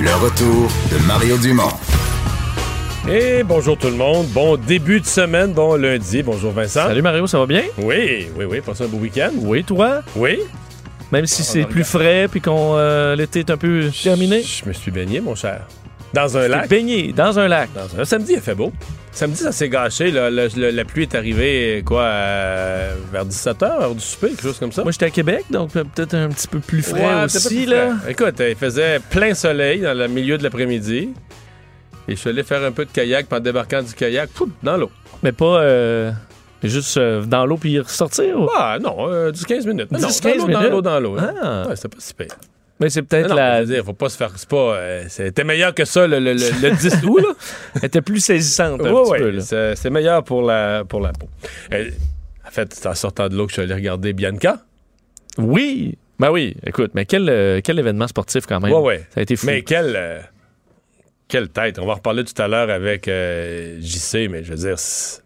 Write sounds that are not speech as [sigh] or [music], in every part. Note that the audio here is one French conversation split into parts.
Le retour de Mario Dumont. Et bonjour tout le monde. Bon début de semaine, bon lundi. Bonjour Vincent. Salut Mario, ça va bien? Oui, oui, oui. Passez un beau week-end. Oui, toi? Oui. Même si c'est plus frais puis qu'on euh, l'été est un peu terminé? Je me suis baigné, mon cher. Dans un lac. baigné dans un lac. Dans un... Samedi, il fait beau. Samedi, ça s'est gâché. là. Le- le- la pluie est arrivée, quoi, euh, vers 17h, heure du souper, quelque chose comme ça. Moi, j'étais à Québec, donc peut-être un petit peu plus frais Ouais, aussi, plus là. Écoute, il faisait plein soleil dans le milieu de l'après-midi. Et je suis allé faire un peu de kayak, puis en débarquant du kayak, pouf, dans l'eau. Mais pas euh, juste euh, dans l'eau puis ressortir. ou- Ah non, euh, 10-15 minutes. Ah, Non, 10-15 dans l'eau, Dans minutes? l'eau, dans l'eau. hein. Ah. Ouais, c'était pas si pire. Mais c'est peut-être Non, la. dire, faut pas se faire. C'est pas. euh, C'était meilleur que ça le, le, le, le 10 août, là. [laughs] Elle était plus saisissante un Ouais, petit ouais, peu, là. c'est c'est meilleur pour la, pour la peau. Euh, en fait, c'est en sortant de l'eau que je suis allé regarder Bianca. Oui! Ben oui, écoute, mais quel, euh, quel événement sportif quand même. Ouais, ouais. Ça a été fou. Mais quelle. quelle tête. On va en reparler tout à l'heure avec JC, mais je veux dire. c'est-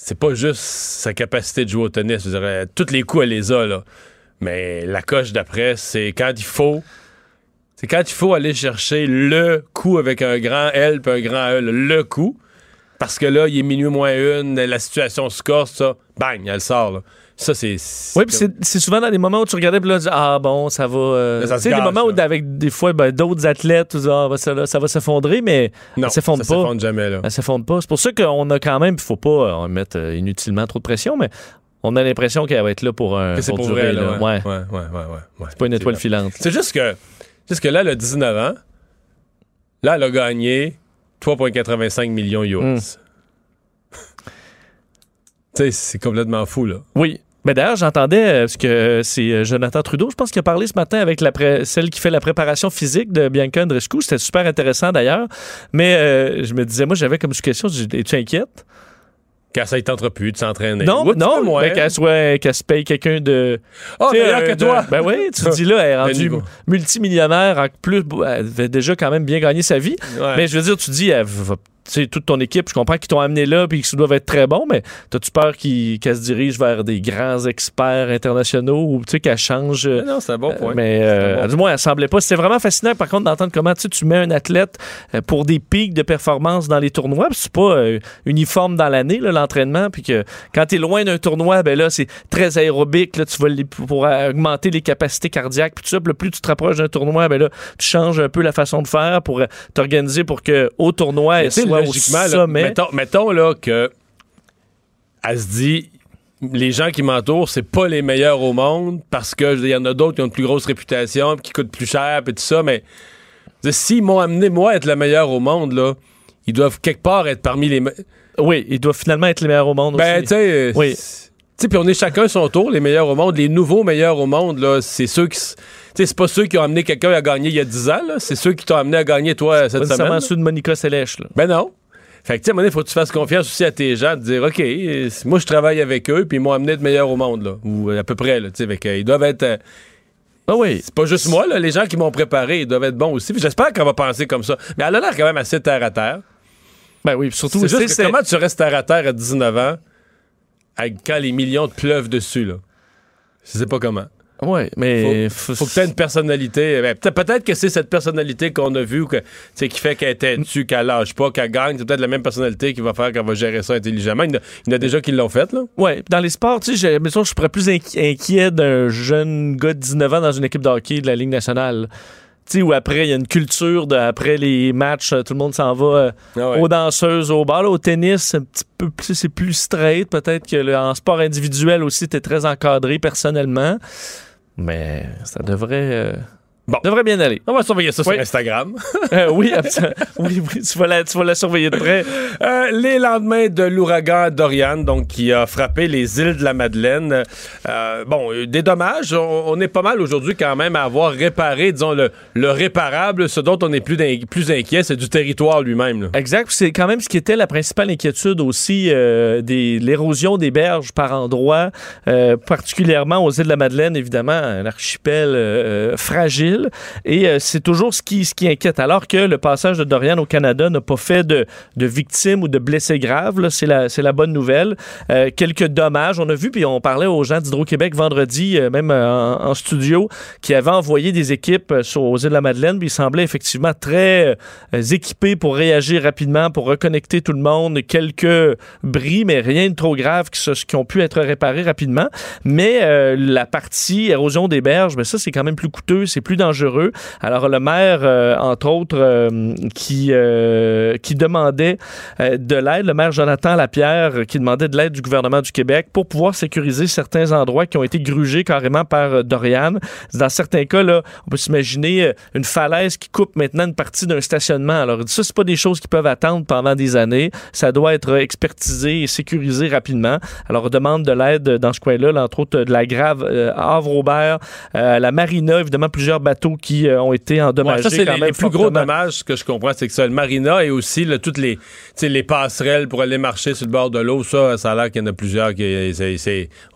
C'est pas juste sa capacité de jouer au tennis. Je veux dire, tous les coups, elle les a, là. Mais la coche d'après, c'est quand il faut. C'est quand il faut aller chercher le coup avec un grand L puis un grand E, le coup. Parce que là, il est minuit moins une, la situation se corse, ça. Bang, elle sort, là. Ça, c'est. Oui, puis c'est- souvent dans des moments où tu regardais, puis là, tu dis, ah bon, ça va. euh, ça tu sais, des moments où, avec des fois, ben, d'autres athlètes, tu dis, ah, ben, ça, là, ça va s'effondrer, mais Non, ça s'effondre ça pas. s'effondre jamais, là. Elle s'effondre pas. C'est pour ça qu'on a quand même, il faut pas euh, mettre euh, inutilement trop de pression, mais on a l'impression qu'elle va être là pour un. C'est pour durer, vrai, là. Ouais, Ouais. ouais, ouais, ouais. ouais, ouais. C'est pas une étoile filante. C'est juste que, juste que là, elle a 19 ans. Là, elle a gagné 3,85 millions US. Hmm. [laughs] c'est complètement fou, là. Oui. Mais d'ailleurs, j'entendais euh, parce que euh, c'est euh, Jonathan Trudeau, je pense qu'il a parlé ce matin avec la celle qui fait la préparation physique de Bianca Andreescu. C'était super intéressant d'ailleurs. Mais euh, je me disais, moi, j'avais comme dis, es-tu inquiète? Ça ne tentera plus de s'entraîner. Non, Ou non, mais qu'elle soit, qu'elle se paye quelqu'un de. Ah, meilleur euh, que de- toi. Ben oui, tu te dis là, elle est [laughs] rendue multimillionnaire, en plus, elle avait déjà quand même bien gagné sa vie. Ouais. Mais je veux dire, tu dis, elle va- toute ton équipe, je comprends qu'ils t'ont amené là puis qu'ils doivent être très bons, mais as-tu peur qu'ils- qu'elle se dirige vers des grands experts internationaux ou tu sais, qu'elle change? euh, Non, c'est un bon point. mais C'est euh, bon du moins, elle semblait pas. C'était vraiment fascinant, par contre, d'entendre comment tu mets un athlète euh, pour des pics de performance dans les tournois. puis C'est pas euh, uniforme dans l'année, l'entraînement. Puis que quand tu es loin d'un tournoi, ben là, c'est très aérobique. Là, tu vas les- pour augmenter les capacités cardiaques. Puis tout ça. Plus tu te rapproches d'un tournoi, ben là, tu changes un peu la façon de faire pour t'organiser pour que au tournoi, elle soit au là, mettons, mettons là que elle se dit les gens qui m'entourent, c'est pas les meilleurs au monde parce que il y en a d'autres qui ont une plus grosse réputation puis qui coûtent plus cher et tout ça, mais s'ils m'ont amené moi à être le meilleur au monde là, ils doivent quelque part être parmi les Oui, ils doivent finalement être les meilleurs au monde ben aussi. c'est- tu sais, puis on est chacun son tour, les meilleurs au monde. Les nouveaux meilleurs au monde, là, c'est ceux qui. c'est pas ceux qui ont amené quelqu'un à gagner il y a 10 ans. C'est ceux qui t'ont amené à gagner, toi, cette Pas semaine. là. ceux de Monica Selèche. Ben non. Fait que, tu sais, à un moment faut que tu fasses confiance aussi à tes gens, de dire, OK, euh, moi, je travaille avec eux, puis ils m'ont amené de meilleur au monde, là. Ou euh, à peu près, là. Tu sais, ils doivent être. euh, Ah oui. c'est pas juste moi, là. Les gens qui m'ont préparé, ils doivent être bons aussi. J'espère qu'on va penser comme ça. Mais elle a l'air quand même assez terre à terre. Ben oui, surtout, C'est juste que comment tu restes terre à terre à 19 ans, quand les millions te pleuvent dessus, là? Je sais pas comment. Ouais, mais Faut, faut que tu aies une personnalité. Ben, peut- peut-être que c'est cette personnalité qu'on a vue que, qui fait qu'elle est têtue, qu'elle lâche pas, qu'elle gagne. C'est peut-être la même personnalité qui va faire qu'elle va gérer ça intelligemment. Il y en a, il y en a déjà qui l'ont fait, là. Ouais, dans les sports, tu mettons, je serais plus inqui- inquiet d'un jeune gars de 19 ans dans une équipe de hockey de la Ligue nationale. tu sais, où après, il y a une culture de, après les matchs, tout le monde s'en va euh, Ah ouais. aux danseuses, au bar. Là, au tennis, c'est un petit peu plus, c'est plus straight. Peut-être que le- en sport individuel aussi, t'es très encadré personnellement. Mais ça devrait, euh, Bon. devrait bien aller. On va surveiller ça Oui. sur Instagram. [laughs] Euh, oui, absolument. [laughs] oui, oui, tu vas, la, tu vas la surveiller de près. Euh, les lendemains de l'ouragan Dorian, donc qui a frappé les îles de la Madeleine. Euh, bon, des dommages. On, on est pas mal aujourd'hui quand même à avoir réparé, disons le, le réparable. Ce dont on est plus, plus inquiet, c'est du territoire lui-même. Exact. C'est quand même ce qui était la principale inquiétude aussi des l'érosion des berges par endroits, particulièrement aux îles de la Madeleine, évidemment, un archipel euh, Et euh, c'est toujours ce qui, inquiète. Alors que le passage de Dorian au Canada n'a pas fait de, victimes ou de blessés graves, c'est la, bonne nouvelle. Euh, quelques dommages. On a vu, puis on parlait aux gens d'Hydro-Québec vendredi, euh, même en, studio, qui avaient envoyé des équipes sur, aux îles de la Madeleine, puis ils semblaient effectivement très équipés pour réagir rapidement, pour reconnecter tout le monde. Quelques bris, mais rien de trop grave qui, qui ont pu être réparés rapidement. Mais la partie érosion des berges, ben ça, c'est quand même plus coûteux, c'est plus dangereux. Alors, le maire, euh, entre autres, euh, qui, euh, qui demandait de l'aide, le maire Jonathan Lapierre, qui demandait de l'aide du gouvernement du Québec pour pouvoir sécuriser certains endroits qui ont été grugés carrément par Dorian. Dans certains cas, là, on peut s'imaginer une falaise qui coupe maintenant une partie d'un stationnement. Alors, ça, c'est pas des choses qui peuvent attendre pendant des années. Ça doit être expertisé et sécurisé rapidement. Alors, on demande de l'aide dans ce coin-là, là, entre autres de la Grave, Havre-Aubert, la Marina, évidemment, plusieurs bateaux qui euh, ont été endommagés. Ouais, ça, c'est quand les, même les plus gros dommages, ce que je comprends, c'est que ça, le marina et aussi là, toutes les, passerelles pour aller marcher sur le bord de l'eau, ça, ça a l'air qu'il y en a plusieurs qui,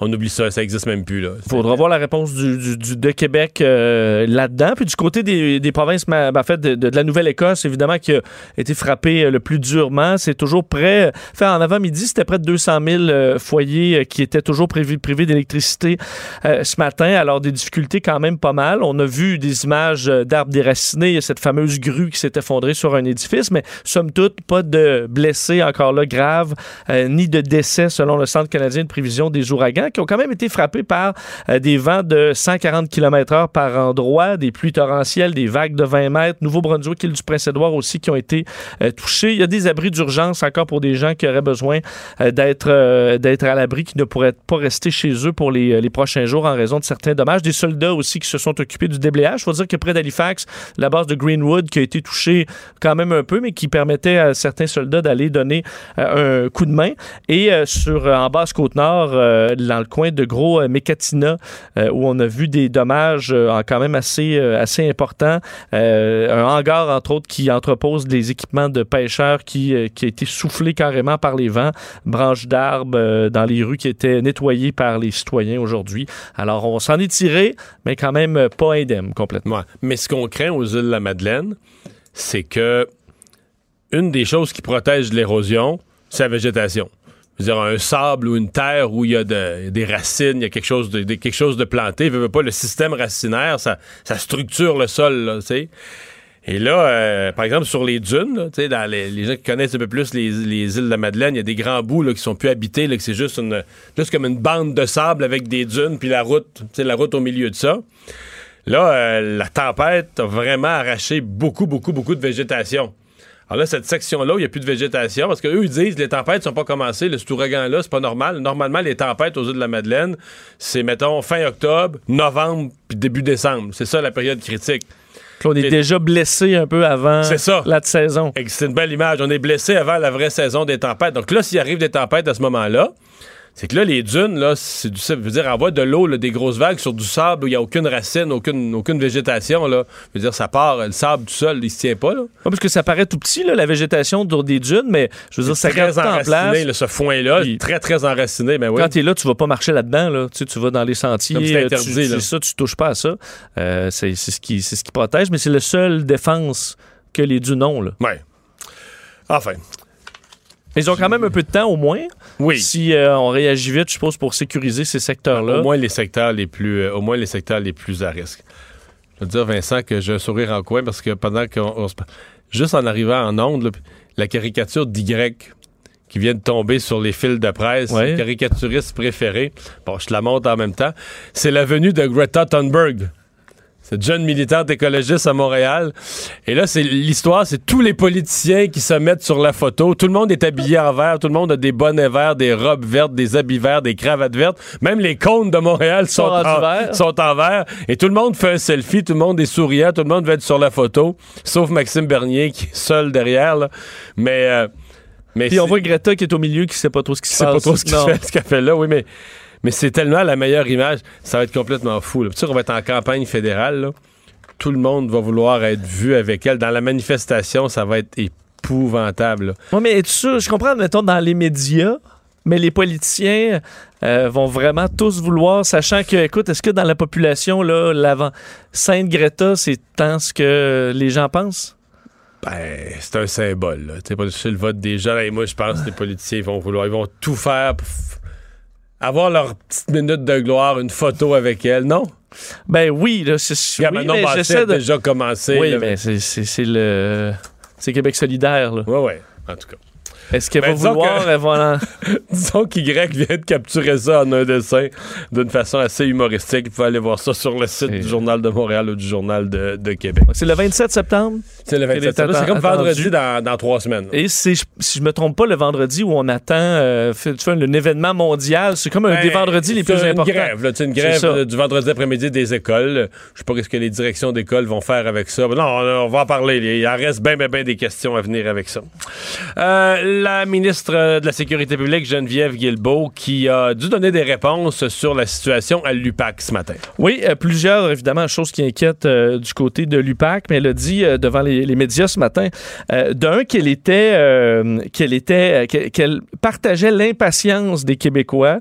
on oublie ça, ça existe même plus, là. faudra voir la réponse du, du- du- de Québec euh, là-dedans. Puis du côté des, des provinces, ma- ben, en fait, de, de la Nouvelle-Écosse, évidemment, qui a été frappé euh, le plus durement. C'est toujours près. Fait, en avant-midi, c'était près de 200 000 euh, foyers qui étaient toujours privés d'électricité euh, ce matin. Alors, des difficultés quand même pas mal. On a vu des images euh, d'arbres déracinés. Il y a cette fameuse grue qui s'est effondrée sur un édifice, mais somme toute, pas de blessés encore là graves, euh, ni de décès selon le Centre canadien de prévision des ouragans, qui ont quand même été frappés par euh, des vents de 140 km/h par endroit, des pluies torrentielles, des vagues de 20 mètres. Nouveau-Brunswick, île du Prince-Édouard aussi qui ont été touchés. Il y a des abris d'urgence encore pour des gens qui auraient besoin d'être d'être à l'abri, qui ne pourraient pas rester chez eux pour les, les prochains jours en raison de certains dommages. Des soldats aussi qui se sont occupés du déblayage. Il faut dire que près d'Halifax, la base de Greenwood qui a été touchée quand même un peu, mais qui permettait à certains soldats d'aller donner euh, un coup de main. Et euh, sur euh, en basse côte nord, dans le coin de Gros Mécatina, où on a vu des dommages quand même assez assez importants. Un hangar entre autres qui entrepose des équipements de pêcheurs qui qui a été soufflé carrément par les vents, branches d'arbres dans les rues qui étaient nettoyées par les citoyens aujourd'hui. Alors on s'en est tiré, mais quand même pas indemne Mais ce qu'on craint aux îles de la Madeleine, c'est que une des choses qui protège l'érosion, c'est la végétation. Je veux dire, un sable ou une terre où il y a de- des racines, il y a quelque chose de, quelque chose de planté. Pas, le système racinaire, ça, structure le sol. Et là, euh, par exemple, sur les dunes, dans les, gens qui connaissent un peu plus les, les îles de la Madeleine, il y a des grands bouts qui sont plus habités, c'est juste comme une bande de sable avec des dunes, puis la route, la route au milieu de ça. Là, euh, la tempête a vraiment arraché beaucoup, beaucoup, beaucoup de végétation. Alors là, cette section-là où il n'y a plus de végétation, parce qu'eux, ils disent les tempêtes sont pas commencées, le cet ouragan-là, c'est pas normal. Normalement, les tempêtes aux îles de la Madeleine, c'est, mettons, fin octobre, novembre, puis début décembre. C'est ça la période critique. Puis on est Et- déjà blessé un peu avant ça. la saison. C'est une belle image. On est blessé avant la vraie saison des tempêtes. Donc là, s'il arrive des tempêtes à ce moment-là, c'est que là, les dunes, là, c'est du ça veut dire envoie de l'eau, des grosses vagues sur du sable où il n'y a aucune racine, aucune, aucune végétation. Là. Je veux dire, ça part, le sable du sol, il se tient pas. Là. Parce que ça paraît tout petit, là, la végétation autour des dunes, mais je veux dire, ça tout en place. là, ce foin-là, Puis- très, très enraciné. Mais oui. Quand tu es là, tu vas pas marcher là-dedans. Là. Tu, sais, tu vas dans les sentiers. Comme c'est euh, interdit, tu- là. C'est ça, tu touches pas à ça. Euh, c'est ce, qui- ce qui protège, mais c'est la seule défense que les dunes ont. Là. Ouais. Enfin, Ils ont quand même un peu de temps au moins. oui. Si euh, on réagit vite, je suppose, pour sécuriser ces secteurs-là. Au moins les secteurs les plus, euh, au moins les secteurs les plus à risque. Je veux dire, Vincent, que j'ai un sourire en coin parce que pendant qu'on on se juste en arrivant en onde, là, la caricature d'Y qui vient de tomber sur les fils de presse, Ouais. caricaturiste préféré. Bon, je te la montre en même temps. C'est la venue de Greta Thunberg. Cette jeune militante écologiste à Montréal. Et là, c'est l'histoire, c'est tous les politiciens qui se mettent sur la photo. Tout le monde est habillé en vert, tout le monde a des bonnets verts, des robes vertes, des habits verts, des cravates vertes. Même les cônes de Montréal sont, Sont en, vert. sont en vert. Et tout le monde fait un selfie, tout le monde est souriant, tout le monde veut être sur la photo, sauf Maxime Bernier qui est seul derrière. là. Mais, euh, mais Puis on voit Greta qui est au milieu, qui sait pas trop ce qui se passe. pas trop ce fait, ce qu'elle fait là, oui, mais, mais c'est tellement la meilleure image. Ça va être complètement fou. Là. Tu sais qu'on va être en campagne fédérale. là. Tout le monde va vouloir être vu avec elle. Dans la manifestation, ça va être épouvantable. Ouais, mais es-tu sûr? Je comprends, mettons, dans les médias, mais les politiciens euh, vont vraiment tous vouloir, sachant que, écoute, est-ce que dans la population, là, l'avant Sainte Greta, c'est tant ce que les gens pensent? Ben, c'est un symbole. Sur le vote des gens. Et moi, je pense que les politiciens vont vouloir, ils vont tout faire pour avoir leur petite minute de gloire, une photo avec elle. Non? Ben oui, là, c'est Regarde, oui, mais j'essaie de... déjà commencé. Oui, là. mais c'est- le... C'est Québec solidaire, là. Ouais, ouais. En tout cas. Est-ce qu'elle Ben, va vouloir... que- [laughs] Disons qu'Y vient de capturer ça en un dessin d'une façon assez humoristique. Vous pouvez aller voir ça sur le site du Journal de Montréal ou du Journal de, de Québec. C'est le 27 septembre? C'est le Elle 27 est septembre. C'est comme attendu? vendredi dans, dans trois semaines. Et si je me trompe pas, le vendredi où on attend euh, fait- tu vois, un événement mondial, c'est comme un des Ben, vendredis les plus une importants. grève, là, une grève euh, du vendredi après-midi des écoles. Je sais pas ce que les directions d'école vont faire avec ça. Non, on, on va en parler. Il en reste bien, bien, bien des questions à venir avec ça. Euh, la ministre de la Sécurité publique, Geneviève Guilbeault, qui a dû donner des réponses sur la situation à l'UPAC ce matin. Oui, euh, plusieurs, évidemment, choses qui inquiètent euh, du côté de l'UPAC, mais elle a dit euh, devant les, médias ce matin, d'un, qu'elle était, qu'elle était, qu'elle- partageait l'impatience des Québécois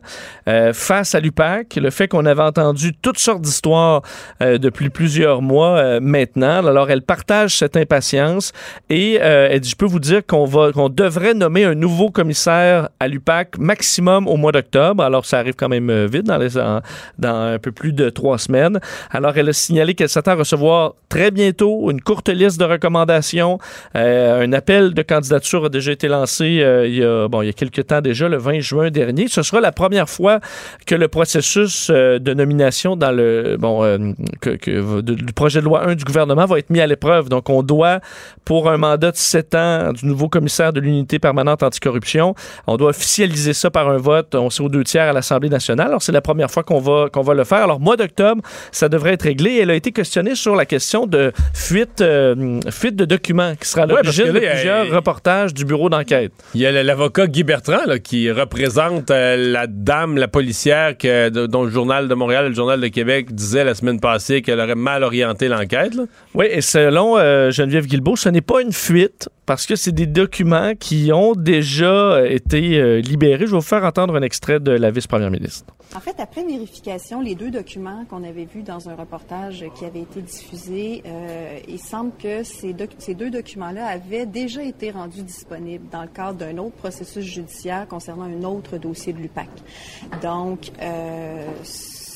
face à l'UPAC, le fait qu'on avait entendu toutes sortes d'histoires depuis plusieurs mois maintenant. Alors, elle partage cette impatience et elle dit, je peux vous dire qu'on va, qu'on devrait nommer un nouveau commissaire à l'UPAC maximum au mois d'octobre. Alors, ça arrive quand même euh, vite dans, un peu plus de trois semaines. Alors, elle a signalé qu'elle s'attend à recevoir très bientôt une courte liste de recommandations. Euh, un appel de candidature a déjà été lancé euh, il, y a, bon, il y a quelques temps déjà, le 20 juin dernier. Ce sera la première fois que le processus de nomination dans le bon du projet de loi 1 du gouvernement va être mis à l'épreuve. Donc, on doit, pour un mandat de sept ans du nouveau commissaire de l'unité permanente anticorruption, on doit officialiser ça par un vote. On sait aux deux tiers à l'Assemblée nationale. Alors, c'est la première fois qu'on va, qu'on va le faire. Alors, mois d'octobre, ça devrait être réglé. Elle a été questionnée sur la question de fuite, euh, fuite de documents qui sera à Ouais, là, de plusieurs reportages du bureau d'enquête. Il y a l'avocat Guy Bertrand là, qui représente euh, la dame, la policière que, de- dont le Journal de Montréal et le Journal de Québec disait la semaine passée qu'elle aurait mal orienté l'enquête. Oui, et selon euh, Geneviève Guilbeault, ce n'est pas une fuite parce que c'est des documents qui ont déjà euh, été euh, libérés. Je vais vous faire entendre un extrait de la vice-première ministre. En fait, après vérification, les deux documents qu'on avait vus dans un reportage qui avait été diffusé, euh, il semble que ces deux documents-là avaient déjà été rendus disponibles dans le cadre d'un autre processus judiciaire concernant un autre dossier de l'UPAC. Donc, euh,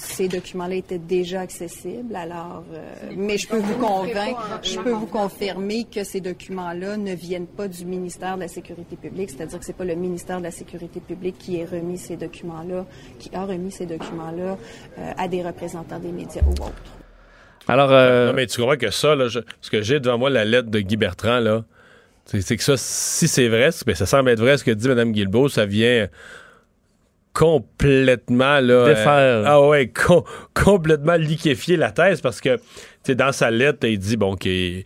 ces documents-là étaient déjà accessibles. Alors, euh, mais je peux vous convaincre, je peux vous confirmer que ces documents-là ne viennent pas du ministère de la Sécurité publique, c'est-à-dire que c'est pas le ministère de la Sécurité publique qui a remis ces documents-là, qui a remis ces documents-là euh, à des représentants des médias ou autres. Alors, euh, Non, mais tu comprends que ça, là, je- ce que j'ai devant moi, la lettre de Guy Bertrand, là, c'est que ça, si c'est vrai, ben, ça semble être vrai ce que dit Mme Guilbeault, ça vient complètement là Défaire. euh, ah ouais com- complètement liquéfier la thèse parce que tu sais dans sa lettre il dit bon qu'il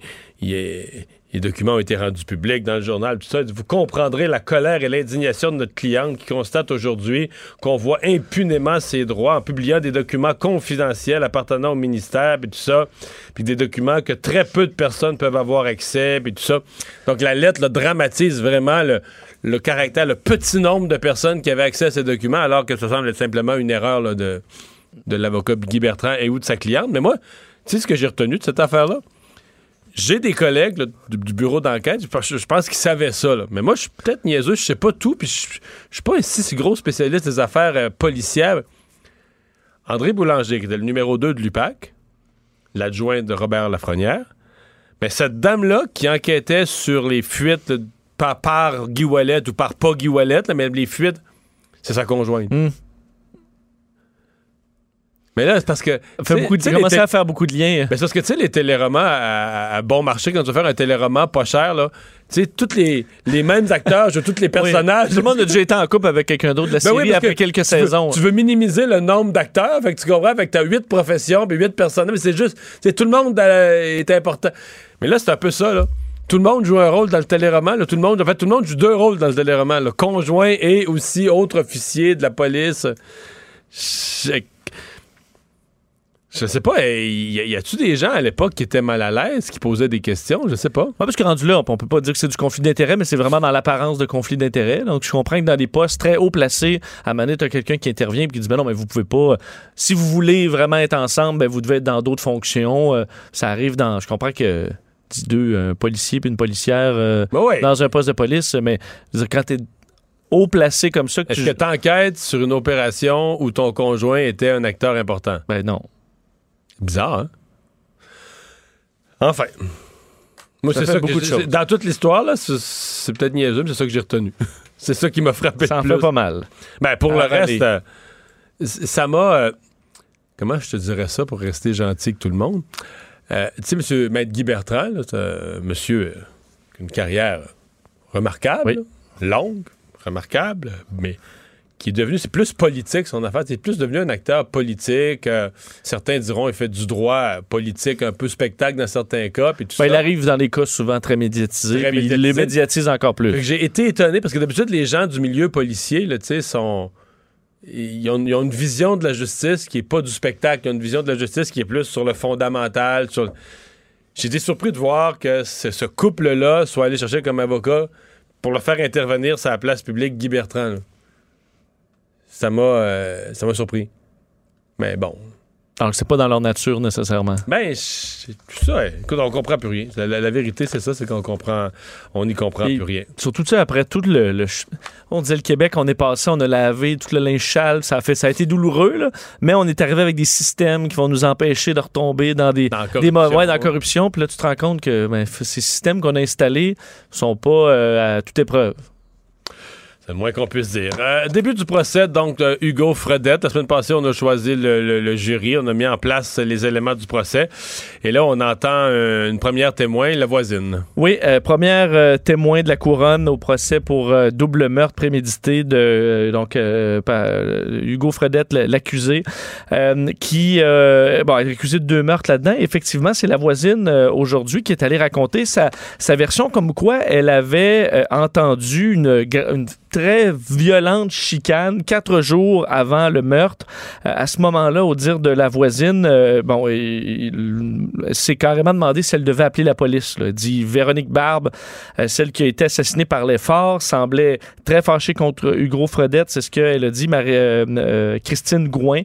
les documents ont été rendus publics dans le journal, tout ça. Vous comprendrez la colère et l'indignation de notre cliente qui constate aujourd'hui qu'on voit impunément ses droits en publiant des documents confidentiels appartenant au ministère, puis tout ça, puis des documents que très peu de personnes peuvent avoir accès, puis tout ça. Donc la lettre là, dramatise vraiment le, le caractère, le petit nombre de personnes qui avaient accès à ces documents, alors que ça semble être simplement une erreur de, l'avocat Guy Bertrand et ou de sa cliente. Mais moi, tu sais ce que j'ai retenu de cette affaire-là? J'ai des collègues du, bureau d'enquête, je, pense- qu'ils savaient ça. là. Mais moi, je suis peut-être niaiseux, je sais pas tout, puis je, je suis pas un si gros spécialiste des affaires euh, policières. André Boulanger, qui était le numéro 2 de l'UPAC, l'adjoint de Robert Lafrenière, mais cette dame-là qui enquêtait sur les fuites par, par Guy Wallet ou par pas Guy Wallet, là, mais les fuites, c'est sa conjointe. Hmm. Mais là, c'est parce que. Fait beaucoup de, té- à faire beaucoup de liens. Ben, c'est parce que, tu sais, les téléromans à, à bon marché, quand tu vas faire un téléroman pas cher, là, tu sais, tous les, les mêmes acteurs jouent tous les [laughs] Oui. personnages. Tout le monde a déjà été en couple avec quelqu'un d'autre de la Ben série oui, après que quelques tu veux- saisons. Tu veux minimiser le nombre d'acteurs, fait que tu comprends, fait que t'as huit professions, puis huit personnages, mais c'est juste, c'est tout le monde euh, est important. Mais là, c'est un peu ça, là. Tout le monde joue un rôle dans le téléroman, là. Tout le monde, en fait, tout le monde joue deux rôles dans le téléroman, le conjoint et aussi autre officier de la police. Je, je sais pas, y, y a-tu des gens à l'époque qui étaient mal à l'aise, qui posaient des questions? Je sais pas. Ouais, parce que rendu là, on peut pas dire que c'est du conflit d'intérêt, mais c'est vraiment dans l'apparence de conflit d'intérêt. Donc, je comprends que dans des postes très haut placés, à donné, t'as quelqu'un qui intervient et qui dit, ben non, mais vous pouvez pas. Si vous voulez vraiment être ensemble, ben vous devez être dans d'autres fonctions. Euh, ça arrive dans. Je comprends que deux, un policier puis une policière euh, Ben ouais. dans un poste de police, mais quand t'es haut placé comme ça, que Est-ce tu. que t'enquêtes sur une opération où ton conjoint était un acteur important? Ben non. Bizarre, hein? Enfin. Moi, c'est ça que beaucoup de j'ai- choses. Dans toute l'histoire, là, c'est- peut-être niaiseux, mais c'est ça que j'ai retenu. [laughs] c'est ça qui m'a frappé Ça en plus. fait pas mal. Ben, pour le reste, euh, ça m'a. euh, comment je te dirais ça pour rester gentil avec tout le monde? Euh, tu sais, monsieur Maître Guy Bertrand, là, c'est un monsieur euh, qui a une carrière remarquable, Oui. longue, remarquable, mais qui est devenu, c'est plus politique son affaire, c'est plus devenu un acteur politique. euh, certains diront il fait du droit politique, un peu spectacle dans certains cas, puis tout Ben, ça. il arrive dans des cas souvent très médiatisés, Très puis il les médiatise encore plus. J'ai été étonné parce que d'habitude, les gens du milieu policier, tu sais, sont. Ils ont, une vision de la justice qui est pas du spectacle. Ils ont une vision de la justice qui est plus sur le fondamental. J'ai été surpris de voir que ce, couple-là soit allé chercher comme avocat pour le faire intervenir sur la place publique Guy Bertrand. Ça m'a euh, ça m'a surpris. Mais bon. Donc, c'est pas dans leur nature nécessairement. Ben, c'est tout ça. Écoute, on comprend plus rien. La, la- la vérité, c'est ça, c'est qu'on comprend. On n'y comprend Et- plus rien. Surtout, sais, après tout le, On disait le Québec, on est passé, on a lavé tout le linge sale, ça a, fait, ça a été douloureux, là, mais on est arrivé avec des systèmes qui vont nous empêcher de retomber dans des, Dans la des corruption, mauvais- ouais, dans la corruption. Puis là, tu te rends compte que ben, ces systèmes qu'on a installés sont pas euh, à toute épreuve. Le moins qu'on puisse dire. Euh, début du procès, donc, Hugo Fredette. La semaine passée, on a choisi le, le- jury. On a mis en place les éléments du procès. Et là, on entend euh, une première témoin, la voisine. Oui, euh, première euh, témoin de la couronne au procès pour euh, double meurtre prémédité de euh, donc euh, euh, Hugo Fredette, l'accusé, euh, qui euh, bon, est accusé de deux meurtres là-dedans. Effectivement, c'est la voisine euh, aujourd'hui qui est allée raconter sa, sa version comme quoi elle avait euh, entendu une, une très violente chicane quatre jours avant le meurtre. Euh, à ce moment-là, au dire de la voisine, euh, bon, il, s'est carrément demandé si elle devait appeler la police. Là. Dit Véronique Barbe, euh, celle qui a été assassinée par l'effort, semblait très fâchée contre Hugo Fredette. C'est ce qu'elle a dit, Marie, Christine Gouin,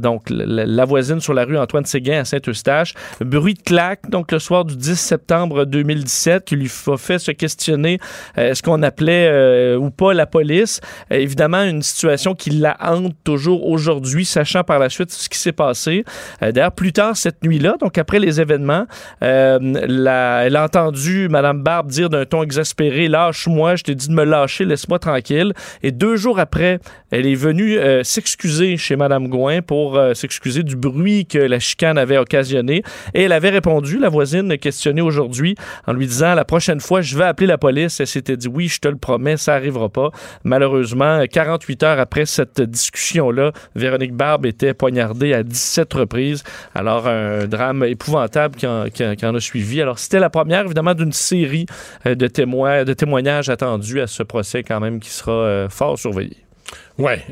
donc la, la voisine sur la rue Antoine Séguin à Saint-Eustache. Bruit de claque, donc le soir du 10 septembre 2017, qui lui a fait se questionner est-ce qu'on appelait ou pas la police. Euh, évidemment, une situation qui la hante toujours aujourd'hui, sachant par la suite ce qui s'est passé. Euh, D'ailleurs, plus tard cette nuit-là, donc après les événements, euh, la- elle a entendu Mme Barbe dire d'un ton exaspéré Lâche-moi, je t'ai dit de me lâcher, laisse-moi tranquille. Et deux jours après, elle est venue euh, s'excuser chez Mme Gouin pour s'excuser du bruit que la chicane avait occasionné. Et elle avait répondu, la voisine questionnée aujourd'hui, en lui disant La prochaine fois, je vais appeler la police. Elle s'était dit Oui, je te le promets, ça arrivera pas. Malheureusement, 48 heures après cette discussion-là, Véronique Barbe était poignardée à 17 reprises. Alors, un drame épouvantable qui en, a suivi. Alors, c'était la première, évidemment, d'une série euh, de, témoins, de témoignages attendus à ce procès, quand même, qui sera euh, fort surveillé.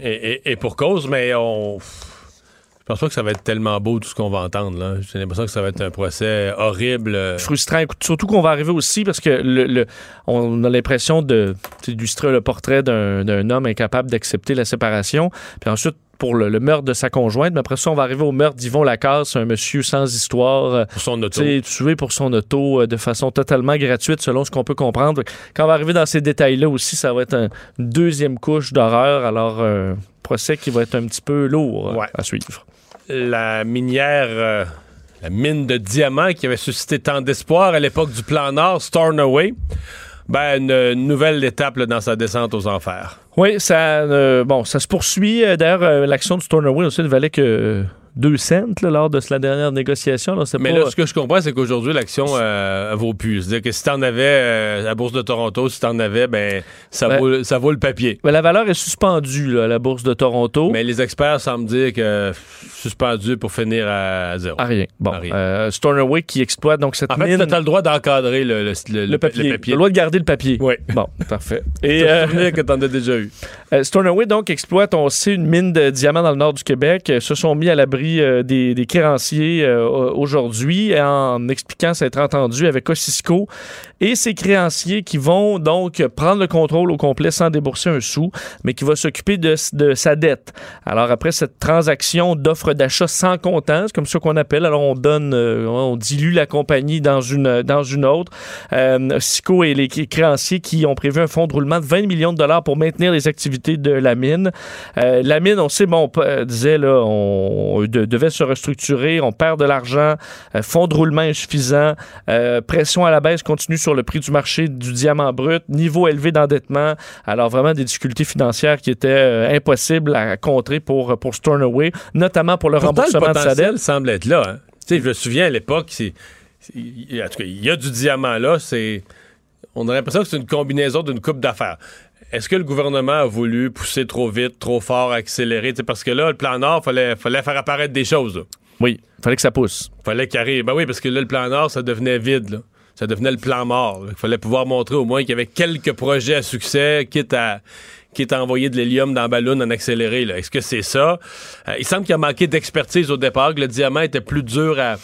Et- et pour cause, mais on. Je pense pas que ça va être tellement beau tout ce qu'on va entendre. là. J'ai l'impression que ça va être un procès horrible. frustrant. Surtout qu'on va arriver aussi parce que le, le- on a l'impression de d'illustrer le portrait d'un d'un homme incapable d'accepter la séparation. Puis ensuite, pour le, le meurtre de sa conjointe, mais après ça, on va arriver au meurtre d'Yvon Lacasse, un monsieur sans histoire, euh, pour son auto. tué pour son auto euh, de façon totalement gratuite, selon ce qu'on peut comprendre. Quand on va arriver dans ces détails-là aussi, ça va être un- une deuxième couche d'horreur. Alors, un procès qui va être un petit peu lourd Ouais. à suivre. La minière, euh, la mine de diamants qui avait suscité tant d'espoir à l'époque du plan Nord, Stornoway, ben, une, nouvelle étape dans sa descente aux enfers. Oui, ça, euh, bon, ça se poursuit. Euh, D'ailleurs, l'action du Stornoway aussi ne valait que 2 cents là, lors de la dernière négociation. Là, Mais pas- là, ce que je comprends, c'est qu'aujourd'hui, l'action euh, vaut plus. C'est-à-dire que si t'en avais euh, à la Bourse de Toronto, si t'en avais, ben, ça, Ben- vaut, ça vaut le papier. Ben, la valeur est suspendue là, à la bourse de Toronto. Mais les experts semblent dire que suspendu pour finir à zéro. À rien. Bon, À rien. euh, Stornoway qui exploite donc cette En fait, mine. t'as le droit d'encadrer le, le, le- le papier. le droit de garder le papier. Oui. Bon, parfait. [laughs] Et que t'en as déjà eu. [laughs] Stornoway, donc, exploite, on sait, une mine de diamants dans le nord du Québec. Se sont mis à l'abri euh, des, créanciers euh, aujourd'hui en expliquant s'être entendu avec Ossisco et ces créanciers qui vont donc prendre le contrôle au complet sans débourser un sou, mais qui va s'occuper de, sa dette. Alors, après cette transaction d'offre d'achat sans comptant, c'est comme ça qu'on appelle, alors on donne, euh, on dilue la compagnie dans une, dans une autre. Ossisco et les créanciers qui ont prévu un fonds de roulement de 20 millions de dollars pour maintenir les activités de la mine. La mine, on sait, bon, on disait, là, on de- devait se restructurer, on perd de l'argent, euh, fonds de roulement insuffisant, euh, pression à la baisse continue sur le prix du marché du diamant brut, niveau élevé d'endettement. Alors, vraiment des difficultés financières qui étaient euh, impossibles à contrer pour, pour Stornoway, notamment pour le Pourtant, le remboursement de sa dette. semble être là. hein. Tu sais, je me souviens à l'époque, c'est, il y a du diamant là. C'est, on a l'impression que c'est une combinaison d'une coupe d'affaires. Est-ce que le gouvernement a voulu pousser trop vite, trop fort, accélérer? Tu sais, parce que là, le plan Nord, fallait, fallait faire apparaître des choses. là. Oui, il fallait que ça pousse. fallait qu'il arrive. Ben oui, parce que là, le plan Nord, ça devenait vide. là. Ça devenait le plan mort. Il fallait pouvoir montrer au moins qu'il y avait quelques projets à succès, quitte à, quitte à envoyer de l'hélium dans la ballon en accéléré. là. Est-ce que c'est ça? Euh, il semble qu'il a manqué d'expertise au départ, que le diamant était plus dur à.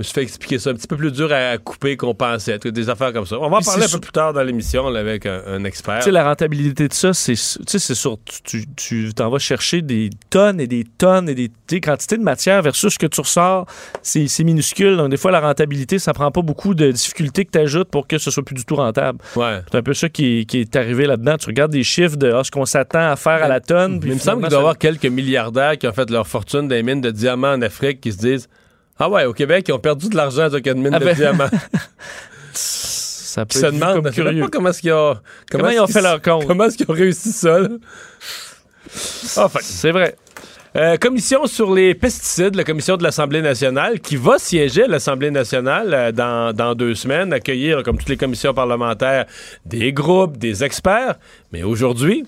Je me suis fait expliquer ça, un petit peu plus dur à couper qu'on pensait. Des affaires comme ça. On va en parler un peu plus tard dans l'émission avec un, un expert. Tu sais, la rentabilité de ça, c'est tu sais, c'est sûr, tu- tu tu t'en vas chercher des tonnes et des tonnes et des sais, quantités de matière versus ce que tu ressors, c'est minuscule. Donc, des fois, la rentabilité, ça prend pas beaucoup de difficultés que tu ajoutes pour que ce soit plus du tout rentable. Ouais. C'est un peu ça qui, qui est arrivé là-dedans. Tu regardes des chiffres de ah, ce qu'on s'attend à faire à la tonne. Mais puis il me semble qu'il doit y avoir quelques milliardaires qui ont fait leur fortune des mines de diamants en Afrique qui se disent Ah ouais, au Québec, ils ont perdu de l'argent avec une mine Ah de ben, diamants. [laughs] ça peut se demandent comme curieux. pas comment est-ce qu'ils ont, Comment ils ont fait leur compte? Comment est-ce qu'ils ont réussi ça? là? Enfin, C'est vrai. euh, commission sur les pesticides, la commission de l'Assemblée nationale, qui va siéger à l'Assemblée nationale euh, dans, dans deux semaines, accueillir, comme toutes les commissions parlementaires, des groupes, des experts. Mais aujourd'hui,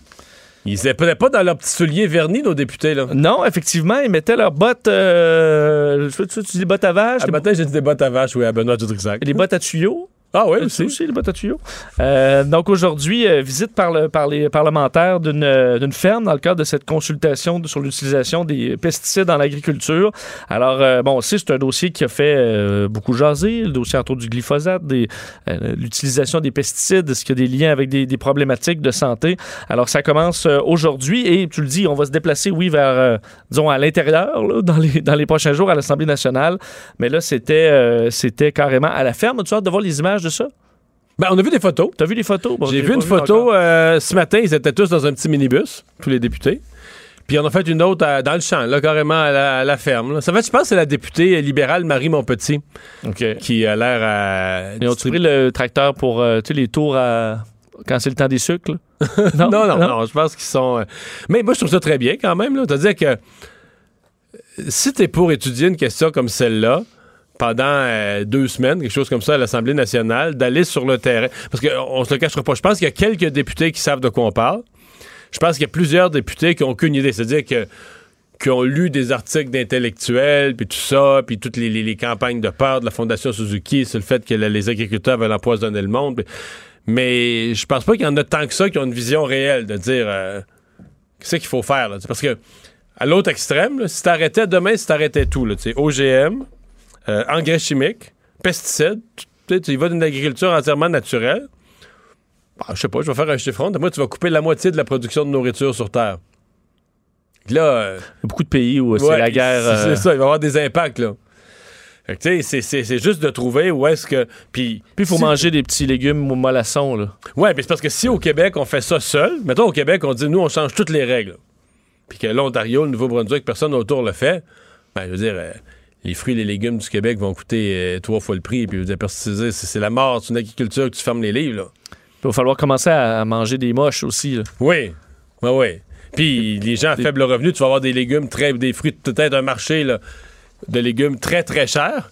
ils n'étaient pas dans leurs petits souliers vernis, nos députés. Là. Non, effectivement, ils mettaient leurs bottes. Euh, tu, tu- tu dis bottes à vache, des, matin, j'ai dit des bottes à vache, oui, à Benoît Dutrisac. des bottes à tuyaux? Ah oui, C'est aussi. aussi à tuyaux. Euh, donc aujourd'hui, euh, visite par, le- par les parlementaires d'une euh, d'une ferme dans le cadre de cette consultation de- sur l'utilisation des pesticides dans l'agriculture. Alors, euh, bon, aussi, c'est un dossier qui a fait euh, beaucoup jaser, le dossier autour du glyphosate, euh, l'utilisation des pesticides, est-ce qu'il y a des liens avec des, des problématiques de santé? Alors, ça commence euh, aujourd'hui et tu le dis, on va se déplacer, oui, vers, euh, disons, à l'intérieur, dans les, dans les prochains jours à l'Assemblée nationale. Mais là, c'était euh, c'était carrément à la ferme. Tu as hâte de voir les images de ça? Ben, on a vu des photos. T'as vu les photos? Bon, J'ai vu une photo euh, ce matin, ils étaient tous dans un petit minibus, tous les députés. Puis on a fait une autre à- dans le champ, là, carrément à la, à la ferme. là. Ça fait, je pense, que c'est la députée libérale Marie Montpetit qui a l'air à. Ils ont pris le tracteur pour euh, les tours à... quand c'est le temps des sucres? [laughs] Non, non, non, je pense qu'ils sont. euh, Mais moi, je trouve ça très bien quand même. C'est-à-dire que euh, si t'es pour étudier une question comme celle-là, pendant euh, deux semaines, quelque chose comme ça à l'Assemblée nationale, d'aller sur le terrain. Parce qu'on se le cachera pas. Je pense qu'il y a quelques députés qui savent de quoi on parle. Je pense qu'il y a plusieurs députés qui n'ont aucune idée. C'est-à-dire que ont lu des articles d'intellectuels, puis tout ça, puis toutes les, les- campagnes de peur de la Fondation Suzuki sur le fait que les agriculteurs veulent empoisonner le monde. Mais je pense pas qu'il y en a tant que ça qui ont une vision réelle de dire euh, qu'est-ce qu'il faut faire. Là, parce que à l'autre extrême, là, si t'arrêtais demain, si t'arrêtais tout, là, OGM, euh, engrais chimiques, pesticides, tu sais, tu y vas d'une agriculture entièrement naturelle. Bah, je sais pas, je vais faire un chiffron. Moi, tu vas couper la moitié de la production de nourriture sur Terre. Là, euh, Il y a beaucoup de pays où c'est Ouais, la guerre. C'est euh, c'est ça, il va y avoir des impacts, là. C'est- c'est c'est juste de trouver où est-ce que. Puis, il faut si- manger des petits légumes au mollassons. Là. Ouais, mais c'est parce que si au Québec, on fait ça seul, mettons au Québec, on dit, nous, on change toutes les règles. Puis que l'Ontario, le Nouveau-Brunswick, personne autour le fait. Ben, je veux dire, euh, les fruits et les légumes du Québec vont coûter euh, trois fois le prix. Puis, parce que c'est la mort, c'est une agriculture que tu fermes les livres, là. Il va falloir commencer à manger des moches aussi. là. Oui. Ouais, ouais. Puis les gens à faible revenu, tu vas avoir des légumes très, des fruits, peut-être un marché là, de légumes très très chers.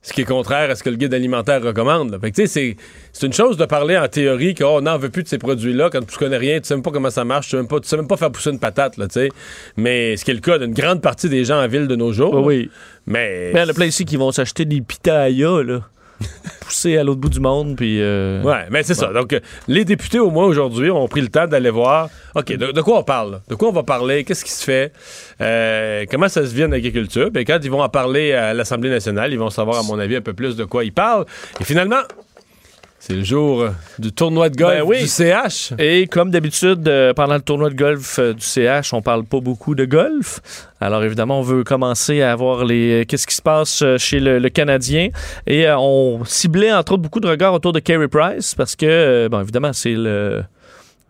Ce qui est contraire à ce que le guide alimentaire recommande. là. Fait que, tu sais, c'est, c'est une chose de parler en théorie qu'on n'en veut plus de ces produits-là quand tu connais rien, tu sais même pas comment ça marche, tu sais même pas, tu sais même pas faire pousser une patate, là, tu sais. Mais ce qui est le cas d'une grande partie des gens en ville de nos jours. Oui, là. Mais. Mais il y en a plein ici qui vont s'acheter des pitayas, là. Poussés à l'autre bout du monde, puis. euh, Ouais, mais c'est ça. Donc, euh, les députés, au moins aujourd'hui, ont pris le temps d'aller voir. OK, de, de quoi on parle? De quoi on va parler? Qu'est-ce qui se fait? Euh, comment ça se vit en agriculture? Puis quand ils vont en parler à l'Assemblée nationale, ils vont savoir, à mon avis, un peu plus de quoi ils parlent. Et finalement, c'est le jour du tournoi de golf Ben oui. du CH. Et comme d'habitude, euh, pendant le tournoi de golf euh, du CH, on parle pas beaucoup de golf. Alors évidemment, on veut commencer à voir les euh, qu'est-ce qui se passe chez le, le Canadien. Et on ciblait entre autres beaucoup de regards autour de Carey Price parce que, bon, évidemment, c'est le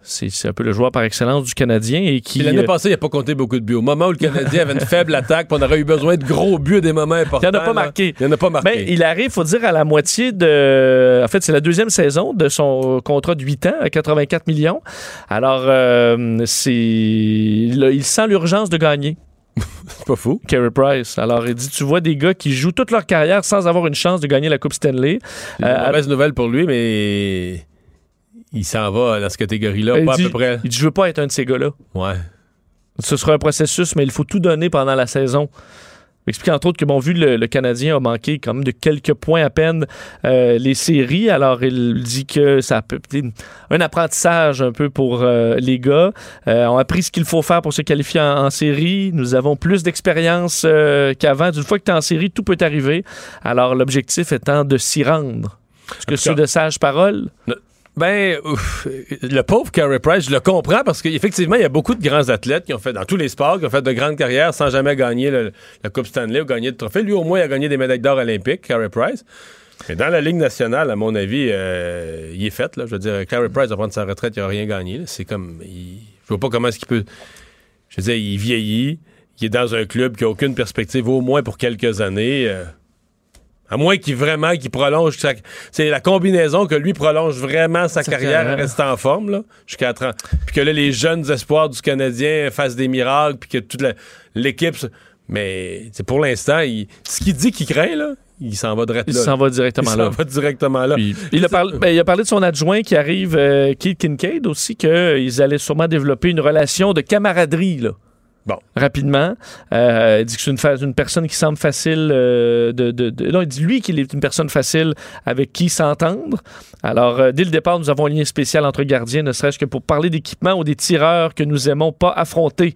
c'est un peu le joueur par excellence du Canadien et qui l'année euh, passée, il n'a pas compté beaucoup de buts. Au moment où le Canadien avait une [laughs] faible attaque, on aurait eu besoin de gros buts à des moments importants. Il en a pas là, marqué. Il n'y en a pas marqué. Ben, il arrive, faut dire, à la moitié de. En fait, c'est la deuxième saison de son contrat de 8 ans à 84 millions. Alors, euh, c'est. là, il sent l'urgence de gagner, [laughs] C'est pas fou. Carey Price. Alors, il dit tu vois des gars qui jouent toute leur carrière sans avoir une chance de gagner la Coupe Stanley. C'est une Euh, mauvaise nouvelle pour lui, mais il s'en va dans cette catégorie-là, pas dit, à peu près. Il dit je veux pas être un de ces gars-là. Ouais. Ce sera un processus, mais il faut tout donner pendant la saison. Il explique entre autres que, bon, vu le, le Canadien a manqué quand même de quelques points à peine euh, les séries, alors il dit que ça peut être un apprentissage un peu pour euh, les gars. Euh, on a appris ce qu'il faut faire pour se qualifier en, en série. Nous avons plus d'expérience qu'avant. D'une fois que tu es en série, tout peut arriver. Alors l'objectif étant de s'y rendre. Est-ce que c'est de sages paroles? Ben, le pauvre Carey Price, je le comprends parce qu'effectivement, il y a beaucoup de grands athlètes qui ont fait dans tous les sports, qui ont fait de grandes carrières sans jamais gagner le- la Coupe Stanley ou gagner de trophée. Lui, au moins, il a gagné des médailles d'or olympiques, Carey Price. Mais dans la Ligue nationale, à mon avis, euh, il est fait. Là. Je veux dire, Carey Price va prendre sa retraite, il n'a rien gagné. C'est comme. il- Je vois pas comment est-ce qu'il peut. Je veux dire, il vieillit. Il est dans un club qui n'a aucune perspective, au moins pour quelques années. euh, à moins qu'il vraiment qu'il prolonge sa... C'est la combinaison que lui prolonge vraiment sa, carrière, carrière. reste en forme là, jusqu'à 30. Puis que là, les jeunes espoirs du Canadien fassent des miracles, puis que toute la- l'équipe... Mais c'est pour l'instant, il- ce qu'il dit qu'il craint, là, il s'en va direct Il là. s'en va Il directement s'en là. va directement là. Puis, il, a parlé, ben, il a parlé de son adjoint qui arrive, euh, Keith Kincaid aussi, qu'ils allaient sûrement développer une relation de camaraderie, là. Bon. Rapidement. Euh, il dit que c'est une, personne qui semble facile euh, de, de- de- Non, il dit lui qu'il est une personne facile avec qui s'entendre. Alors, euh, dès le départ, nous avons un lien spécial entre gardiens, ne serait-ce que pour parler d'équipement ou des tireurs que nous aimons pas affronter.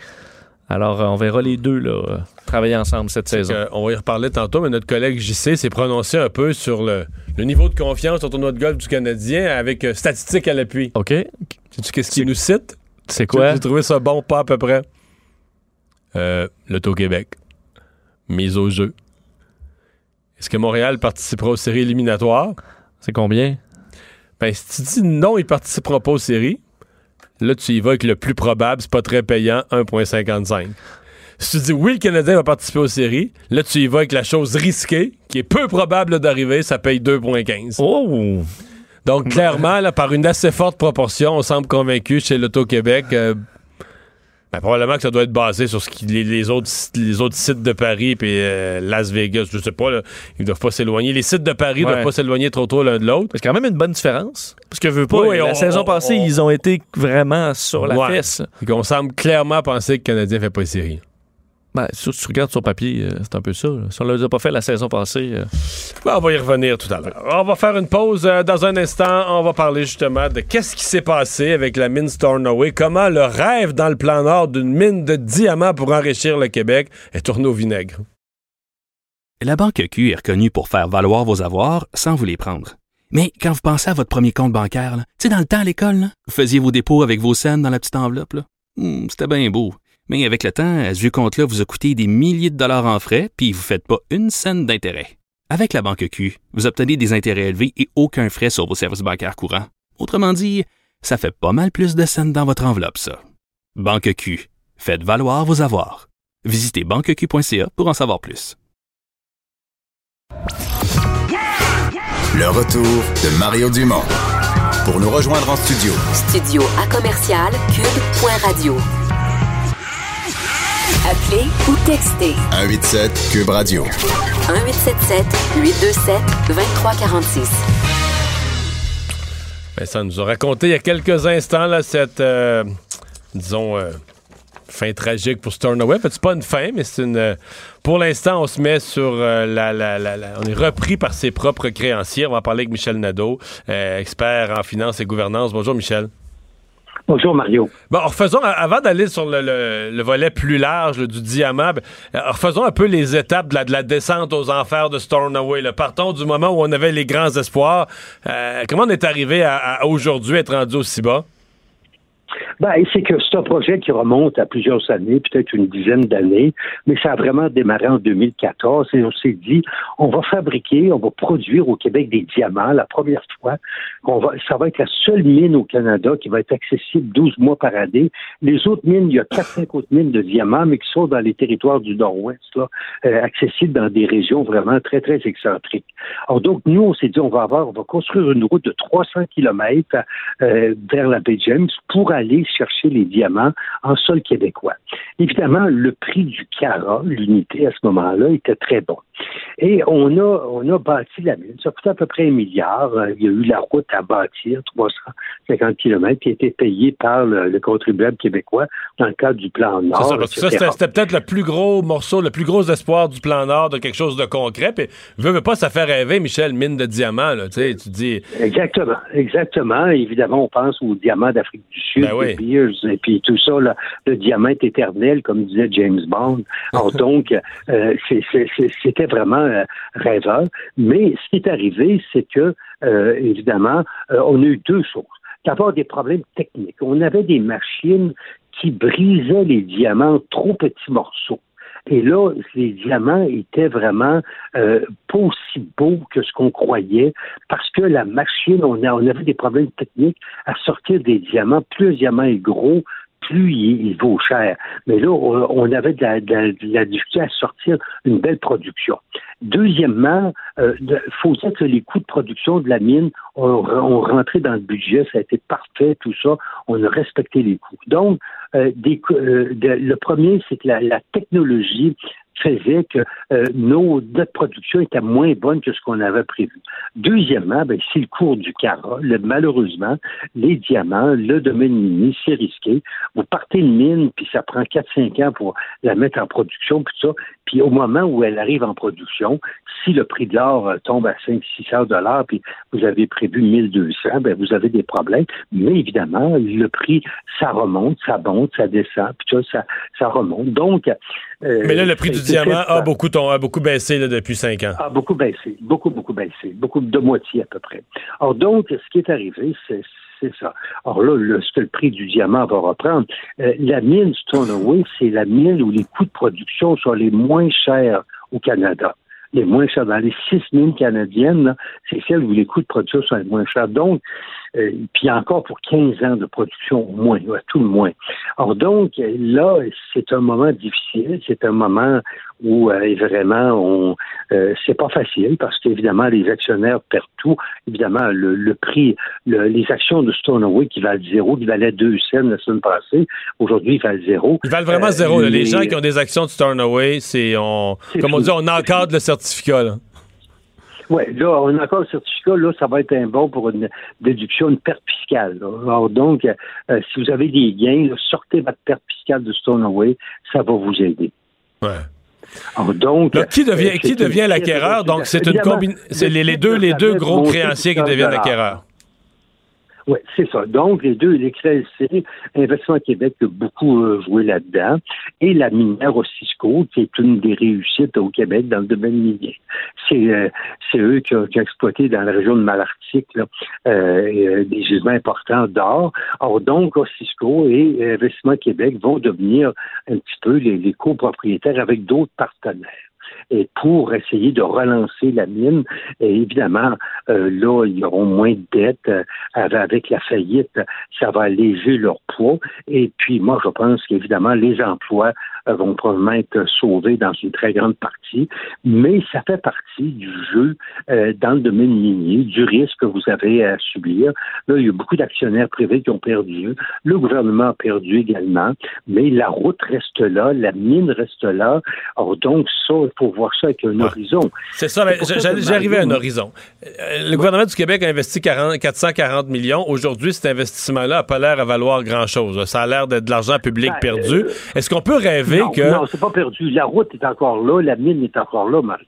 Alors, on verra les deux là, travailler ensemble cette saison. On va y reparler tantôt, mais notre collègue JC s'est prononcé un peu sur le, le niveau de confiance au tournoi de golf du Canadien avec statistiques à l'appui. OK? Sais-tu qu'est-ce qu'il nous cite? C'est quoi? J'ai trouvé ça bon, pas à peu près. Euh, L'Auto-Québec. Mise au jeu. Est-ce que Montréal participera aux séries éliminatoires? C'est combien? Ben, si tu dis non, il participera pas aux séries, là, tu y vas avec le plus probable, c'est pas très payant, 1,55. Si tu dis oui, le Canadien va participer aux séries, là, tu y vas avec la chose risquée, qui est peu probable d'arriver, ça paye 2,15. Oh! Donc, clairement, là, par une assez forte proportion, on semble convaincu chez l'Auto-Québec. euh, ben, probablement que ça doit être basé sur ce qui, les, les autres, les autres sites de Paris et Las Vegas. Je sais pas, là, ils doivent pas s'éloigner. Les sites de Paris Ouais. doivent pas s'éloigner trop tôt l'un de l'autre. C'est quand même une bonne différence. Parce que veux pas, Oui, la on- saison on- passée, on- ils ont été vraiment sur la Ouais. fesse. Qu'on semble clairement penser que le Canadien fait pas les séries. Ben, si tu regardes sur papier, euh, c'est un peu ça. là. Si on l'a pas fait la saison passée, euh, Ben, on va y revenir tout à l'heure. On va faire une pause. euh, dans un instant, on va parler justement de qu'est-ce qui s'est passé avec la mine Stornoway, comment le rêve dans le plan nord d'une mine de diamants pour enrichir le Québec est tourné au vinaigre. La Banque Q est reconnue pour faire valoir vos avoirs sans vous les prendre. Mais quand vous pensez à votre premier compte bancaire, tu sais, dans le temps à l'école, vous faisiez vos dépôts avec vos scènes dans la petite enveloppe. Hmm, C'était bien beau. Mais avec le temps, ce vieux compte-là vous a coûté des milliers de dollars en frais, puis vous ne faites pas une scène d'intérêt. Avec la Banque Q, vous obtenez des intérêts élevés et aucun frais sur vos services bancaires courants. Autrement dit, ça fait pas mal plus de scènes dans votre enveloppe, ça. Banque Q. Faites valoir vos avoirs. Visitez banqueq.ca pour en savoir plus. Le retour de Mario Dumont. Pour nous rejoindre en studio, Studio à commercial cube.radio. Appelez ou textez 187 Cube Radio. 1877 827 2346. Ben, ça nous a raconté il y a quelques instants là, cette, euh, disons, euh, fin tragique pour Stornoway. C'est pas une fin, mais c'est une. euh, pour l'instant, on se met sur euh, la, la- la- la- On est repris par ses propres créanciers. On va en parler avec Michel Nadeau, euh, expert en finance et gouvernance. Bonjour, Michel. Bonjour Mario. Bon, refaisons, avant d'aller sur le, le- le volet plus large du diamant, ben, euh, refaisons un peu les étapes de la, de la descente aux enfers de Stornoway. là. Partons du moment où on avait les grands espoirs. Euh, comment on est arrivé à, à aujourd'hui être rendu aussi bas? Ben, c'est que c'est un projet qui remonte à plusieurs années, peut-être une dizaine d'années, mais ça a vraiment démarré en 2014 et on s'est dit, on va fabriquer, on va produire au Québec des diamants la première fois. Ça va être la seule mine au Canada qui va être accessible 12 mois par année. Les autres mines, il y a 4-5 autres mines de diamants, mais qui sont dans les territoires du Nord-Ouest, euh, accessibles dans des régions vraiment très, très excentriques. Alors donc, nous, on s'est dit, on va avoir, on va construire une route de 300 kilomètres euh, vers la baie James pour aller chercher les diamants en sol québécois. Évidemment, le prix du carat, l'unité à ce moment-là, était très bon. Et on a, on a bâti la mine. Ça coûtait à peu près un milliard. Euh, Il y a eu la route à bâtir, 350 kilomètres, qui a été payée par le, le contribuable québécois dans le cadre du plan Nord. ça, parce que ça, etc. c'était peut-être le plus gros morceau, le plus gros espoir du plan Nord de quelque chose de concret. Puis, veux, veux pas, ça fait rêver, Michel, mine de diamants. Là, tu dis, Exactement, exactement. Évidemment, on pense aux diamants d'Afrique du Sud, Ben oui. Beers, et puis tout ça, là, le diamant est éternel, comme disait James Bond. Alors [laughs] donc, euh, c'était vraiment euh, rêveur. Mais ce qui est arrivé, c'est que, euh, évidemment, euh, on a eu deux choses. D'abord, des problèmes techniques. On avait des machines qui brisaient les diamants en trop petits morceaux. Et là, les diamants étaient vraiment pas aussi beaux que ce qu'on croyait, parce que la machine, on, a, on avait des problèmes techniques à sortir des diamants. Plus un diamant est gros, plus il, vaut cher. Mais là, on, on avait de la, de la- de la difficulté à sortir une belle production. Deuxièmement, il faut dire que les coûts de production de la mine ont, ont rentré dans le budget, ça a été parfait, tout ça, on a respecté les coûts. Donc, euh, des euh, de- le premier, c'est que la, la technologie faisait que euh, nos, notre production était moins bonne que ce qu'on avait prévu. Deuxièmement, ben, c'est le cours du carat. Le- malheureusement, les diamants, le domaine minier, c'est risqué. Vous partez une mine, puis ça prend 4-5 ans pour la mettre en production, puis ça. Puis au moment où elle arrive en production, si le prix de l'or euh, tombe à 500-600 dollars, puis vous avez prévu 1200, ben vous avez des problèmes. Mais évidemment, le prix, ça remonte, ça monte, ça descend, puis tout ça, ça, remonte. Donc, euh, mais là, le prix du diamant a beaucoup, ton- a beaucoup baissé là, depuis cinq ans. a beaucoup baissé, beaucoup, beaucoup baissé, beaucoup de moitié à peu près. Alors donc, ce qui est arrivé, c'est c'est ça. Alors là, le, ce que le prix du diamant va reprendre, euh, la mine Stoneway, c'est la mine où les coûts de production sont les moins chers au Canada. Les moins chers. Dans les six mines canadiennes, là, c'est celle où les coûts de production sont les moins chers. Donc, euh, puis encore pour 15 ans de production au moins, à tout le moins. Alors donc, là, c'est un moment difficile, c'est un moment où euh, vraiment on euh, c'est pas facile parce qu'évidemment les actionnaires perdent tout. Évidemment, le, le prix, le- les actions de Stoneway qui valent zéro, qui valaient deux cents la semaine passée, aujourd'hui ils valent zéro. Ils valent vraiment Euh, zéro. Les les- gens qui ont des actions de Stornoway, c'est on, comme on dit, on encadre le certificat. Là. Oui, là, on a encore le certificat, là, ça va être un bon pour une déduction, une perte fiscale. là. Alors donc, euh, si vous avez des gains, là, sortez votre perte fiscale de Stoneway, ça va vous aider. Ouais. Alors donc, Là, qui devient, euh, qui devient l'acquéreur? Donc, c'est une combine... C'est les, les le deux, les deux gros créanciers qui deviennent un dollar. acquéreurs. Oui, c'est ça. Donc, les deux, l'XLC, Investissement Québec a beaucoup euh, joué là-dedans, et la minière au Cisco, qui est une des réussites au Québec dans le domaine minier. C'est euh, eux qui ont, qui exploité dans la région de Malartic là, euh, euh, des gisements importants d'or. Alors donc, au Cisco et Investissement Québec vont devenir un petit peu les, les copropriétaires avec d'autres partenaires et pour essayer de relancer la mine. Et évidemment, euh, là, ils auront moins de dettes. euh, avec la faillite, ça va alléger leur poids. Et puis, moi, je pense qu'évidemment, les emplois vont probablement être sauvés dans une très grande partie, mais ça fait partie du jeu euh, dans le domaine minier, du risque que vous avez à subir. Là, il y a beaucoup d'actionnaires privés qui ont perdu. Le gouvernement a perdu également, mais la route reste là, la mine reste là. Alors donc, ça, il faut voir ça avec un horizon. C'est ça, mais j'arrivais à un horizon. Euh, le gouvernement du Québec a investi 40, 440 millions. Aujourd'hui, cet investissement-là n'a pas l'air à valoir grand-chose. Ça a l'air d'être de l'argent public Ben, perdu. euh, Est-ce qu'on peut rêver non, que... Non, c'est pas perdu. La route est encore là, la mine est encore là, Marie.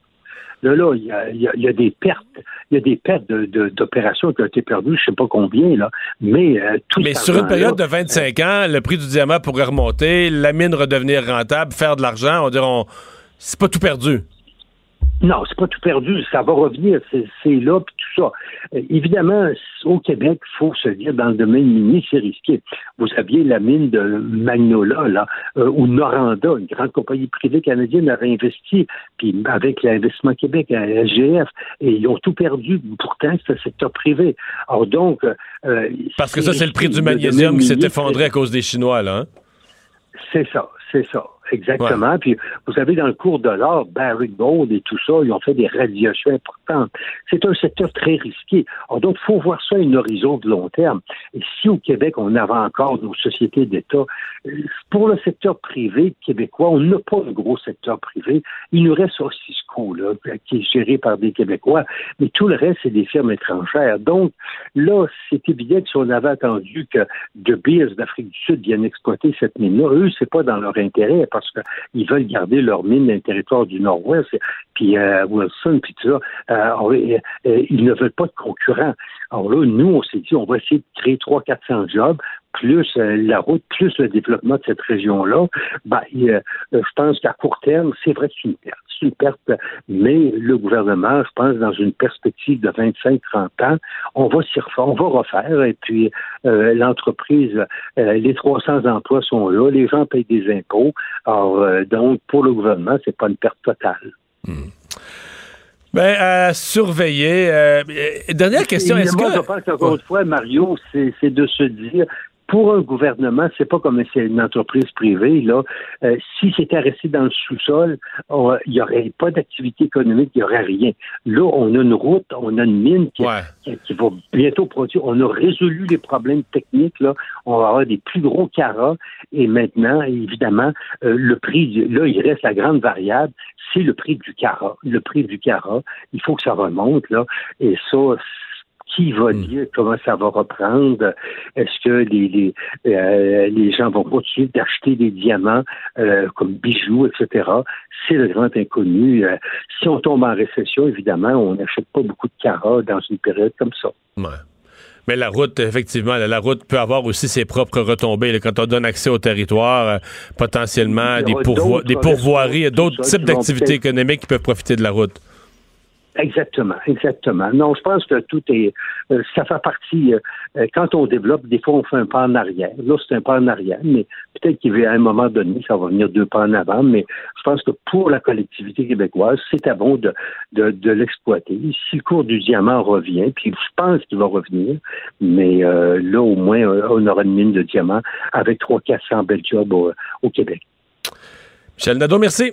Là, là, il y a, il y a- il y a des pertes. Il y a des pertes de- de- d'opérations qui ont été perdues, je sais pas combien, là. Mais euh, tout Mais sur une période de 25 ans, le prix du diamant pourrait remonter, la mine redevenir rentable, faire de l'argent. On dirait, on... c'est pas tout perdu. Non, c'est pas tout perdu, ça va revenir, c'est c'est là, puis tout ça. Euh, évidemment, au Québec, il faut se dire, dans le domaine minier, c'est risqué. Vous aviez la mine de Magnola, là, euh, où Noranda, une grande compagnie privée canadienne, avait investi, puis avec l'investissement Québec, à SGF, et ils ont tout perdu. Pourtant, c'est un secteur privé. Alors donc... euh, Parce que ça, c'est le prix du magnésium qui s'est effondré à cause des Chinois, là. hein? c'est ça, c'est ça, exactement. Puis vous savez, dans le cours de l'or, Barrick Gold et tout ça, ils ont fait des radiations importantes. C'est un secteur très risqué. Alors, donc, il faut voir ça à une horizon de long terme. Et si au Québec, on avait encore nos sociétés d'État, pour le secteur privé québécois, on n'a pas de gros secteur privé. Il nous reste Cisco, là, qui est géré par des Québécois, mais tout le reste, c'est des firmes étrangères. Donc, là, c'est évident que si on avait attendu que De Beers d'Afrique du Sud viennent exploiter cette mine-là, eux, c'est pas dans leur intérêt parce qu'ils veulent garder leur mine dans le territoire du Nord-Ouest, puis euh, Wilson, puis tout ça. Euh, euh, ils ne veulent pas de concurrents. Alors là, nous, on s'est dit, on va essayer de créer 300-400 jobs, plus euh, la route, plus le développement de cette région-là. Ben, euh, je pense qu'à court terme, c'est vrai que c'est une perte. C'est une perte, mais le gouvernement, je pense, dans une perspective de 25-30 ans, on va s'y refaire, on va refaire, et puis euh, l'entreprise, euh, les 300 emplois sont là, les gens payent des impôts. Alors, euh, donc, pour le gouvernement, c'est pas une perte totale. Ben, à surveiller. euh, dernière question, est-ce que... je pense qu'encore une fois, Mario, c'est de se dire, pour un gouvernement, c'est pas comme si c'est une entreprise privée, là. Euh, si c'était resté dans le sous-sol, on- il n'y aurait pas d'activité économique, il n'y aurait rien. Là, on a une route, on a une mine qui, Ouais. qui, qui va bientôt produire. On a résolu les problèmes techniques, là. On va avoir des plus gros carats. Et maintenant, évidemment, euh, le prix, là, il reste la grande variable, c'est le prix du carat. Le prix du carat, il faut que ça remonte, là. Et ça, qui va dire comment ça va reprendre? Est-ce que les, les, euh, les gens vont continuer d'acheter des diamants euh, comme bijoux, etc.? C'est le grand inconnu. Euh, si on tombe en récession, évidemment, on n'achète pas beaucoup de carats dans une période comme ça. Ouais. Mais la route, effectivement, la, route peut avoir aussi ses propres retombées. là. quand on donne accès au territoire, potentiellement des, pourvoi- des pourvoiries, d'autres types d'activités économiques qui peuvent profiter de la route. Exactement, exactement. Non, je pense que tout est, euh, ça fait partie. euh, euh, quand on développe, des fois on fait un pas en arrière. Là, c'est un pas en arrière, mais peut-être qu'à un moment donné, ça va venir deux pas en avant. Mais je pense que pour la collectivité québécoise, c'est à bon de, l'exploiter. Si le cours du diamant revient, puis je pense qu'il va revenir, mais là, au moins, on aura une mine de diamant avec 300-400 belles jobs au, au Québec. Michel Nadeau, merci.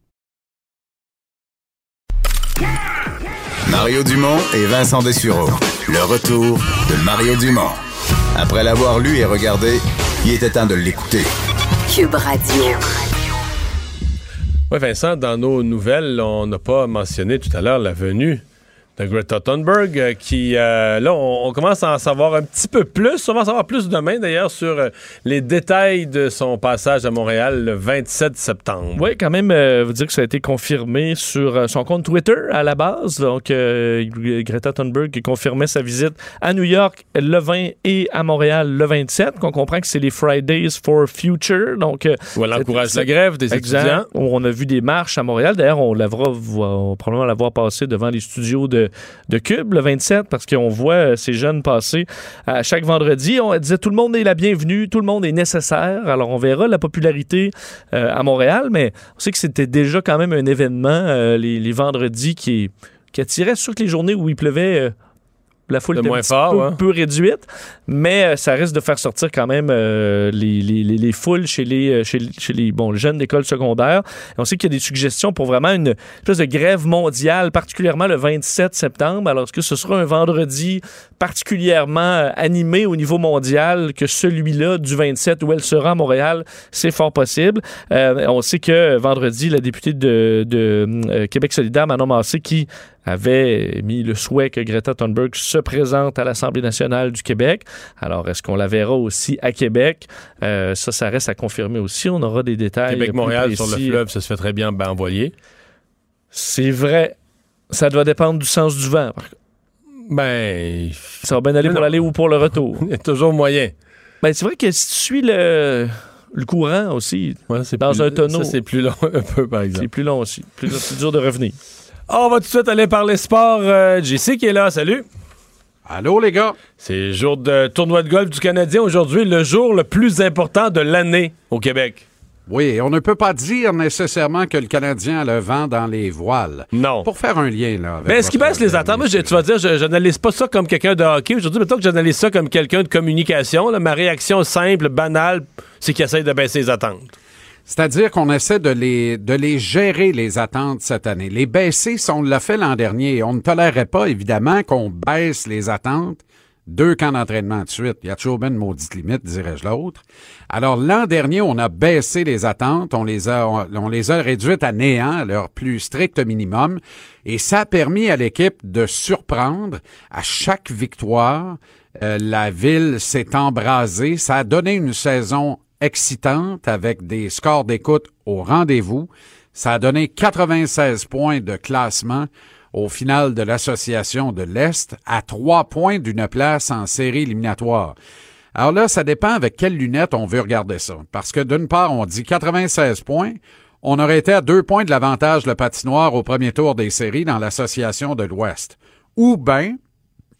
Mario Dumont et Vincent Dessureau. Le retour de Mario Dumont. Après l'avoir lu et regardé, il était temps de l'écouter. Cube Radio. Oui, Vincent, dans nos nouvelles, on n'a pas mentionné tout à l'heure la venue de Greta Thunberg, euh, qui, euh, là, on, on commence à en savoir un petit peu plus. On va en savoir plus demain, d'ailleurs, sur euh, les détails de son passage à Montréal le 27 septembre. Oui, quand même, euh, vous dire que ça a été confirmé sur son compte Twitter à la base. Donc, euh, Greta Thunberg qui confirmait sa visite à New York le 20 et à Montréal le 27. On comprend que c'est les Fridays for Future. Donc, Où elle encourage la grève des Exact. étudiants. On a vu des marches à Montréal. D'ailleurs, on, la verra- on va probablement la voir passer devant les studios de, de Cube le 27 parce qu'on voit euh, ces jeunes passer à chaque vendredi. On disait tout le monde est la bienvenue, tout le monde est nécessaire. Alors, on verra la popularité euh, à Montréal, mais on sait que c'était déjà quand même un événement euh, les, vendredis qui, attirait sur les journées où il pleuvait. La foule Le était un moins petit fort, peu, hein. peu réduite, mais euh, ça risque de faire sortir quand même euh, les, les- les- les foules chez les, euh, chez, chez les bon, jeunes d'école secondaire. Et on sait qu'il y a des suggestions pour vraiment une espèce de grève mondiale, particulièrement le 27 septembre. Alors, est-ce que ce sera un vendredi particulièrement animé au niveau mondial que celui-là du 27 où elle sera à Montréal? C'est fort possible. Euh, on sait que vendredi, la députée de, de, euh, Québec solidaire, Manon Massé, qui avait mis le souhait que Greta Thunberg se présente à l'Assemblée nationale du Québec. Alors, est-ce qu'on la verra aussi à Québec? Euh, ça, ça reste à confirmer aussi. On aura des détails. plus Québec-Montréal sur le fleuve, ça se fait très bien ben, envoyer. C'est vrai. Ça doit dépendre du sens du vent. Ben, Ça va bien aller pour l'aller ou pour le retour. [laughs] il y a toujours moyen. ben, c'est vrai que si tu suis le, le courant aussi, Ouais, Dans plus- un tonneau. Ça, c'est plus long [laughs] un peu, par exemple. c'est plus long aussi. Plus c'est dur de revenir. On va tout de suite aller parler sport. Euh, JC qui est là, salut. Allô, les gars? C'est jour de tournoi de golf du Canadien aujourd'hui, le jour le plus important de l'année au Québec. Oui, on ne peut pas dire nécessairement que le Canadien a le vent dans les voiles. Non. Pour faire un lien, là. Mais est-ce qu'il baisse les attentes? Moi, je- tu vas dire, je j'analyse pas ça comme quelqu'un de hockey. Aujourd'hui, mettons que j'analyse ça comme quelqu'un de communication. là. Ma réaction simple, banale, c'est qu'il essaie de baisser les attentes. C'est-à-dire qu'on essaie de les, de les gérer, les attentes cette année. Les baisser, si on l'a fait l'an dernier, on ne tolérerait pas, évidemment, qu'on baisse les attentes. Deux camps d'entraînement de suite. Il y a toujours bien une maudite limite, dirais-je l'autre. Alors, l'an dernier, on a baissé les attentes, on les a, on, on les a réduites à néant, à leur plus strict minimum, et ça a permis à l'équipe de surprendre à chaque victoire. Euh, la ville s'est embrasée. Ça a donné une saison excitante avec des scores d'écoute au rendez-vous. Ça a donné 96 points de classement au final de l'association de l'Est à trois points d'une place en série éliminatoire. Alors là, ça dépend avec quelles lunettes on veut regarder ça. Parce que d'une part, on dit 96 points. On aurait été à deux points de l'avantage le patinoire au premier tour des séries dans l'association de l'Ouest. Ou bien,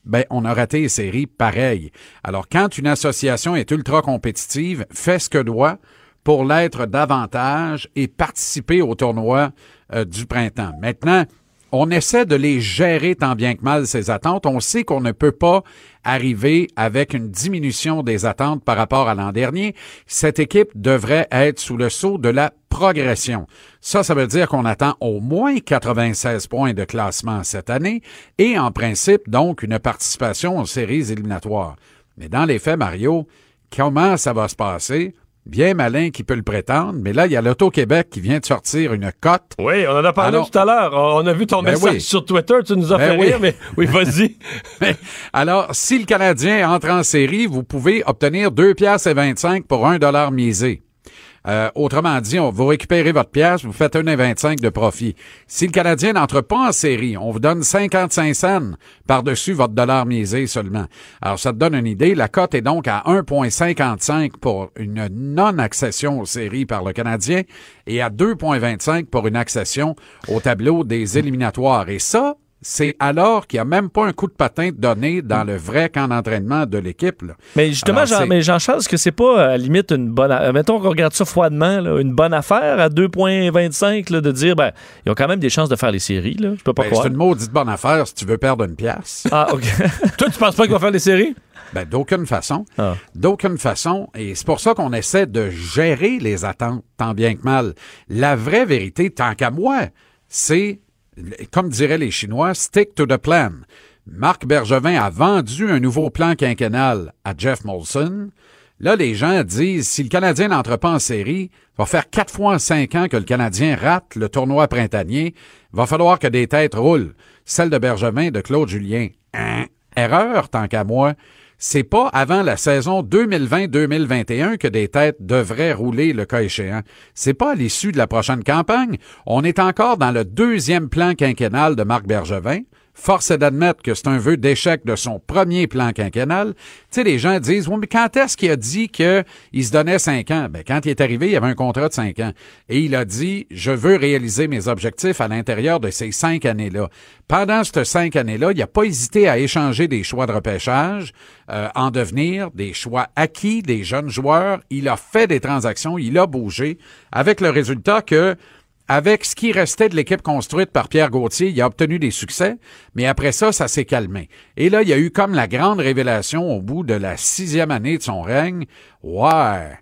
ben, on a raté les séries pareil. Alors, quand une association est ultra compétitive, fait ce que doit pour l'être davantage et participer au tournoi euh, du printemps. Maintenant, on essaie de les gérer tant bien que mal, ces attentes. On sait qu'on ne peut pas arriver avec une diminution des attentes par rapport à l'an dernier. Cette équipe devrait être sous le sceau de la progression. Ça, ça veut dire qu'on attend au moins 96 points de classement cette année et en principe, donc, une participation aux séries éliminatoires. Mais dans les faits, Mario, comment ça va se passer? Bien malin qui peut le prétendre, mais là, il y a l'Auto-Québec qui vient de sortir une cote. Oui, on en a parlé Alors- tout à l'heure. On a vu ton Ben message oui. sur Twitter. Tu nous as Ben fait oui. rire, mais [laughs] oui, vas-y. [laughs] Alors, si le Canadien entre en série, vous pouvez obtenir 2 piastres et 25 pour 1 dollar misé. Euh, autrement dit, on vous récupérez votre pièce, vous faites 1,25 de profit. Si le Canadien n'entre pas en série, on vous donne 55 cents par-dessus votre dollar misé seulement. Alors, ça te donne une idée. La cote est donc à 1,55 pour une non-accession aux séries par le Canadien et à 2,25 pour une accession au tableau des éliminatoires. Et ça, c'est alors qu'il n'y a même pas un coup de patin donné dans le vrai camp d'entraînement de l'équipe. Mais justement, Alors, Jean, c'est- mais Jean-Charles, est-ce que c'est pas à la limite une bonne. a- Mettons qu'on regarde ça froidement, là, une bonne affaire à 2,25 là, de dire, ben, ils ont quand même des chances de faire les séries. Là. Je peux pas Ben, croire. c'est une maudite bonne affaire si tu veux perdre une pièce. [laughs] Ah, OK. [laughs] Toi, tu penses pas qu'il va faire les séries? Ben, d'aucune façon. Ah. D'aucune façon. Et c'est pour ça qu'on essaie de gérer les attentes, tant bien que mal. La vraie vérité, tant qu'à moi, c'est, comme diraient les Chinois, stick to the plan. Marc Bergevin a vendu un nouveau plan quinquennal à Jeff Molson. Là, les gens disent, si le Canadien n'entre pas en série, va faire quatre fois en cinq ans que le Canadien rate le tournoi printanier, va falloir que des têtes roulent. Celle de Bergevin, de Claude Julien. Hein? Erreur, tant qu'à moi. C'est pas avant la saison 2020-2021 que des têtes devraient rouler le cas échéant. C'est pas à l'issue de la prochaine campagne. On est encore dans le deuxième plan quinquennal de Marc Bergevin. Force est d'admettre que c'est un vœu d'échec de son premier plan quinquennal. Tu sais, les gens disent, oui, mais quand est-ce qu'il a dit qu'il se donnait cinq ans? Ben, quand il est arrivé, il y avait un contrat de cinq ans. Et il a dit, je veux réaliser mes objectifs à l'intérieur de ces cinq années-là. Pendant ces cinq années-là, il n'a pas hésité à échanger des choix de repêchage, euh, en devenir des choix acquis des jeunes joueurs. Il a fait des transactions, il a bougé, avec le résultat que avec ce qui restait de l'équipe construite par Pierre Gauthier, il a obtenu des succès, mais après ça, ça s'est calmé. Et là, il y a eu comme la grande révélation au bout de la sixième année de son règne. Ouais,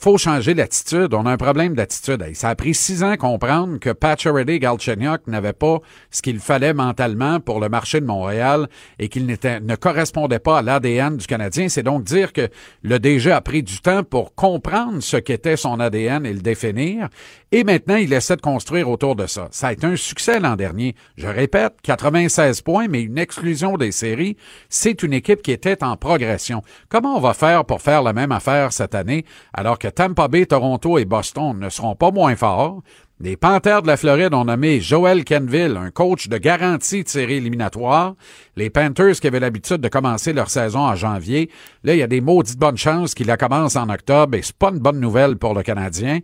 faut changer d'attitude. On a un problème d'attitude. Ça a pris six ans à comprendre que Pacioretty et Galchenyuk n'avaient pas ce qu'il fallait mentalement pour le marché de Montréal et qu'il ne correspondait pas à l'ADN du Canadien. C'est donc dire que le DG a pris du temps pour comprendre ce qu'était son ADN et le définir. Et maintenant, il essaie de construire autour de ça. Ça a été un succès l'an dernier. Je répète, 96 points, mais une exclusion des séries. C'est une équipe qui était en progression. Comment on va faire pour faire la même affaire cette année alors que Tampa Bay, Toronto et Boston ne seront pas moins forts. Les Panthers de la Floride ont nommé Joel Kenville, un coach de garantie de série éliminatoire. Les Panthers qui avaient l'habitude de commencer leur saison en janvier, là, il y a des maudites bonnes chances qu'ils la commencent en octobre et c'est pas une bonne nouvelle pour le Canadien.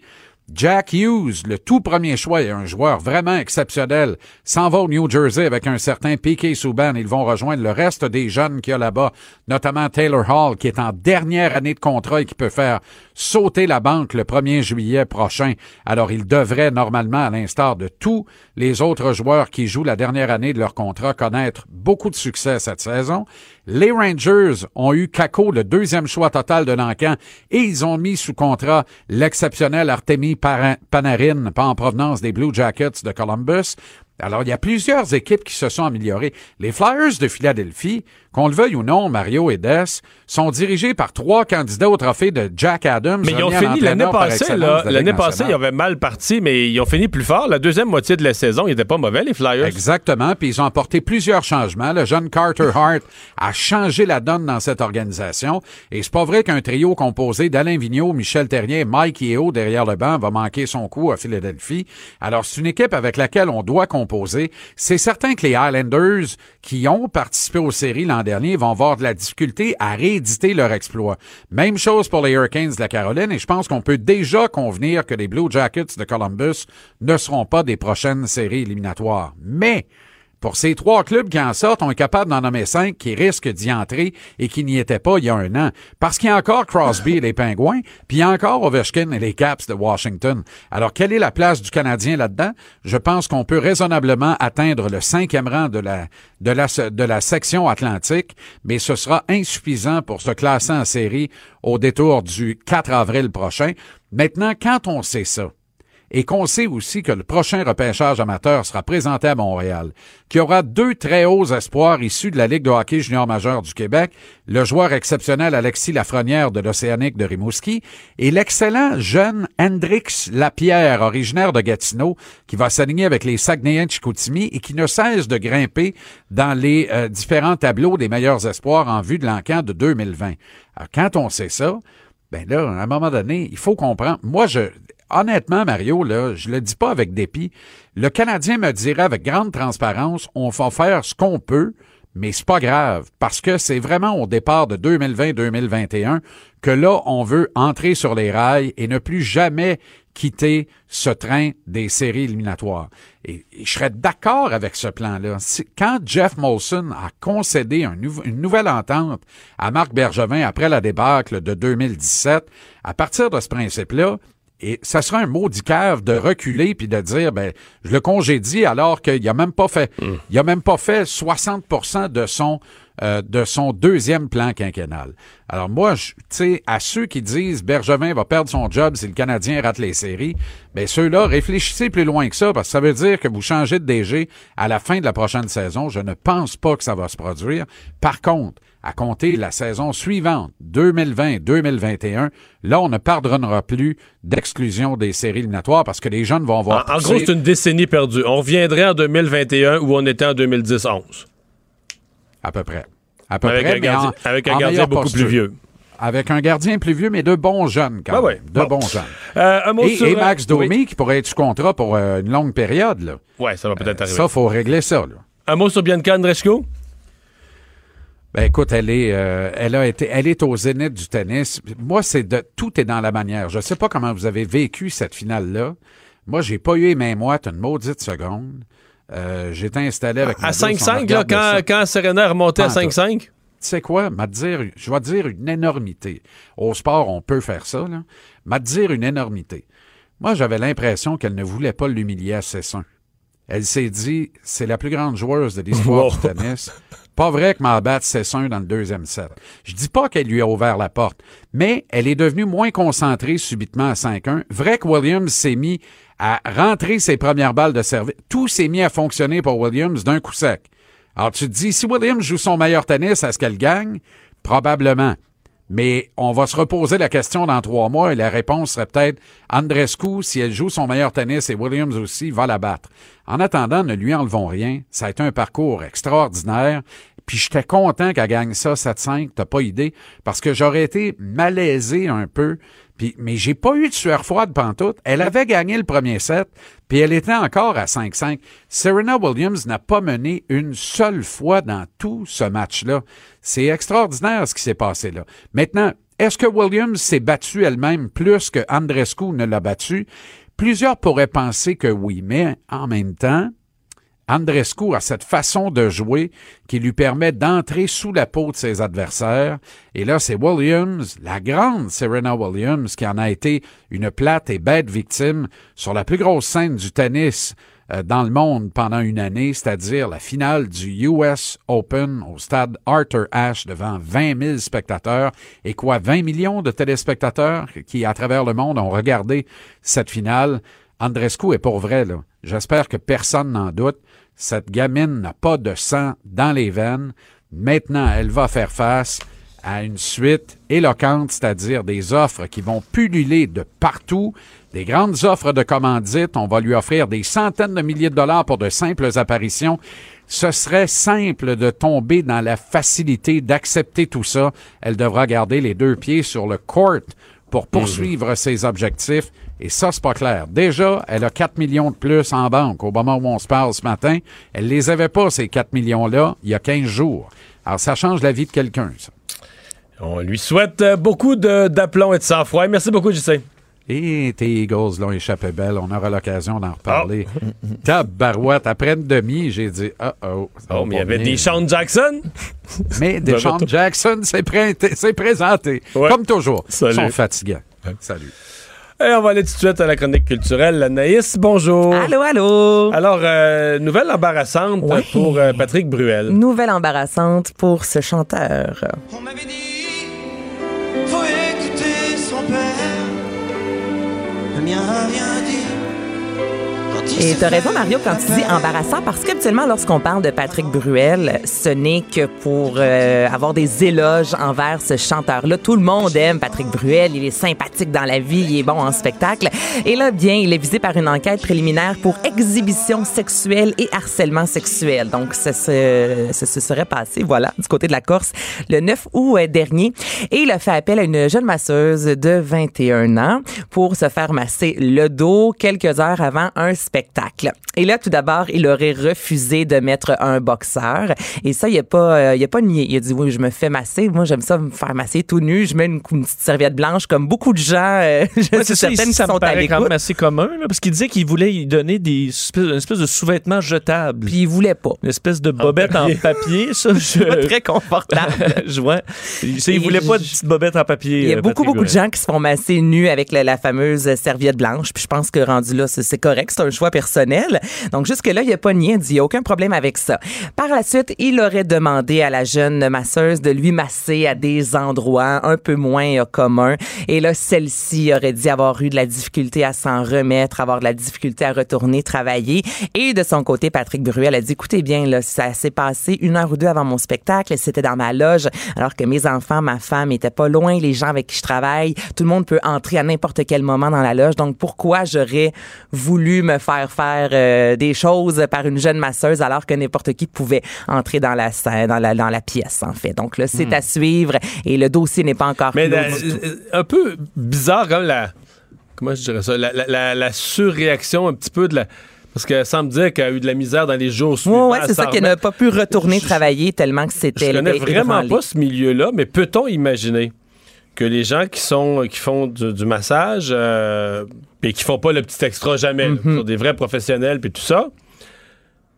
Jack Hughes, le tout premier choix et un joueur vraiment exceptionnel, s'en va au New Jersey avec un certain P.K. Subban. Ils vont rejoindre le reste des jeunes qu'il y a là-bas, notamment Taylor Hall, qui est en dernière année de contrat et qui peut faire sauter la banque le 1er juillet prochain. Alors, il devrait normalement, à l'instar de tous les autres joueurs qui jouent la dernière année de leur contrat, connaître beaucoup de succès cette saison. Les Rangers ont eu Kako, le deuxième choix total de l'encan, et ils ont mis sous contrat l'exceptionnel Artemi Panarin, pas en provenance des Blue Jackets de Columbus. Alors, il y a plusieurs équipes qui se sont améliorées. Les Flyers de Philadelphie, qu'on le veuille ou non, Mario et Des, sont dirigés par trois candidats au trophée de Jack Adams. Mais ils ont fini l'année passée, L'année passée, ils avaient mal parti, mais ils ont fini plus fort. La deuxième moitié de la saison, ils n'étaient pas mauvais, les Flyers. Exactement. Puis ils ont apporté plusieurs changements. Le jeune Carter [laughs] Hart a changé la donne dans cette organisation. Et c'est pas vrai qu'un trio composé d'Alain Vigneault, Michel Terrien, Mike Yeo derrière le banc va manquer son coup à Philadelphie. Alors, c'est une équipe avec laquelle on doit composer. C'est certain que les Highlanders, qui ont participé aux séries l'an dernier, vont avoir de la difficulté à rééditer leur exploit. Même chose pour les Hurricanes de la Caroline, et je pense qu'on peut déjà convenir que les Blue Jackets de Columbus ne seront pas des prochaines séries éliminatoires. Mais, pour ces trois clubs qui en sortent, on est capable d'en nommer cinq qui risquent d'y entrer et qui n'y étaient pas il y a un an. Parce qu'il y a encore Crosby et les Pingouins, puis il y a encore Ovechkin et les Caps de Washington. Alors, quelle est la place du Canadien là-dedans? Je pense qu'on peut raisonnablement atteindre le cinquième rang de la, de la, de la section atlantique, mais ce sera insuffisant pour se classer en série au détour du 4 avril prochain. Maintenant, quand on sait ça, et qu'on sait aussi que le prochain repêchage amateur sera présenté à Montréal, qu'il y aura deux très hauts espoirs issus de la Ligue de hockey junior majeur du Québec, le joueur exceptionnel Alexis Lafrenière de l'Océanique de Rimouski et l'excellent jeune Hendrix Lapierre, originaire de Gatineau, qui va s'aligner avec les Saguenayens de Chicoutimi et qui ne cesse de grimper dans les euh, différents tableaux des meilleurs espoirs en vue de l'encan de 2020. Alors, quand on sait ça, ben là, à un moment donné, il faut comprendre. Moi, je, honnêtement, Mario, là, je le dis pas avec dépit. Le Canadien me dirait avec grande transparence, on va faire ce qu'on peut, mais c'est pas grave, parce que c'est vraiment au départ de 2020-2021 que là, on veut entrer sur les rails et ne plus jamais quitter ce train des séries éliminatoires. Et, je serais d'accord avec ce plan-là. Quand Jeff Molson a concédé une nouvelle entente à Marc Bergevin après la débâcle de 2017, à partir de ce principe-là, et ça sera un maudit cave de reculer puis de dire, ben, je le congédie alors qu'il a même pas fait, mm. il a même pas fait 60 de son, euh, de son deuxième plan quinquennal. Alors moi, tu sais, à ceux qui disent Bergevin va perdre son job si le Canadien rate les séries, ben ceux-là, réfléchissez plus loin que ça parce que ça veut dire que vous changez de DG à la fin de la prochaine saison. Je ne pense pas que ça va se produire. Par contre, à compter de la saison suivante, 2020-2021, là, on ne pardonnera plus d'exclusion des séries éliminatoires parce que les jeunes vont avoir... En, en gros, c'est une décennie perdue. On reviendrait en 2021 où on était en 2010-11. À peu près. À peu Avec près, un gardien, en- avec un en gardien beaucoup posture. plus vieux. Avec un gardien plus vieux, mais de bons jeunes quand même. ouais. De Bon. bons jeunes. Euh, un mot Et, sur, et euh, Max Domi, oui. qui pourrait être sous contrat pour euh, une longue période. Là. Ouais, ça va peut-être arriver. Ça, faut régler ça. Là. Un mot sur Bianca Andreescu? Ben écoute, elle est, euh, elle a été, elle est au zénith du tennis. Moi, c'est de tout est dans la manière. Je sais pas comment vous avez vécu cette finale-là. Moi, j'ai pas eu les mains moites une maudite seconde. Euh, J'étais installé avec À douce, on 5-5, là, quand, quand Serena remontée à Pas en tout. 5-5? Tu sais quoi, m'a dire, je vais te dire une énormité. Au sport, on peut faire ça, là. M'a dire une énormité. Moi, j'avais l'impression qu'elle ne voulait pas l'humilier à 6-1. Elle s'est dit, c'est la plus grande joueuse de l'histoire Wow. du tennis. Pas vrai que m'a battre 6-1 dans le deuxième set. Je dis pas qu'elle lui a ouvert la porte, mais elle est devenue moins concentrée subitement à 5-1. Vrai que Williams s'est mis à rentrer ses premières balles de service. Tout s'est mis à fonctionner pour Williams d'un coup sec. Alors tu te dis, si Williams joue son meilleur tennis, est-ce qu'elle gagne? Probablement. Mais on va se reposer la question dans trois mois et la réponse serait peut-être Andrescu, si elle joue son meilleur tennis et Williams aussi, va la battre. En attendant, ne lui enlevons rien. Ça a été un parcours extraordinaire. Puis j'étais content qu'elle gagne ça 7-5, t'as pas idée, parce que j'aurais été malaisé un peu. Puis, mais j'ai pas eu de sueur froide pantoute. Elle avait gagné le premier set, puis elle était encore à 5-5. Serena Williams n'a pas mené une seule fois dans tout ce match-là. C'est extraordinaire ce qui s'est passé là. Maintenant, est-ce que Williams s'est battue elle-même plus que Andrescu ne l'a battue? Plusieurs pourraient penser que oui, mais en même temps, Andrescu a cette façon de jouer qui lui permet d'entrer sous la peau de ses adversaires. Et là, c'est Williams, la grande Serena Williams, qui en a été une plate et bête victime sur la plus grosse scène du tennis euh, dans le monde pendant une année, c'est-à-dire la finale du US Open au stade Arthur Ashe devant 20 000 spectateurs et quoi, 20 millions de téléspectateurs qui, à travers le monde, ont regardé cette finale? Andrescu est pour vrai, là. J'espère que personne n'en doute. Cette gamine n'a pas de sang dans les veines. Maintenant, elle va faire face à une suite éloquente, c'est-à-dire des offres qui vont pulluler de partout, des grandes offres de commandites. On va lui offrir des centaines de milliers de dollars pour de simples apparitions. Ce serait simple de tomber dans la facilité d'accepter tout ça. Elle devra garder les deux pieds sur le court pour poursuivre ses objectifs. Et ça, c'est pas clair. Déjà, elle a 4 millions de plus en banque au moment où on se parle ce matin. Elle les avait pas, ces 4 millions-là, il y a 15 jours. Alors, ça change la vie de quelqu'un, ça. On lui souhaite euh, beaucoup d'aplomb et de sang-froid. Merci beaucoup, JC. Et tes Eagles l'ont échappé belle. On aura l'occasion d'en reparler. [laughs] Tabarouette. Après une demi, j'ai dit, ah oh. va Oh, mais il y avait des Sean Jackson. Mais Deshaun. Jackson [laughs] [laughs] s'est pré- s'est présenté. Ouais. Comme toujours. Salut. Ils sont fatigants. Salut. Et on va aller tout de suite à la chronique culturelle. Anaïs, bonjour. Allô, allô. Alors, euh, nouvelle embarrassante pour euh, Patrick Bruel. Nouvelle embarrassante pour ce chanteur. On m'avait dit, faut écouter son père. Le mien a Et t'as raison, Mario, quand tu dis embarrassant, parce qu'habituellement, lorsqu'on parle de Patrick Bruel, ce n'est que pour euh, avoir des éloges envers ce chanteur-là. Tout le monde aime Patrick Bruel. Il est sympathique dans la vie, il est bon en spectacle. Et là, bien, il est visé par une enquête préliminaire pour exhibition sexuelle et harcèlement sexuel. Donc, ça se, ça se serait passé, voilà, du côté de la Corse, le 9 août euh, dernier. Et il a fait appel à une jeune masseuse de 21 ans pour se faire masser le dos quelques heures avant un spectacle. Et là, tout d'abord, il aurait refusé de mettre un boxeur. Et ça, il a pas, euh, il a pas nié. Il a dit, oui, je me fais masser. Moi, j'aime ça me faire masser tout nu. Je mets une, une petite serviette blanche comme beaucoup de gens. euh, [laughs] je Ouais, suis c'est ça, ici, sont paraît quand même assez commun, là, parce qu'il disait qu'il voulait y donner des une espèce de sous-vêtements jetables. Puis il voulait pas. Une espèce de bobette en papier, ça. [laughs] Pas Je... très confortable. [laughs] je vois. Il, il voulait pas de petite bobette en papier. Il y a euh, beaucoup, Patrick beaucoup de gens qui se font masser nus avec la, la fameuse serviette blanche. Puis je pense que rendu là, c'est c'est correct. C'est un choix personnel. Donc, jusque-là, il n'y a pas il dit, aucun problème avec ça. Par la suite, il aurait demandé à la jeune masseuse de lui masser à des endroits un peu moins euh, communs. Et là, celle-ci aurait dit avoir eu de la difficulté à s'en remettre, avoir de la difficulté à retourner travailler. Et de son côté, Patrick Bruel a dit, écoutez bien, là, ça s'est passé une heure ou deux avant mon spectacle, c'était dans ma loge, alors que mes enfants, ma femme étaient pas loin, les gens avec qui je travaille, tout le monde peut entrer à n'importe quel moment dans la loge. Donc, pourquoi j'aurais voulu me faire faire euh, des choses par une jeune masseuse alors que n'importe qui pouvait entrer dans la scène, dans la, dans la pièce, en fait. Donc là, c'est Hmm. à suivre et le dossier n'est pas encore Mais la- euh, un peu bizarre comme la. Comment je dirais ça? La, la- la- la surréaction un petit peu de la. Parce qu'elle semble dire qu'elle a eu de la misère dans les jours suivants. ouais, c'est ça qu'elle n'a pas pu retourner travailler tellement que c'était Je connais vraiment pas ce milieu-là, mais peut-on imaginer? Que les gens qui sont qui font du, du massage euh, et qui font pas le petit extra jamais, là, Mm-hmm. qui sont des vrais professionnels puis tout ça,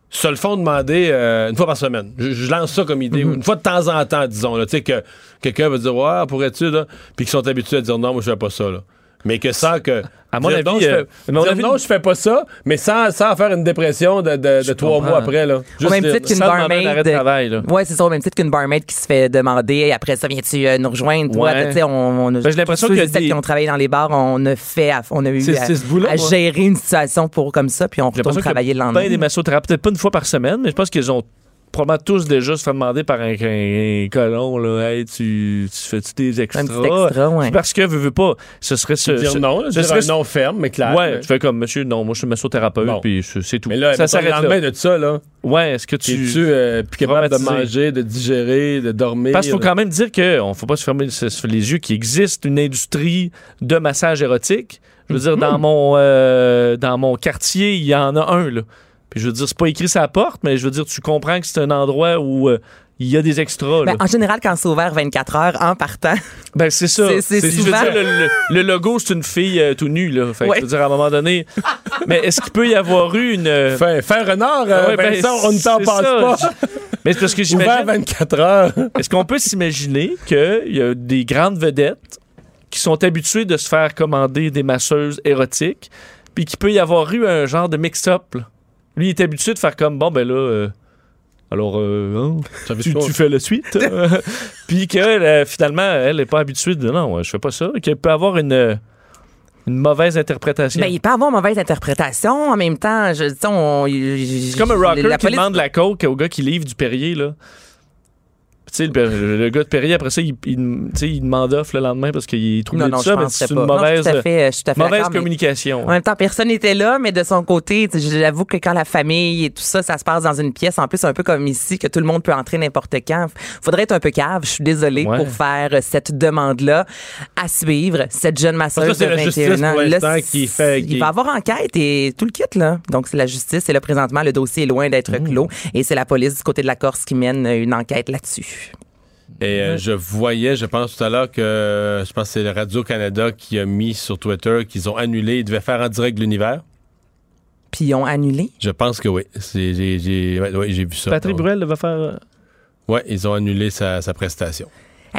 se le font demander euh, une fois par semaine. Je, je lance ça comme idée. Mm-hmm. Une fois de temps en temps, disons. là, Tu sais, que quelqu'un va dire Ouais, pourrais-tu, là? Puis qu'ils sont habitués à dire non, moi, je fais pas ça, là. Mais que sans que. À mon avis, non, je euh, fais, mon avis- non, je fais pas ça, mais sans, sans faire une dépression de, de, de trois mois après, là. Au Juste même dire- titre qu'une arrêt de barmaid. travail. Ouais, c'est ça, au même titre qu'une barmaid qui se fait demander après ça, viens-tu euh, nous rejoindre? Toi, Ouais. on, on a, Ben, j'ai l'impression et celles des- qui ont travaillé dans les bars, on a fait, à- on a eu à, à gérer une situation pour comme ça, puis on retourne travailler le lendemain. bien des massothérapeutes, peut-être pas une fois par semaine, mais je pense qu'ils ont probablement tous déjà se fait demander par un, un- un colon, là, hey, tu, tu fais-tu des extras? Un petit extra, ouais. Parce que, veux, veux pas, ce serait ce. dire ce- non, là, ce dire serait un non ferme, mais clair. Ouais, Mais- tu fais comme, monsieur, non, moi je suis massothérapeute, Bon. puis je- c'est tout. Mais là, ça s'arrête le lendemain là. de ça, là. Ouais, est-ce que tu. Es-tu euh, plus capable de manger, de digérer, de dormir? Parce qu'il faut quand même dire qu'on ne faut pas se fermer les yeux qu'il existe une industrie de massage érotique. Je veux dire, Mhm. dans mon euh, dans mon quartier, il y en a un, là. Puis je veux dire, c'est pas écrit sa porte, mais je veux dire, tu comprends que c'est un endroit où euh, il y a des extras. Ben, en général, quand c'est ouvert 24 heures en partant, [laughs] Ben, c'est ça. C'est- c'est je veux souvent- dire, le, le- le logo, c'est une fille euh, tout nue, là. Fait que Ouais. je veux dire, à un moment donné. [laughs] mais est-ce qu'il peut y avoir eu une. euh, Fin, fin renard, euh, ouais, ben, Vincent, on ne t'en passe ça. pas. [laughs] Mais c'est parce que Ouvert j'imagine. 24 heures. Est-ce qu'on peut s'imaginer qu'il y a des grandes vedettes qui sont habituées de se faire commander des masseuses érotiques, puis qu'il peut y avoir eu un genre de mix-up? Lui, il est habitué de faire comme, bon, ben là, euh, alors, euh, hein, tu, tu fais la suite. [laughs] puis que euh, finalement, elle n'est pas habituée de, non, je fais pas ça, qu'elle peut avoir une, une mauvaise interprétation. ben, il peut avoir mauvaise interprétation. En même temps, je, tu sais, on- C'est comme un rocker la qui police- demande la coke au gars qui livre du Perrier, là. Sais, le, gars de Perrier, après ça, il, il, il demande off le lendemain parce qu'il troublé Non, non, ça, mais c'est pas. une Non, mauvaise, tout à fait, je suis tout à fait mauvaise d'accord, mais- communication. En même temps, personne n'était là, mais de son côté, j'avoue que quand la famille et tout ça, ça se passe dans une pièce, en plus un peu comme ici, que tout le monde peut entrer n'importe quand. Faudrait être un peu cave. Je suis désolée Ouais. pour faire cette demande-là à suivre. Cette jeune masseuse de la 21 justice ans. Là, qui fait- Il va avoir enquête et tout le kit là. Donc c'est la justice et là présentement le dossier est loin d'être Mmh. clos et c'est la police du côté de la Corse qui mène une enquête là-dessus. Et euh, je voyais, je pense tout à l'heure que je pense que c'est le Radio-Canada qui a mis sur Twitter qu'ils ont annulé, ils devaient faire en direct l'univers. Puis ils ont annulé? Je pense que oui. C'est- J'ai j'ai- ouais, ouais, j'ai vu ça. Patrick Bruel va faire. euh, Oui, ils ont annulé sa, sa prestation.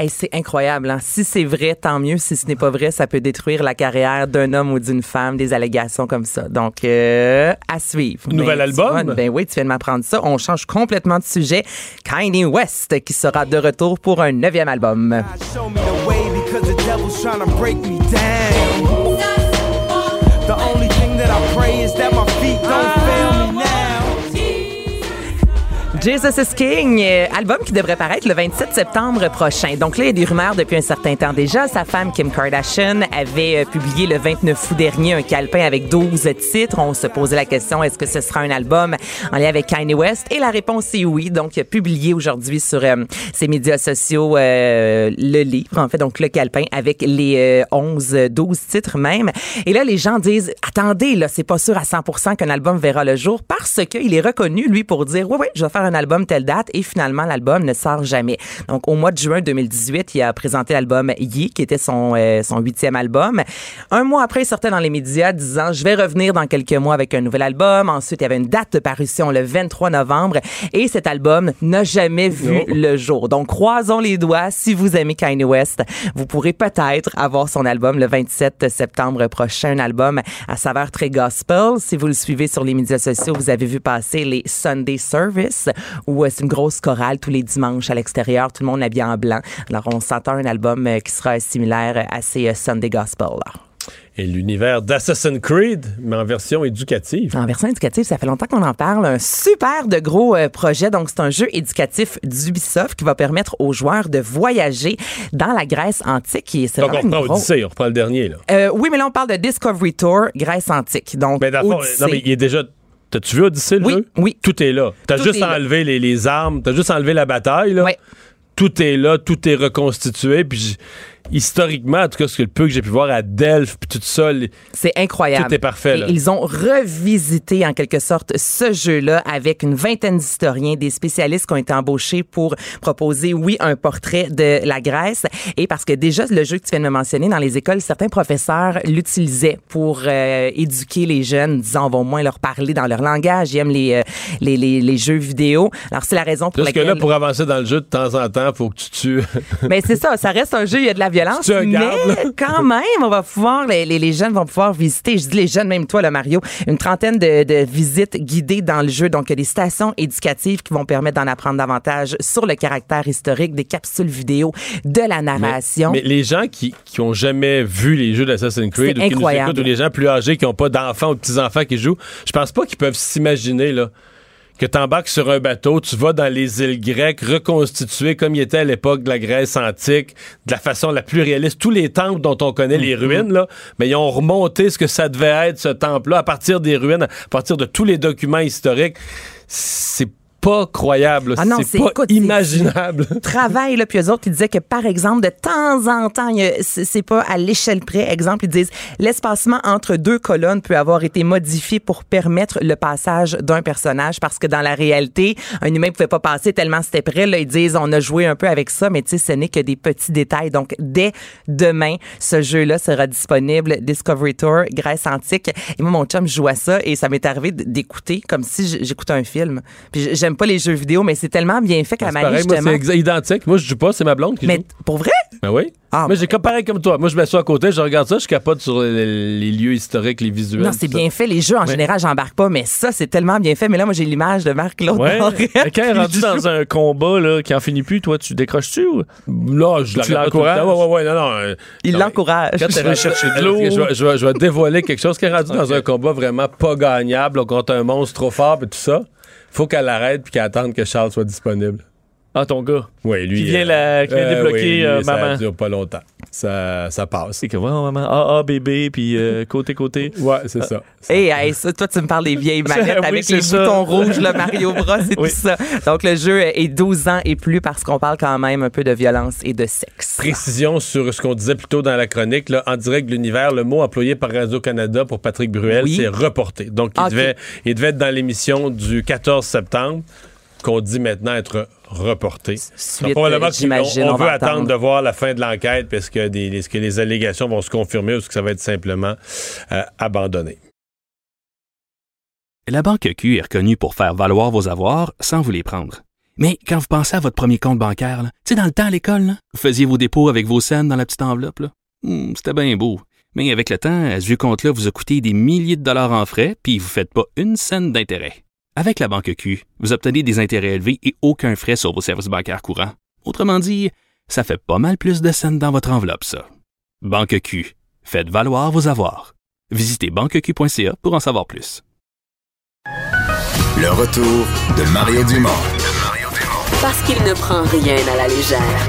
Hey, c'est incroyable. hein. Si c'est vrai, tant mieux. Si ce n'est pas vrai, ça peut détruire la carrière d'un homme ou d'une femme, des allégations comme ça. Donc, euh, à suivre. Nouvel album? vois, ben oui, tu viens de m'apprendre ça. On change complètement de sujet. Kanye West qui sera de retour pour un neuvième album. Show me the way because the devil's trying to break me down. The only thing that I pray is that my feet don't Jesus is King, euh, album qui devrait paraître le 27 septembre prochain. Donc là, il y a des rumeurs depuis un certain temps déjà. Sa femme Kim Kardashian avait euh, publié le 29 août dernier un calepin avec 12 titres. On se posait la question, est-ce que ce sera un album en lien avec Kanye West? Et la réponse est oui. Donc, il a publié aujourd'hui sur euh, ses médias sociaux euh, le livre, en fait, donc le calepin avec les euh, 11, 12 titres même. Et là, les gens disent, attendez, là, c'est pas sûr à 100% qu'un album verra le jour parce qu'il est reconnu, lui, pour dire, oui, oui, je vais faire un album telle date et finalement l'album ne sort jamais. Donc au mois de juin 2018, il a présenté l'album Yi, qui était son euh, son huitième album. Un mois après, il sortait dans les médias disant je vais revenir dans quelques mois avec un nouvel album. Ensuite, il y avait une date de parution le 23 novembre et cet album n'a jamais vu le jour. Donc croisons les doigts. Si vous aimez Kanye West, vous pourrez peut-être avoir son album le 27 septembre prochain, un album à saveur très gospel. Si vous le suivez sur les médias sociaux, vous avez vu passer les Sunday Service où euh, c'est une grosse chorale tous les dimanches à l'extérieur, tout le monde habillé en blanc. Alors on s'entend un album euh, qui sera similaire à ces euh, Sunday Gospel. là. Et l'univers d'Assassin's Creed, mais en version éducative. En version éducative, ça fait longtemps qu'on en parle. Un super de gros euh, projet. Donc, c'est un jeu éducatif d'Ubisoft qui va permettre aux joueurs de voyager dans la Grèce antique. Et Donc on reprend grosse- Odyssey, on reprend le dernier. Là. Euh, oui, mais là, on parle de Discovery Tour Grèce antique. Donc, Mais Odyssée. non, mais il est déjà. T'as-tu vu Odyssey, le Oui, jeu? oui. Tout est là. T'as juste enlevé les, les armes, t'as juste enlevé la bataille, là. Tout est là, tout est reconstitué, puis historiquement, en tout cas, ce que le peu que j'ai pu voir à Delphes, puis tout ça, C'est incroyable. Tout est parfait, Et là. ils ont revisité en quelque sorte ce jeu-là avec une vingtaine d'historiens, des spécialistes qui ont été embauchés pour proposer, oui, un portrait de la Grèce. Et parce que déjà, le jeu que tu viens de me mentionner, dans les écoles, certains professeurs l'utilisaient pour euh, éduquer les jeunes, disant, on va au moins leur parler dans leur langage. Ils aiment les, euh, les, les, les jeux vidéo. Alors, c'est la raison pour Parce que laquelle... là, pour avancer dans le jeu, de temps en temps, faut que tu tues. Mais c'est ça, ça reste un jeu, il y a de la violence, Mais quand même, on va pouvoir, les, les, les jeunes vont pouvoir visiter, je dis les jeunes, même toi, le Mario, une trentaine de, de visites guidées dans le jeu. Donc, il y a des stations éducatives qui vont permettre d'en apprendre davantage sur le caractère historique, des capsules vidéo, de la narration. Mais les gens qui, qui ont jamais vu les jeux d'Assassin's Creed ou qui nous écoutent, ou les gens plus âgés qui n'ont pas d'enfants ou de petits-enfants qui jouent, je pense pas qu'ils peuvent s'imaginer là que tu embarques sur un bateau, tu vas dans les îles grecques reconstituées comme il était à l'époque de la Grèce antique, de la façon la plus réaliste. Tous les temples dont on connaît les Mm-hmm. ruines, là, mais ils ont remonté ce que ça devait être, ce temple-là, à partir des ruines, à partir de tous les documents historiques. C'est pas croyable. Ah non, c'est pas écoute, imaginable. [laughs] travail là puis eux autres ils disaient que par exemple de temps en temps c'est pas à l'échelle près exemple ils disent l'espacement entre deux colonnes peut avoir été modifié pour permettre le passage d'un personnage parce que dans la réalité un humain pouvait pas passer tellement c'était près là ils disent on a joué un peu avec ça mais tu sais ce n'est que des petits détails donc dès demain ce jeu là sera disponible Discovery Tour Grèce antique et moi mon chum joue à ça et ça m'est arrivé d'écouter comme si j'écoutais un film puis j'aime pas les jeux vidéo mais c'est tellement bien fait qu'à la pareil, moi, justement c'est identique. Moi, je joue pas, c'est ma blonde qui mais joue. pour vrai? Ben oui. Ah, moi, j'ai comme pareil comme toi. Moi, je m'assois à côté, je regarde ça, je capote sur les, les lieux historiques, les visuels. Non, c'est bien fait. Les jeux, en Ouais. général, j'embarque pas, mais ça, c'est tellement bien fait. Mais là, moi, j'ai l'image de Marc-Claude Ouais. Mais quand il est rendu dans un combat là, qui en finit plus, toi, tu décroches-tu ou? Non, je Tu la regarde tout le l'encourages? temps. Ouais, ouais, ouais, non, non. euh, Il l'encourage. Quand t'es chercher de l'eau. Je vais, je vais- je vais dévoiler quelque chose qui est rendu dans un combat vraiment pas gagnable là, contre un monstre trop fort et tout ça. Faut qu'elle arrête puis qu'elle attende que Charles soit disponible. Ah, ton gars. Oui, lui. Qui vient, la- qui vient euh, débloquer oui, lui, euh, ça maman. dure pas longtemps. Ça, ça passe. C'est que, ouais, maman. Ah, ah, bébé, puis euh, [laughs] côté, côté. Ouais, c'est ça. Hey, hey, ça, toi, tu me parles des vieilles manettes [laughs] Oui, avec les ça. boutons rouges, le Mario Bros et Oui. tout ça. Donc, le jeu est 12 ans et plus parce qu'on parle quand même un peu de violence et de sexe. Précision sur ce qu'on disait plus tôt dans la chronique, là, en direct de l'univers, le mot employé par Radio-Canada pour Patrick Bruel, Oui. c'est reporté. Donc, il, Ok. devait, il devait être dans l'émission du 14 septembre, qu'on dit maintenant être reporté. Suite, probablement on, on veut attendre de voir la fin de l'enquête parce que, des, est-ce que les allégations vont se confirmer ou est-ce que ça va être simplement euh, abandonné. La Banque Q est reconnue pour faire valoir vos avoirs sans vous les prendre. Mais quand vous pensez à votre premier compte bancaire, tu sais, dans le temps à l'école, là, vous faisiez vos dépôts avec vos scènes dans la petite enveloppe. là. Hmm, C'était bien beau. Mais avec le temps, ce vieux compte-là vous a coûté des milliers de dollars en frais, puis vous ne faites pas une scène d'intérêt. Avec la Banque Q, vous obtenez des intérêts élevés et aucun frais sur vos services bancaires courants. Autrement dit, ça fait pas mal plus de scènes dans votre enveloppe, ça. Banque Q, faites valoir vos avoirs. Visitez banqueq.ca pour en savoir plus. Le retour de Mario Dumont. Parce qu'il ne prend rien à la légère.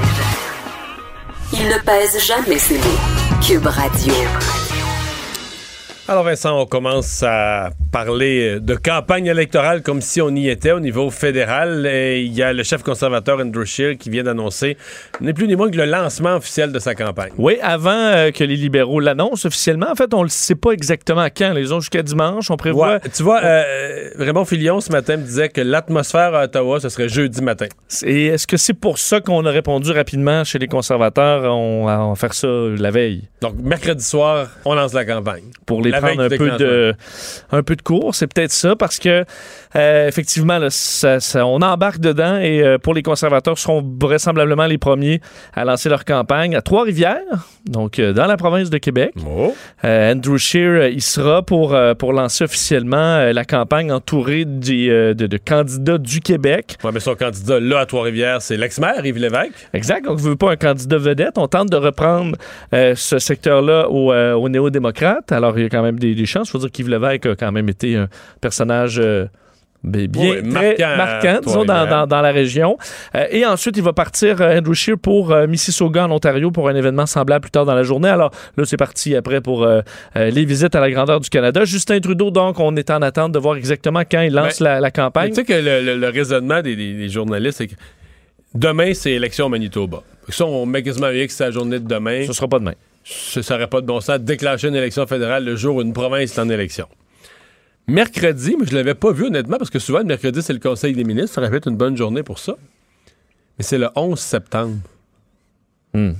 Il ne pèse jamais ses mots. Cube Radio. Alors Vincent, on commence à parler de campagne électorale comme si on y était au niveau fédéral. Et il y a le chef conservateur Andrew Scheer qui vient d'annoncer, n'est plus ni moins que le lancement officiel de sa campagne. Oui, avant euh, que les libéraux l'annoncent officiellement. En fait, on ne sait pas exactement quand. Les ont jusqu'à dimanche. On prévoit. Ouais, tu vois, euh, Raymond Filion ce matin me disait que l'atmosphère à Ottawa, ce serait jeudi matin. Et est-ce que c'est pour ça qu'on a répondu rapidement chez les conservateurs? On on va faire ça la veille? Donc, mercredi soir, on lance la campagne. Pour les La prendre un peu, de, un peu de cours. C'est peut-être ça parce que, euh, effectivement, là, ça- ça- on embarque dedans et euh, pour les conservateurs, seront vraisemblablement les premiers à lancer leur campagne à Trois-Rivières, donc euh, dans la province de Québec. Oh. Euh, Andrew Scheer, euh, il sera pour, euh, pour lancer officiellement la campagne entouré des, euh, de, de candidats du Québec. Ouais, mais son candidat là à Trois-Rivières, c'est l'ex-maire Yves Lévesque. Exact. Donc, on ne veut pas un candidat vedette. On tente de reprendre euh, ce secteur-là aux, euh, aux néo-démocrates. Alors, il y a quand même des, des chances. Il faut dire qu'Yves Lévesque a quand même été un personnage bien marquant disons, dans, Trois-Rivières. dans- dans la région. Euh, et ensuite, il va partir, euh, Andrew Scheer, pour euh, Mississauga, en Ontario, pour un événement semblable plus tard dans la journée. Alors, là, c'est parti après pour euh, les visites à la grandeur du Canada. Justin Trudeau, donc, on est en attente de voir exactement quand il lance Ben, la, campagne. Tu sais que le, le- le raisonnement des, des- des journalistes, c'est que demain, c'est élection au Manitoba. Que Ça, on met quasiment X à la journée de demain. Ce sera pas demain. Ce n'aurait pas de bon sens de déclencher une élection fédérale le jour où une province est en élection. Mercredi, mais je l'avais pas vu honnêtement, parce que souvent, le mercredi, c'est le Conseil des ministres. Ça aurait pu être une bonne journée pour ça. Mais c'est le 11 septembre. Hmm.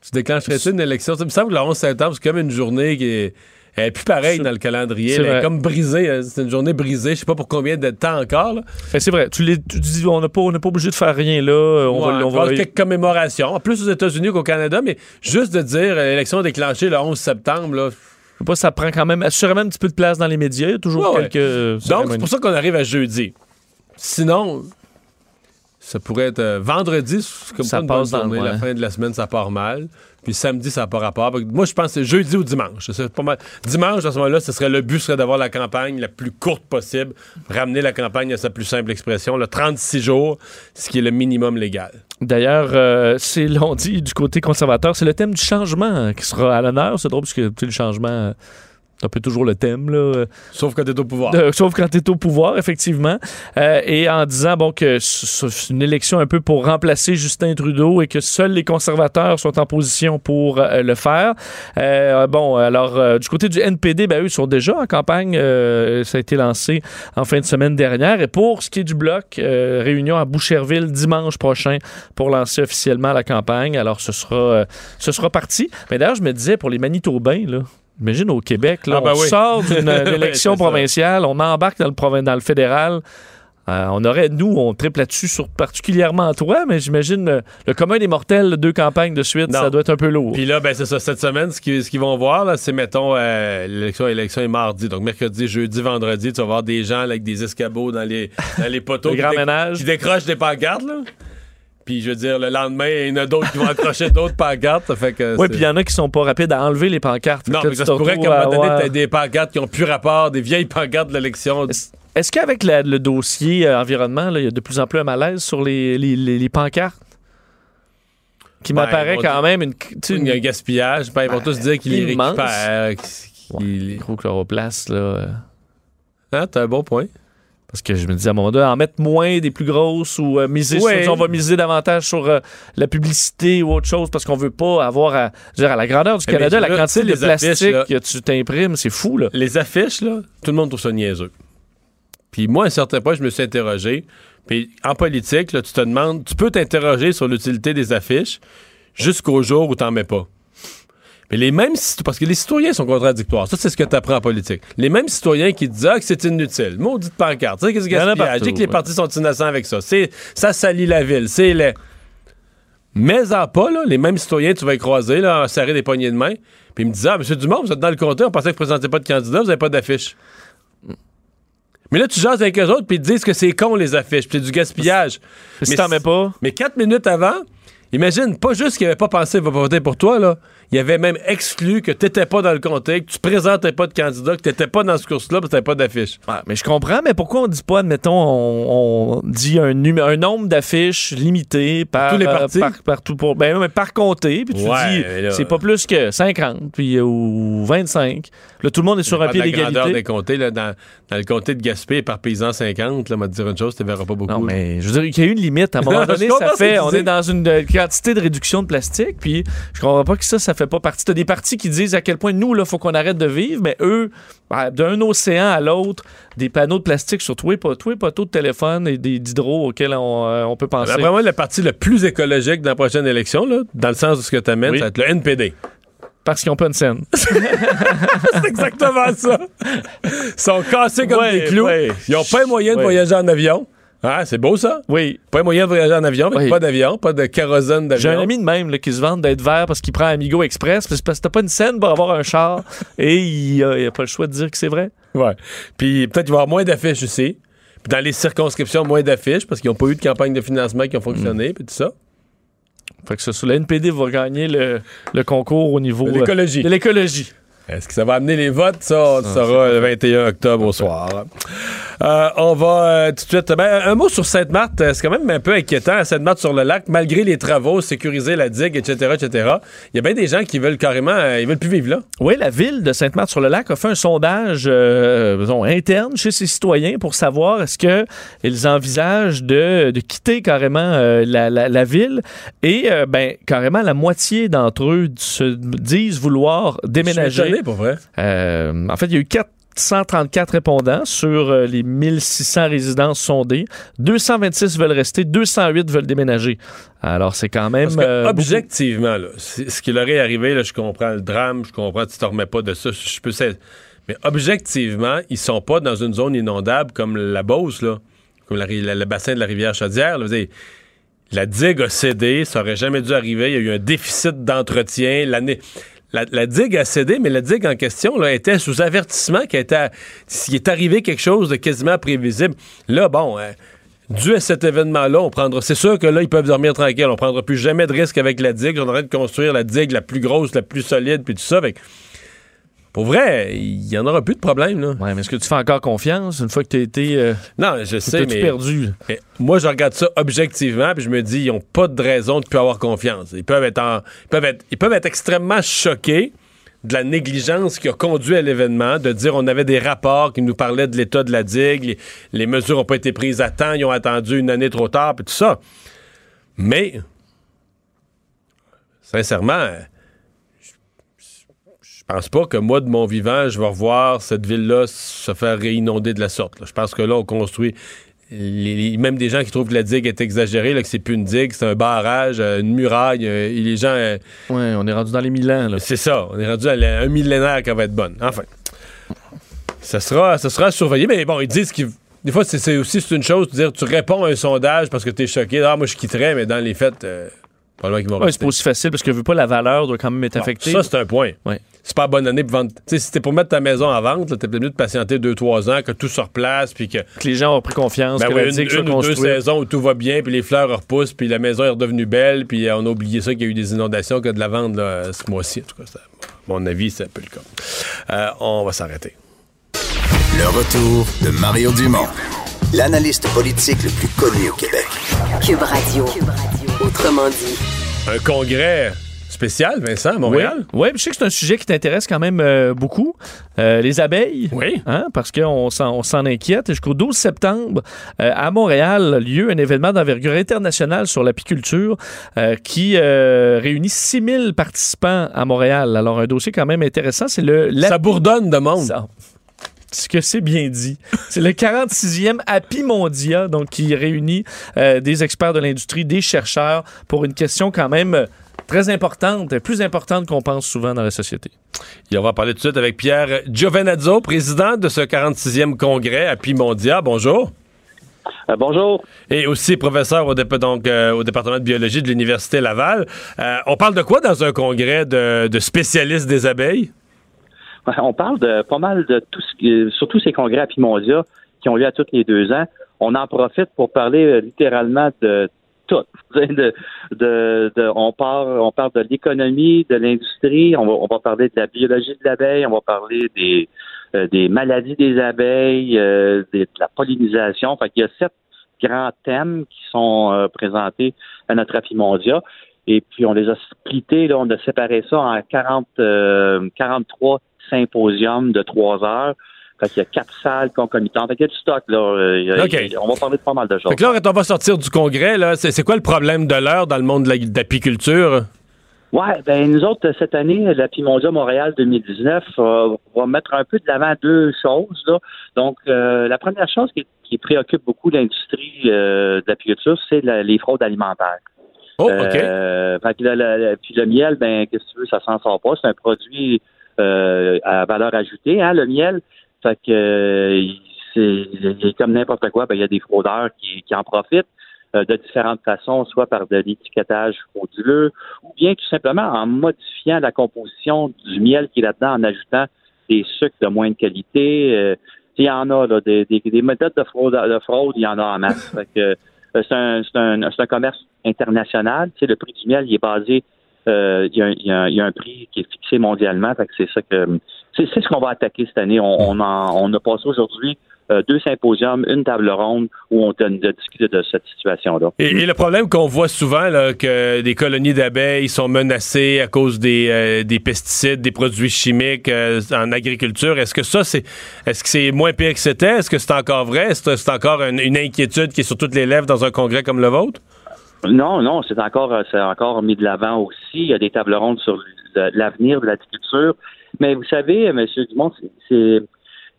Tu déclencherais-tu une élection? Ça me semble que le 11 septembre, c'est comme une journée qui est. Elle est plus pareille dans le calendrier. c'est Elle est comme brisée. euh, C'est une journée brisée. Je sais pas pour combien de temps encore. c'est vrai. Tu, dis, on n'a pas, on n'est pas obligé de faire rien là. On Ouais, va, on va quelques commémorations. En plus aux États-Unis qu'au Canada, mais juste de dire euh, l'élection déclenchée le 11 septembre, là. Je sais pas, ça prend quand même assurément un petit peu de place dans les médias. Il y a toujours Ouais, quelques. euh, Donc, c'est pour ça qu'on arrive à jeudi. Sinon, ça pourrait être euh, vendredi, comme Ça ça, passe dans le mois, La hein. fin de la semaine, ça part mal. Puis samedi, ça n'a pas rapport. Moi, je pense que c'est jeudi ou dimanche. Dimanche, à ce moment-là, ce serait le but serait d'avoir la campagne la plus courte possible, ramener la campagne à sa plus simple expression, le 36 jours, ce qui est le minimum légal. D'ailleurs, euh, c'est l'on dit du côté conservateur, c'est le thème du changement qui sera à l'honneur. C'est drôle parce que le changement, euh, c'est un peu toujours le thème, là. euh, Sauf quand t'es au pouvoir. sauf quand tu es au pouvoir, effectivement. Euh, et en disant bon, que c'est une élection un peu pour remplacer Justin Trudeau et que seuls les conservateurs sont en position pour euh, le faire. Euh, bon, alors, du côté du NPD, ben, eux sont déjà en campagne. Euh, ça a été lancé en fin de semaine dernière. Et pour ce qui est du bloc, réunion à Boucherville dimanche prochain pour lancer officiellement la campagne. Alors, ce sera, ce sera parti. Mais d'ailleurs, je me disais, pour les Manitobains, là, Imagine au Québec, là, Ah, ben on oui. sort d'une [laughs] Ouais, élection provinciale, on embarque dans le, dans le fédéral. Euh, on aurait, nous, on triple là-dessus, sur, particulièrement toi, mais j'imagine le, le commun des mortels, deux campagnes de suite, Non. ça doit être un peu lourd. Puis là, ben c'est ça. Cette semaine, ce qu'ils vont voir, c'est, mettons, euh, l'élection, l'élection est mardi. Donc, mercredi, jeudi, vendredi, tu vas voir des gens là, avec des escabeaux dans les, dans les poteaux. [laughs] Le qui grand ménage. Qui décrochent des pancartes, là. Puis, je veux dire, le lendemain, il y en a d'autres qui vont accrocher d'autres pancartes. Ça fait que Oui, puis il y en a qui sont pas rapides à enlever les pancartes. Non, mais ça tu se pourrait qu'à un moment donné, t'aies des pancartes qui ont plus rapport, des vieilles pancartes de l'élection. Est-ce- qu'avec le dossier euh, environnement, il y a de plus en plus un malaise sur les, les- les- les pancartes? Qui Ben, m'apparaît quand même une. tu a un gaspillage. Ben, ils vont tous dire qu'ils les récupèrent. qu'ils- qu'ils- gros chloroplaste, là. euh, Hein, t'as un bon point. Parce que je me dis à un moment donné, en mettre moins des plus grosses ou euh, miser sur, on va miser davantage sur euh, la publicité ou autre chose parce qu'on veut pas avoir à, dire, à la grandeur du Eh Canada, la quantité de affiches, plastique là. que tu t'imprimes, c'est fou, là. les affiches, là, tout le monde trouve ça niaiseux. Puis moi, à un certain point, je me suis interrogé. Puis en politique, là, tu te demandes, tu peux t'interroger sur l'utilité des affiches jusqu'au jour où t'en mets pas. Mais les mêmes parce que les citoyens sont contradictoires. Ça, c'est ce que tu apprends en politique. Les mêmes citoyens qui disent ah, que c'est inutile. Maudite pancarte. Tu sais, qu'est-ce que y que les partis sont innocents avec ça? C'est, ça salit la ville. C'est laid. Mais en pas, là, les mêmes citoyens, tu vas les croiser, là, serrer des poignées de main. Puis ils me disaient Ah, M. Dumont, vous êtes dans le comté, on pensait que vous ne présentez pas de candidat, vous n'avez pas d'affiche. Mais là, tu jases avec eux autres, puis ils te disent que c'est con, les affiches, puis c'est du gaspillage. Si Mais t'en si- mets pas, Mais quatre minutes avant, imagine, pas juste qu'ils n'avaient pas pensé voter pour toi, là. Il avait même exclu que t'étais pas dans le comté, que tu présentais pas de candidat, que t'étais pas dans ce course-là, parce que t'avais pas d'affiche. Ouais, mais je comprends, mais pourquoi on dit pas, admettons, on, on dit un, nombre d'affiches limité par, tous les euh, partis? par, par tout pour, ben, mais par comté, puis tu Ouais, dis c'est pas plus que 50 puis, ou 25. Là, tout le monde est sur un pied de la grandeur des d'égalité. comtés, là, dans, dans le comté de Gaspé, par paysan 50, là, m'a te dire une chose, tu verras pas beaucoup. Non, mais je veux dire qu'il y a une limite. À un [laughs] moment donné, ça fait. On est dans une euh, quantité de réduction de plastique, puis je comprends pas que ça, ça fait pas partie. T'as des partis qui disent à quel point nous, là, faut qu'on arrête de vivre, mais eux, ben, d'un océan à l'autre, des panneaux de plastique sur tous les poteaux de téléphone et des d'hydro auxquels on, euh, on peut penser. Après moi, le parti le plus écologique dans la prochaine élection, là, dans le sens de ce que tu amènes, Oui. ça va être le NPD. Parce qu'ils ont pas une scène. [laughs] C'est exactement ça. Ils sont cassés comme Ouais, des clous. ouais. Ils n'ont pas les moyens de Ouais. voyager en avion. Ah, c'est beau ça? Oui. Pas les moyens de voyager en avion, Oui. pas d'avion, pas de kérosène J'ai d'avion. un ami de même là, qui se vante d'être vert parce qu'il prend Amigo Express, parce que t'as pas une scène pour avoir un char [laughs] et il a, il a pas le choix de dire que c'est vrai. Ouais. Puis peut-être qu'il va y avoir moins d'affiches aussi. Puis dans les circonscriptions, moins d'affiches parce qu'ils n'ont pas eu de campagne de financement qui ont fonctionné, puis tout ça. Fait que ça, le NPD va gagner le, le concours au niveau De euh, l'écologie. Est-ce que ça va amener les votes? Ça, on le Ah, saura le 21 octobre au soir. Euh, on va euh, tout de suite. Ben, un mot sur Sainte-Marthe. C'est quand même un peu inquiétant à Sainte-Marthe-sur-le-Lac, malgré les travaux, sécuriser la digue, etc., etc. Il y a bien des gens qui veulent carrément. euh, ils veulent plus vivre là. Oui, la ville de Sainte-Marthe-sur-le-Lac a fait un sondage disons, interne chez ses citoyens pour savoir est-ce qu'ils envisagent de, de quitter carrément la, la- la ville. Et ben, carrément, la moitié d'entre eux se disent vouloir déménager. Pour vrai. Euh, en fait, il y a eu 434 répondants sur euh, les 1600 résidences sondées. 226 veulent rester, 208 veulent déménager. Alors, c'est quand même... Parce que, euh, objectivement, là, ce qui leur est arrivé, là, je comprends le drame, je comprends tu te remets pas de ça. Je peux, mais objectivement, ils sont pas dans une zone inondable comme la Beauce, là, comme la le bassin de la rivière Chaudière. là. Vous savez, la digue a cédé, ça aurait jamais dû arriver. Il y a eu un déficit d'entretien. L'année. La, digue a cédé, mais la digue en question là, était sous avertissement qu'il s'il est arrivé quelque chose de quasiment prévisible. Là, bon, euh, dû à cet événement-là, on prendra. C'est sûr que là, ils peuvent dormir tranquille. On prendra plus jamais de risque avec la digue. On aurait de construire la digue la plus grosse, la plus solide, puis tout ça. Pour vrai, il y en aura plus de problème. Là. Ouais, mais est-ce que tu fais encore confiance une fois que tu as été... euh, Non, je sais, mais, perdu? mais moi, je regarde ça objectivement, puis je me dis, ils n'ont pas de raison de plus avoir confiance. Ils peuvent être, en- ils peuvent être, ils peuvent être extrêmement choqués de la négligence qui a conduit à l'événement, de dire on avait des rapports qui nous parlaient de l'état de la digue, les, les mesures n'ont pas été prises à temps, ils ont attendu une année trop tard, puis tout ça. Mais, sincèrement, pense pas que moi, de mon vivant, je vais revoir cette ville-là se faire réinonder de la sorte. là. Je pense que là, on construit. les- les- même des gens qui trouvent que la digue est exagérée, là, que c'est plus une digue, c'est un barrage, euh, une muraille. euh, et les gens. euh, Ouais, on est rendu dans les mille ans. C'est ça. On est rendu à la- un millénaire qui va être bonne. Enfin. Ça sera, ça sera surveillé. Mais bon, ils disent qu'ils. Des fois, c'est aussi une chose de dire tu réponds à un sondage parce que tu es choqué. Ah, moi, je quitterais, mais dans les faits, euh, probablement qu'ils vont Ouais, c'est pas aussi facile parce que vu pas la valeur doit quand même être affectée. Ça, c'est un point. Ouais. C'est pas la bonne année pour vendre. Tu sais, si t'es pour mettre ta maison en vente, t'es peut-être mieux de patienter 2-3 ans, que tout se replace, puis que. que les gens ont pris confiance, Ben que la une, une ou deux saisons où tout va bien, puis les fleurs repoussent, puis la maison est redevenue belle, puis euh, on a oublié ça qu'il y a eu des inondations, que de la vente là, ce mois-ci. En tout cas, à mon avis, c'est un peu le cas. Euh, on va s'arrêter. Le retour de Mario Dumont, l'analyste politique le plus connu au Québec. Cube Radio. Autrement dit. Un congrès spécial, Vincent, à Montréal? Oui, ouais, je sais que c'est un sujet qui t'intéresse quand même euh, beaucoup. Euh, les abeilles. Oui. Hein, parce qu'on s'en, inquiète. Jusqu'au 12 septembre, euh, à Montréal, a lieu un événement d'envergure internationale sur l'apiculture qui réunit 6000 participants à Montréal. Alors, un dossier quand même intéressant, c'est le... Ça bourdonne de monde. Ça- ce que c'est bien dit. C'est le 46e Happy Mondia, donc qui réunit euh, des experts de l'industrie, des chercheurs, pour une question quand même très importante, plus importante qu'on pense souvent dans la société. Et on va parler tout de suite avec Pierre Giovenazzo, président de ce 46e congrès à Pimondia. Bonjour. Euh, bonjour. Et aussi professeur au, dép- donc, euh, au département de biologie de l'Université Laval. Euh, on parle de quoi dans un congrès de, de spécialistes des abeilles? Ouais, On parle de pas mal de tout ce qui, surtout ces congrès à Pimondia qui ont lieu à tous les deux ans. On en profite pour parler littéralement de tout. [laughs] De, on, parle, on parle de l'économie, de l'industrie, on va, on va parler de la biologie de l'abeille, on va parler des, euh, des maladies des abeilles, euh, de la pollinisation. Fait qu'il y a sept grands thèmes qui sont euh, présentés à notre Apimondia. Et puis, on les a splittés, là, on a séparé ça en 40, euh, 43 symposiums de trois heures. Fait qu'il y a quatre salles concomitantes. Fait qu'il y a du stock, là. Euh, il a- OK. il on va parler de pas mal de choses. Fait que là, quand on va sortir du congrès, là, c'est quoi le problème de l'heure dans le monde de la- de l'apiculture? Ouais, ben nous autres, cette année, la Pimondia Montréal 2019 euh, va mettre un peu de l'avant deux choses. Là. Donc, euh, la première chose qui, qui préoccupe beaucoup l'industrie euh, de l'apiculture, c'est la- les fraudes alimentaires. Oh, Euh, fait que puis le miel, ben, qu'est-ce que tu veux, ça s'en sort pas. C'est un produit euh, à valeur ajoutée, hein, le miel. Fait que euh, c'est comme n'importe quoi, ben, il y a des fraudeurs qui, qui en profitent euh, de différentes façons, soit par de l'étiquetage frauduleux, ou bien tout simplement en modifiant la composition du miel qui est là-dedans, en ajoutant des sucres de moindre qualité. Euh, il y en a là, des, des- des méthodes de fraude, de fraude, il y en a en masse. Fait que, euh, c'est un, un, un commerce international. Tu sais, le prix du miel, il est basé, euh, il, y a un, il y a il y a un prix qui est fixé mondialement. Fait que c'est ça que c'est, ce qu'on va attaquer cette année. On, on, en- on a passé aujourd'hui euh, deux symposiums, une table ronde où on discuté de cette situation-là. Et, et le problème qu'on voit souvent, là, que des colonies d'abeilles sont menacées à cause des, euh, des pesticides, des produits chimiques euh, en agriculture, est-ce que ça, c'est est-ce que c'est moins pire que c'était? Est-ce que c'est encore vrai? Est-ce que c'est encore une, une inquiétude qui est sur toutes les lèvres dans un congrès comme le vôtre? Non, non, c'est encore, encore mis de l'avant aussi. Il y a des tables rondes sur l'avenir de l'agriculture. Mais vous savez, M. Dumont, c'est-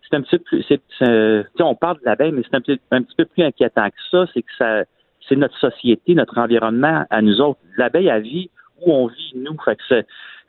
c'est un petit peu plus. c'est- sais, on parle de l'abeille, mais c'est un petit, un petit peu plus inquiétant que ça. C'est que ça, c'est notre société, notre environnement à nous autres. L'abeille, elle vit où on vit, nous. Fait que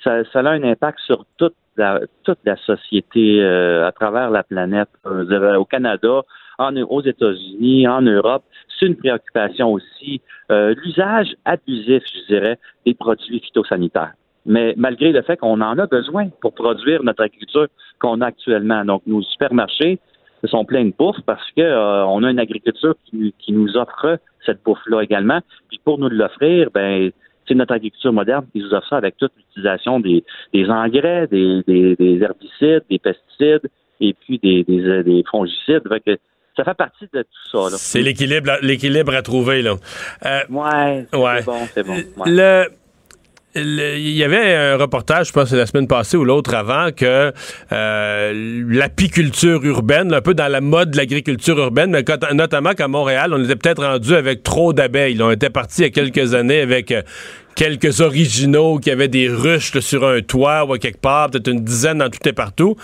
ça, ça a un impact sur toute la, toute la société euh, à travers la planète. Euh, au Canada, en, aux États-Unis, en Europe, c'est une préoccupation aussi. Euh, L'usage abusif, je dirais, des produits phytosanitaires. Mais malgré le fait qu'on en a besoin pour produire notre agriculture qu'on a actuellement. Donc, nos supermarchés sont pleins de bouffe parce que euh, on a une agriculture qui, qui nous offre cette bouffe-là également. Puis pour nous l'offrir, ben c'est notre agriculture moderne qui nous offre ça avec toute l'utilisation des, des engrais, des, des, des herbicides, des pesticides et puis des, des, des fongicides. Fait que ça fait partie de tout ça. C'est l'équilibre, l'équilibre à trouver, là. Euh, Ouais, ouais. c'est bon, c'est bon. ouais. Le- il y avait un reportage, je pense, la semaine passée ou l'autre avant, que euh, l'apiculture urbaine, un peu dans la mode de l'agriculture urbaine, mais notamment qu'à Montréal, on était peut-être rendu avec trop d'abeilles. On était parti il y a quelques années avec euh, quelques originaux qui avaient des ruches sur un toit ou à quelque part, peut-être une dizaine dans tout et partout.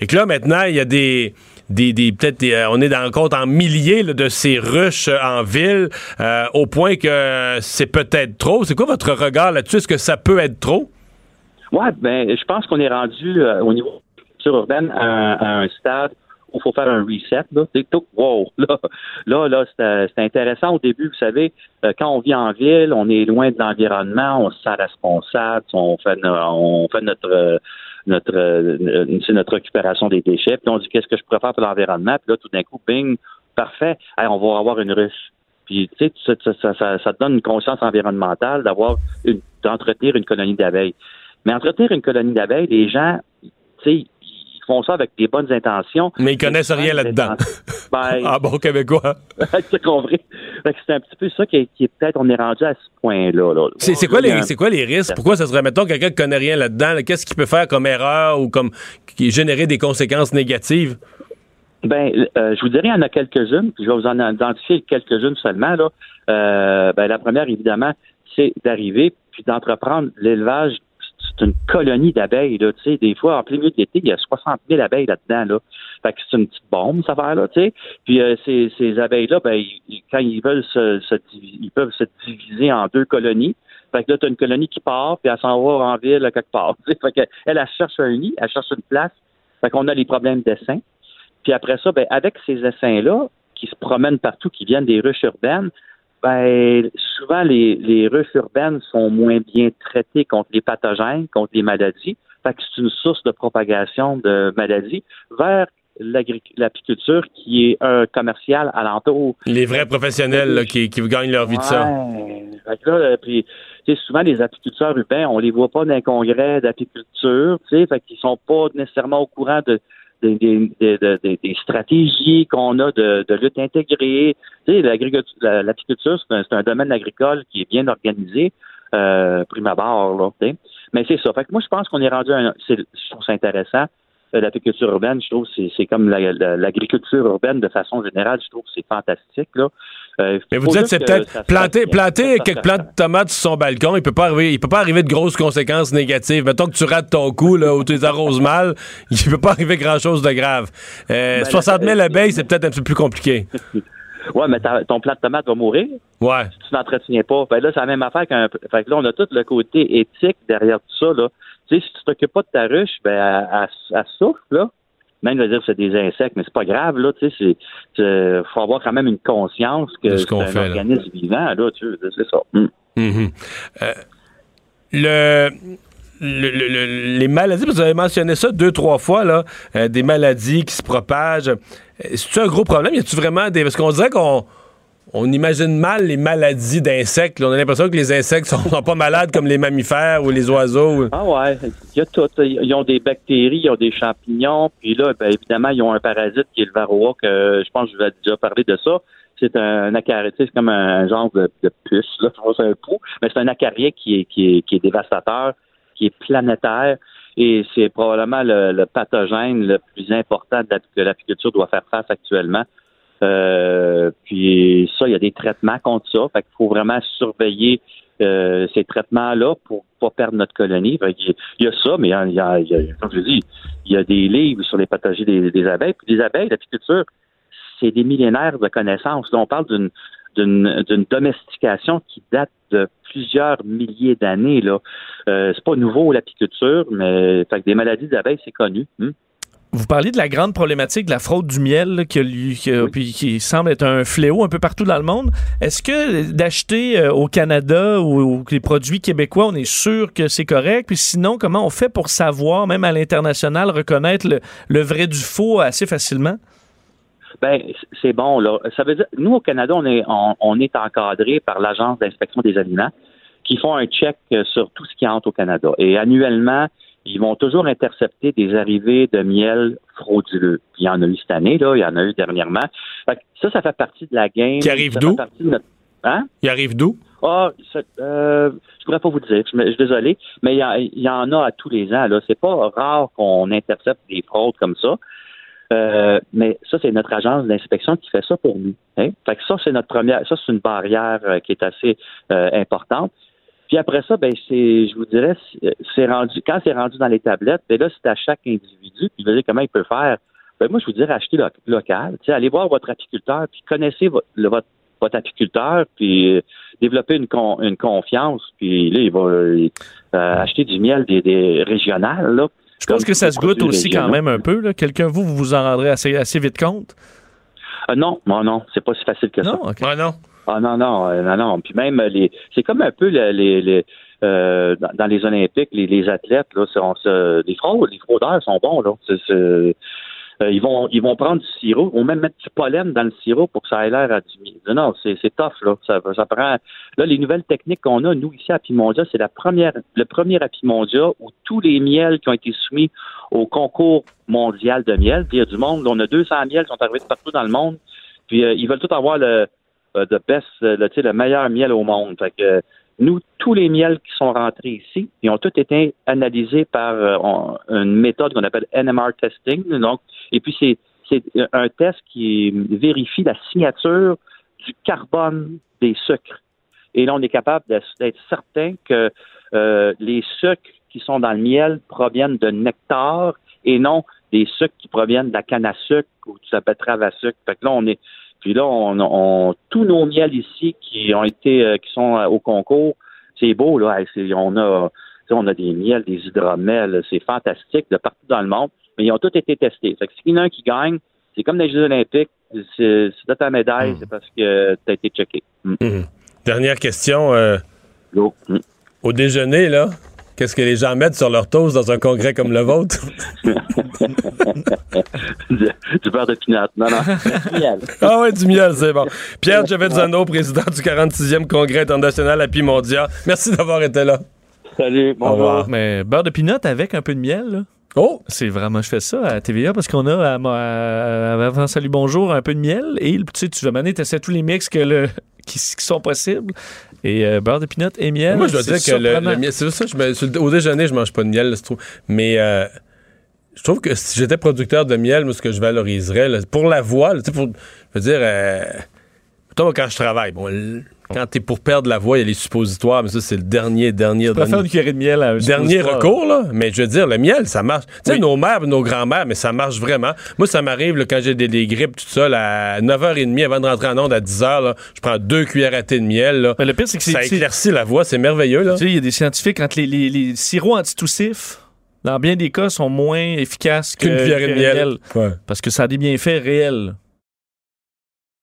Et que là, maintenant, il y a des des, des peut-être euh, on est dans le compte en milliers de ces ruches euh, en ville euh, au point que c'est peut-être trop. C'est quoi votre regard là-dessus? Est-ce que ça peut être trop? Ouais, ben, je pense qu'on est rendu au niveau de la urbaine à, un- stade où il faut faire un reset. Là. Tout, wow, [laughs] là, là, là c'est, intéressant au début. Vous savez, quand on vit en ville, on est loin de l'environnement, on se sent responsable, on fait, on fait notre notre euh, c'est notre récupération des déchets. Puis on dit qu'est-ce que je pourrais faire pour l'environnement? Puis là, tout d'un coup, bing, parfait. On va avoir une ruche. Puis tu sais, ça, ça, te donne une conscience environnementale d'avoir d'entretenir une colonie d'abeilles. Mais entretenir une colonie d'abeilles, les gens, tu sais, font ça avec des bonnes intentions. Mais ils connaissent rien là-dedans. Ben, [laughs] ah bon québécois? [laughs] c'est compris. C'est un petit peu ça qui est, qui est peut-être on est rendu à ce point-là. Là. C'est, c'est quoi les c'est quoi les risques? Pourquoi ça serait, mettons, quelqu'un qui connaît rien là-dedans, là, qu'est-ce qu'il peut faire comme erreur ou comme qui générer des conséquences négatives? Ben, euh, je vous dirais, il y en a quelques-unes, puis je vais vous en identifier quelques-unes seulement. Là. Euh, ben, la première, évidemment, c'est d'arriver puis d'entreprendre l'élevage. C'est une colonie d'abeilles, là, tu sais. Des fois, en plein milieu de l'été, il y a 60 000 abeilles là-dedans, là. Fait que c'est une petite bombe, ça va là, tu sais. Puis euh, ces, ces abeilles-là, ben, quand ils veulent se, se ils peuvent se diviser en deux colonies. Fait que là, tu as une colonie qui part, puis elle s'en va en ville quelque part. [laughs] tu sais. Fait que elle, elle cherche un nid, elle cherche une place. Fait qu'on a les problèmes d'essaim. Puis après ça, ben, avec ces essaims-là, qui se promènent partout, qui viennent des ruches urbaines, ben, souvent les, les ruches urbaines sont moins bien traitées contre les pathogènes, contre les maladies. Fait que c'est une source de propagation de maladies vers l'apiculture qui est un commercial alentour. Les vrais professionnels là, qui, qui gagnent leur vie de ça. Fait que là, euh, puis, tu sais, souvent, les apiculteurs urbains, on les voit pas dans un congrès d'apiculture, tu sais, fait qu'ils sont pas nécessairement au courant de, des- des- des- des- stratégies qu'on a de, de lutte intégrée. Tu sais, l'agriculture- c'est un, un domaine agricole qui est bien organisé, euh, prime abord, là, tu sais. Mais c'est ça. Fait que moi, je pense qu'on est rendu à un, je trouve ça intéressant. Euh, L'apiculture urbaine, je trouve que c'est, c'est comme la- la- l'agriculture urbaine de façon générale, je trouve que c'est fantastique, là. Euh, Mais vous dites c'est peut-être planter, planter quelques se plantes de tomates sur son balcon, il peut pas arriver, il peut pas arriver de grosses conséquences négatives. Mettons que tu rates ton coup là, ou tu les arroses mal, [laughs] il peut pas arriver grand chose de grave. Euh, Ben, 60 000 là, abeilles, c'est [laughs] peut-être un peu plus compliqué. [laughs] Ouais, mais ton plant de tomate va mourir. Ouais. Si tu n'entretiens pas. Fait là, c'est la même affaire qu'un. Fait que là, on a tout le côté éthique derrière tout ça, là. Tu sais, si tu t'occupes pas de ta ruche, ben, elle, elle- là. Même, je veux dire, que c'est des insectes, mais c'est pas grave, là. Tu sais, c'est, faut avoir quand même une conscience que ce c'est un fait, là. organisme vivant, là. Tu sais, c'est ça. Mm. Mhm. Euh, le, le- le- le- les maladies, vous avez mentionné ça deux, trois fois, là, euh, des maladies qui se propagent. Euh, C'est-tu un gros problème? Y a-tu vraiment des. Parce qu'on dirait qu'on on imagine mal les maladies d'insectes. On a l'impression que les insectes sont, [laughs] pas malades comme les mammifères ou les oiseaux. Ah ouais, il y a tout. Ils ont des bactéries, ils ont des champignons, puis là, ben, évidemment, ils ont un parasite qui est le varroa, que je pense que je vous ai déjà parlé de ça. C'est un acarien, c'est comme un genre de, puce, là, c'est un pou, mais c'est un acarien qui est, dévastateur, qui est planétaire, et c'est probablement le, pathogène le plus important que l'apiculture doit faire face actuellement. Euh, puis ça, il y a des traitements contre ça. Fait qu'il faut vraiment surveiller euh, ces traitements-là pour pas perdre notre colonie. Fait il y a ça, mais il y a, il y a- il y a- comme je dis, il y a des livres sur les pathologies des, abeilles. Puis les abeilles, l'apiculture, c'est des millénaires de connaissances. On parle d'une d'une d'une domestication qui date de plusieurs milliers d'années. Là, euh, c'est pas nouveau l'apiculture, mais fait que des maladies d'abeilles, c'est connu. Hmm? Vous parliez de la grande problématique de la fraude du miel là, qui, a qui a- puis qui semble être un fléau un peu partout dans le monde. Est-ce que d'acheter euh, au Canada ou, ou les produits québécois, on est sûr que c'est correct? Puis sinon, comment on fait pour savoir, même à l'international, reconnaître le, le vrai du faux assez facilement? Ben, c'est bon, là. Ça veut dire, nous, au Canada, on est, on, on est encadré par l'Agence d'inspection des aliments qui font un check euh, sur tout ce qui entre au Canada. Et annuellement, ils vont toujours intercepter des arrivées de miel frauduleux. Puis il y en a eu cette année, là. Il y en a eu dernièrement. Fait que ça, ça fait partie de la game. Qui arrive d'où? notre- Hein? Il arrive d'où? Ah, euh, je pourrais pas vous dire. Je, suis désolé, mais il y, en- il y en a à tous les ans. Là, c'est pas rare qu'on intercepte des fraudes comme ça. Euh, mais ça, c'est notre agence d'inspection qui fait ça pour nous. Hein? Fait que ça, c'est notre première. Ça, c'est une barrière euh, qui est assez euh, importante. Puis après ça, ben c'est, je vous dirais, c'est- rendu quand c'est rendu dans les tablettes, ben là, c'est à chaque individu. Puis vous dire comment il peut faire. Ben moi, je vous dirais acheter lo- local. Tu sais, allez voir votre apiculteur, puis connaissez votre, le- votre, votre apiculteur, puis euh, développer une, con- une confiance. Puis là, il va euh, euh, acheter du miel des, des régionales. Là, Je pense que ça se goûte aussi quand même un peu. là. Quelqu'un, vous, vous vous en rendrez assez, assez vite compte? Ah non, non, non, c'est pas si facile que ça. Non, OK. Ah non. Ah non, non, euh, non, non. Puis même euh, les, c'est comme un peu le- les, les euh, dans, les Olympiques, les, les athlètes là, on se- les fraudes, les fraudeurs sont bons là. Euh, ils vont, ils vont prendre du sirop, vont même mettre du pollen dans le sirop pour que ça ait l'air à du. Non, c'est, tough là. Ça, ça prend. Là, les nouvelles techniques qu'on a, nous ici à Pimondia, c'est la première, le premier Apimondia où tous les miels qui ont été soumis au concours mondial de miel. Puis il y a du monde, on a 200 miels qui sont arrivés de partout dans le monde. Puis euh, ils veulent tout avoir le de best, euh, le, le meilleur miel au monde. Fait que euh, nous, tous les miels qui sont rentrés ici, ils ont tous été analysés par euh, une méthode qu'on appelle NMR testing. Donc, et puis c'est c'est un test qui vérifie la signature du carbone des sucres. Et là, on est capable d'être certain que euh, les sucres qui sont dans le miel proviennent de nectar et non des sucres qui proviennent de la canne à sucre ou de la betterave à sucre. Fait que là, on est puis là, on, on- tous nos miels ici qui ont été, euh, qui sont euh, au concours, c'est beau là. On a, on a des miels, des hydromels, c'est fantastique de partout dans le monde. Mais ils ont tous été testés. Fait que s'il y en a un qui gagne, c'est comme les Jeux Olympiques, c'est c'est de ta médaille, c'est parce que tu as été checké. Mm. Mhm. Dernière question. euh. Mm. au déjeuner, là, qu'est-ce que les gens mettent sur leur toast dans un congrès comme le vôtre? [laughs] [laughs] du, beurre de pinot. Non, non. du miel. Ah ouais, du miel, c'est bon. Pierre Giovezzano, président du 46e Congrès international à Pimondia. Merci d'avoir été là. Salut, Au revoir. Mais beurre de pinot avec un peu de miel, là? Oh! C'est vraiment, je fais ça à TVA parce qu'on a à, à- à- avant Salut Bonjour un peu de miel et tu sais, tu vas mener, tu tous les mix que le, [laughs] qui, qui sont possibles. Et euh, beurre de pinot et miel. Moi, je dois dire que le, miel, c'est ça, je me- au déjeuner, je mange pas de miel, là, je trouve. Mais euh, je trouve que si j'étais producteur de miel, moi, ce que je valoriserais, là, pour la voix, là, tu sais, pour, je veux dire, euh, quand je travaille, bon, quand t'es pour perdre la voix, il y a les suppositoires, mais ça, c'est le dernier, dernier, préfère dernier, une cuillerée de miel à un dernier recours, là. Mais je veux dire, le miel, ça marche. Tu sais, nos mères, nos grands-mères, mais ça marche vraiment. Moi, ça m'arrive, quand j'ai des, des grippes, tout ça, là, à 9h30, avant de rentrer en onde à 10h, là, je prends deux cuillères à thé de miel, là. Mais le pire, c'est que Ça éclaircit la voix, c'est merveilleux, là. Tu sais, il y a des scientifiques, quand les, les, les sirops antitoussifs, dans bien des cas, sont moins efficaces que- Qu'une cuillerée de que miel. Ouais. Parce que ça a des bienfaits réels.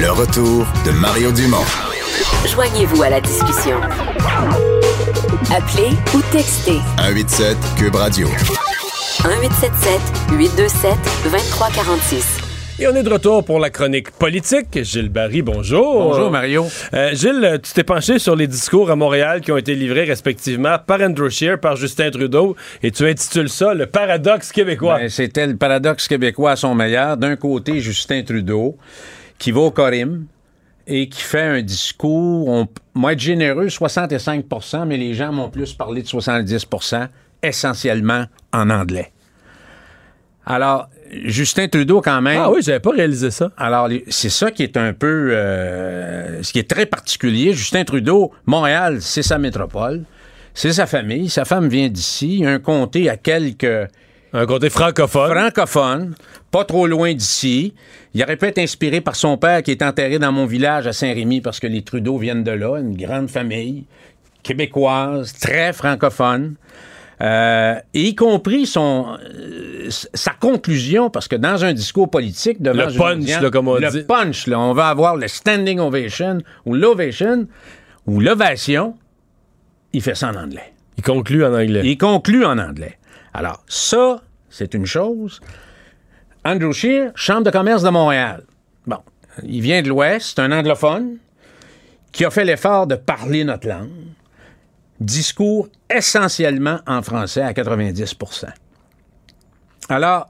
Le retour de Mario Dumont. Joignez-vous à la discussion. Appelez ou textez 187 Cube Radio. 1877 827 2346. Et on est de retour pour la chronique politique. Gilles Barry, bonjour. Bonjour, Mario. Euh, Gilles, tu t'es penché sur les discours à Montréal qui ont été livrés respectivement par Andrew Scheer, par Justin Trudeau, et tu intitules ça le paradoxe québécois. Ben, C'était le paradoxe québécois à son meilleur. D'un côté, Justin Trudeau, qui va au Corim et qui fait un discours, on va être généreux, 65% mais les gens m'ont plus parlé de 70% essentiellement en anglais. Alors, Justin Trudeau, quand même. Ah oui, j'avais pas réalisé ça. Alors, c'est ça qui est un peu. euh, ce qui est très particulier. Justin Trudeau, Montréal, c'est sa métropole. C'est sa famille. Sa femme vient d'ici. Un comté à quelques. Un comté francophone. Francophone, pas trop loin d'ici. Il aurait pu être inspiré par son père qui est enterré dans mon village à Saint-Rémy parce que les Trudeau viennent de là, une grande famille québécoise, très francophone. Euh, y compris son euh, sa conclusion, parce que dans un discours politique devant Le punch, audience, là, comme on le dit. punch, là, on va avoir le standing ovation ou l'ovation ou l'ovation. Il fait ça en anglais. Il conclut en anglais. Il conclut en anglais. Alors, ça, c'est une chose. Andrew Scheer, Chambre de commerce de Montréal. Bon, il vient de l'Ouest, un anglophone qui a fait l'effort de parler notre langue. Discours essentiellement en français à 90% Alors,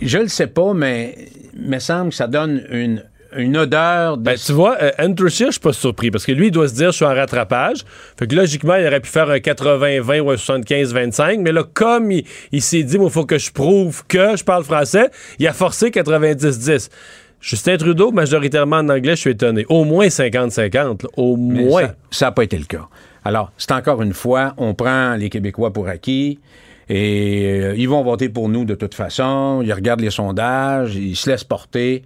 je le sais pas, mais il me semble que ça donne une, une odeur de... Ben, tu vois, euh, Andrew Scheer, je suis pas surpris parce que lui, il doit se dire, je suis en rattrapage. Fait que logiquement, il aurait pu faire un 80-20 ou un 75-25. Mais là, comme il, il s'est dit, il faut que je prouve que je parle français, il a forcé 90-10. Justin Trudeau, majoritairement en anglais, je suis étonné. Au moins 50-50. là. Au Mais moins. Ça n'a pas été le cas. Alors, c'est encore une fois, on prend les Québécois pour acquis et euh, ils vont voter pour nous de toute façon. Ils regardent les sondages, ils se laissent porter.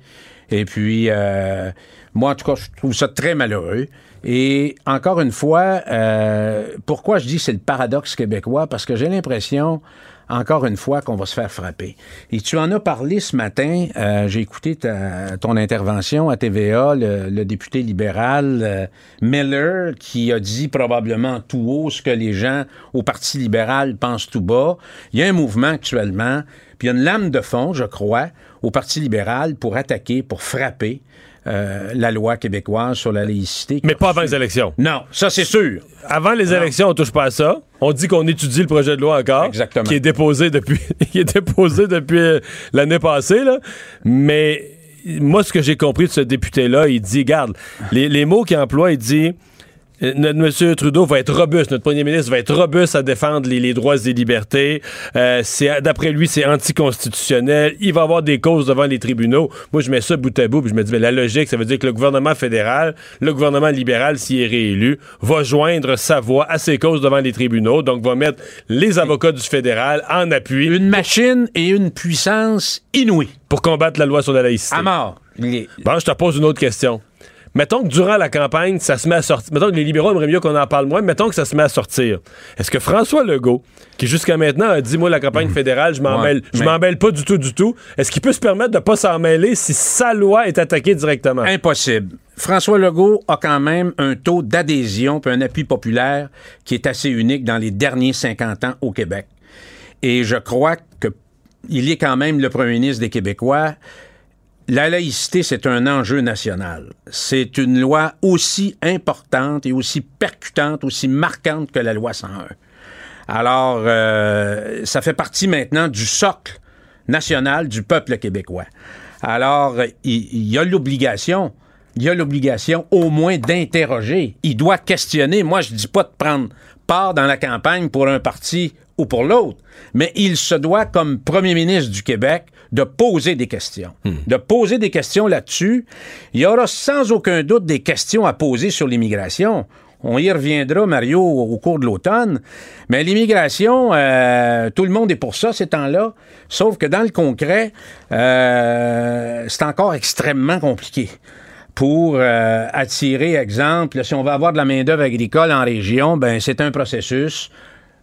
Et puis, euh, moi, en tout cas, je trouve ça très malheureux. Et encore une fois, euh, pourquoi je dis c'est le paradoxe québécois? Parce que j'ai l'impression, encore une fois, qu'on va se faire frapper. Et tu en as parlé ce matin, euh, j'ai écouté ta- ton intervention à TVA, le, le député libéral euh, Miller, qui a dit probablement tout haut ce que les gens au Parti libéral pensent tout bas. Il y a un mouvement actuellement, puis il y a une lame de fond, je crois, au Parti libéral pour attaquer, pour frapper euh, la loi québécoise sur la laïcité. Mais pas avant les élections. Non, ça c'est sûr. Avant les élections, on touche pas à ça. On dit qu'on étudie le projet de loi encore. Exactement. Qui est déposé depuis, [laughs] qui est déposé depuis euh, l'année passée, là. Mais moi, ce que j'ai compris de ce député-là, il dit, garde, les, les mots qu'il emploie, il dit monsieur Trudeau va être robuste, notre premier ministre va être robuste à défendre les, les droits et libertés. Euh, c'est d'après lui, c'est anticonstitutionnel. Il va avoir des causes devant les tribunaux. Moi, je mets ça bout à bout, puis je me dis, mais la logique, ça veut dire que le gouvernement fédéral, le gouvernement libéral, s'il est réélu, va joindre sa voix à ses causes devant les tribunaux, donc va mettre les avocats du fédéral en appui. Une machine et une puissance inouïe. Pour combattre la loi sur la laïcité. À mort. Bon, je te pose une autre question. Mettons que durant la campagne, ça se met à sortir. Mettons que les libéraux aimeraient mieux qu'on en parle moins. Mettons que ça se met à sortir. Est-ce que François Legault, qui jusqu'à maintenant a dit, moi, la campagne fédérale, je m'en Ouais, mêle, je mais- m'en mêle pas du tout, du tout, est-ce qu'il peut se permettre de pas s'en mêler si sa loi est attaquée directement? Impossible. François Legault a quand même un taux d'adhésion puis un appui populaire qui est assez unique dans les derniers 50 ans au Québec. Et je crois que il est quand même le premier ministre des Québécois. La laïcité, c'est un enjeu national. C'est une loi aussi importante et aussi percutante, aussi marquante que la loi 101. Alors, euh, ça fait partie maintenant du socle national du peuple québécois. Alors, il, y a l'obligation, il y a l'obligation au moins d'interroger. Il doit questionner. Moi, je dis pas de prendre part dans la campagne pour un parti ou pour l'autre, mais il se doit, comme premier ministre du Québec, de poser des questions. De poser des questions là-dessus. Il y aura sans aucun doute des questions à poser sur l'immigration. On y reviendra, Mario, au cours de l'automne. Mais l'immigration, euh, tout le monde est pour ça ces temps-là. Sauf que dans le concret, euh, c'est encore extrêmement compliqué pour euh, attirer, exemple, si on va avoir de la main-d'œuvre agricole en région, ben c'est un processus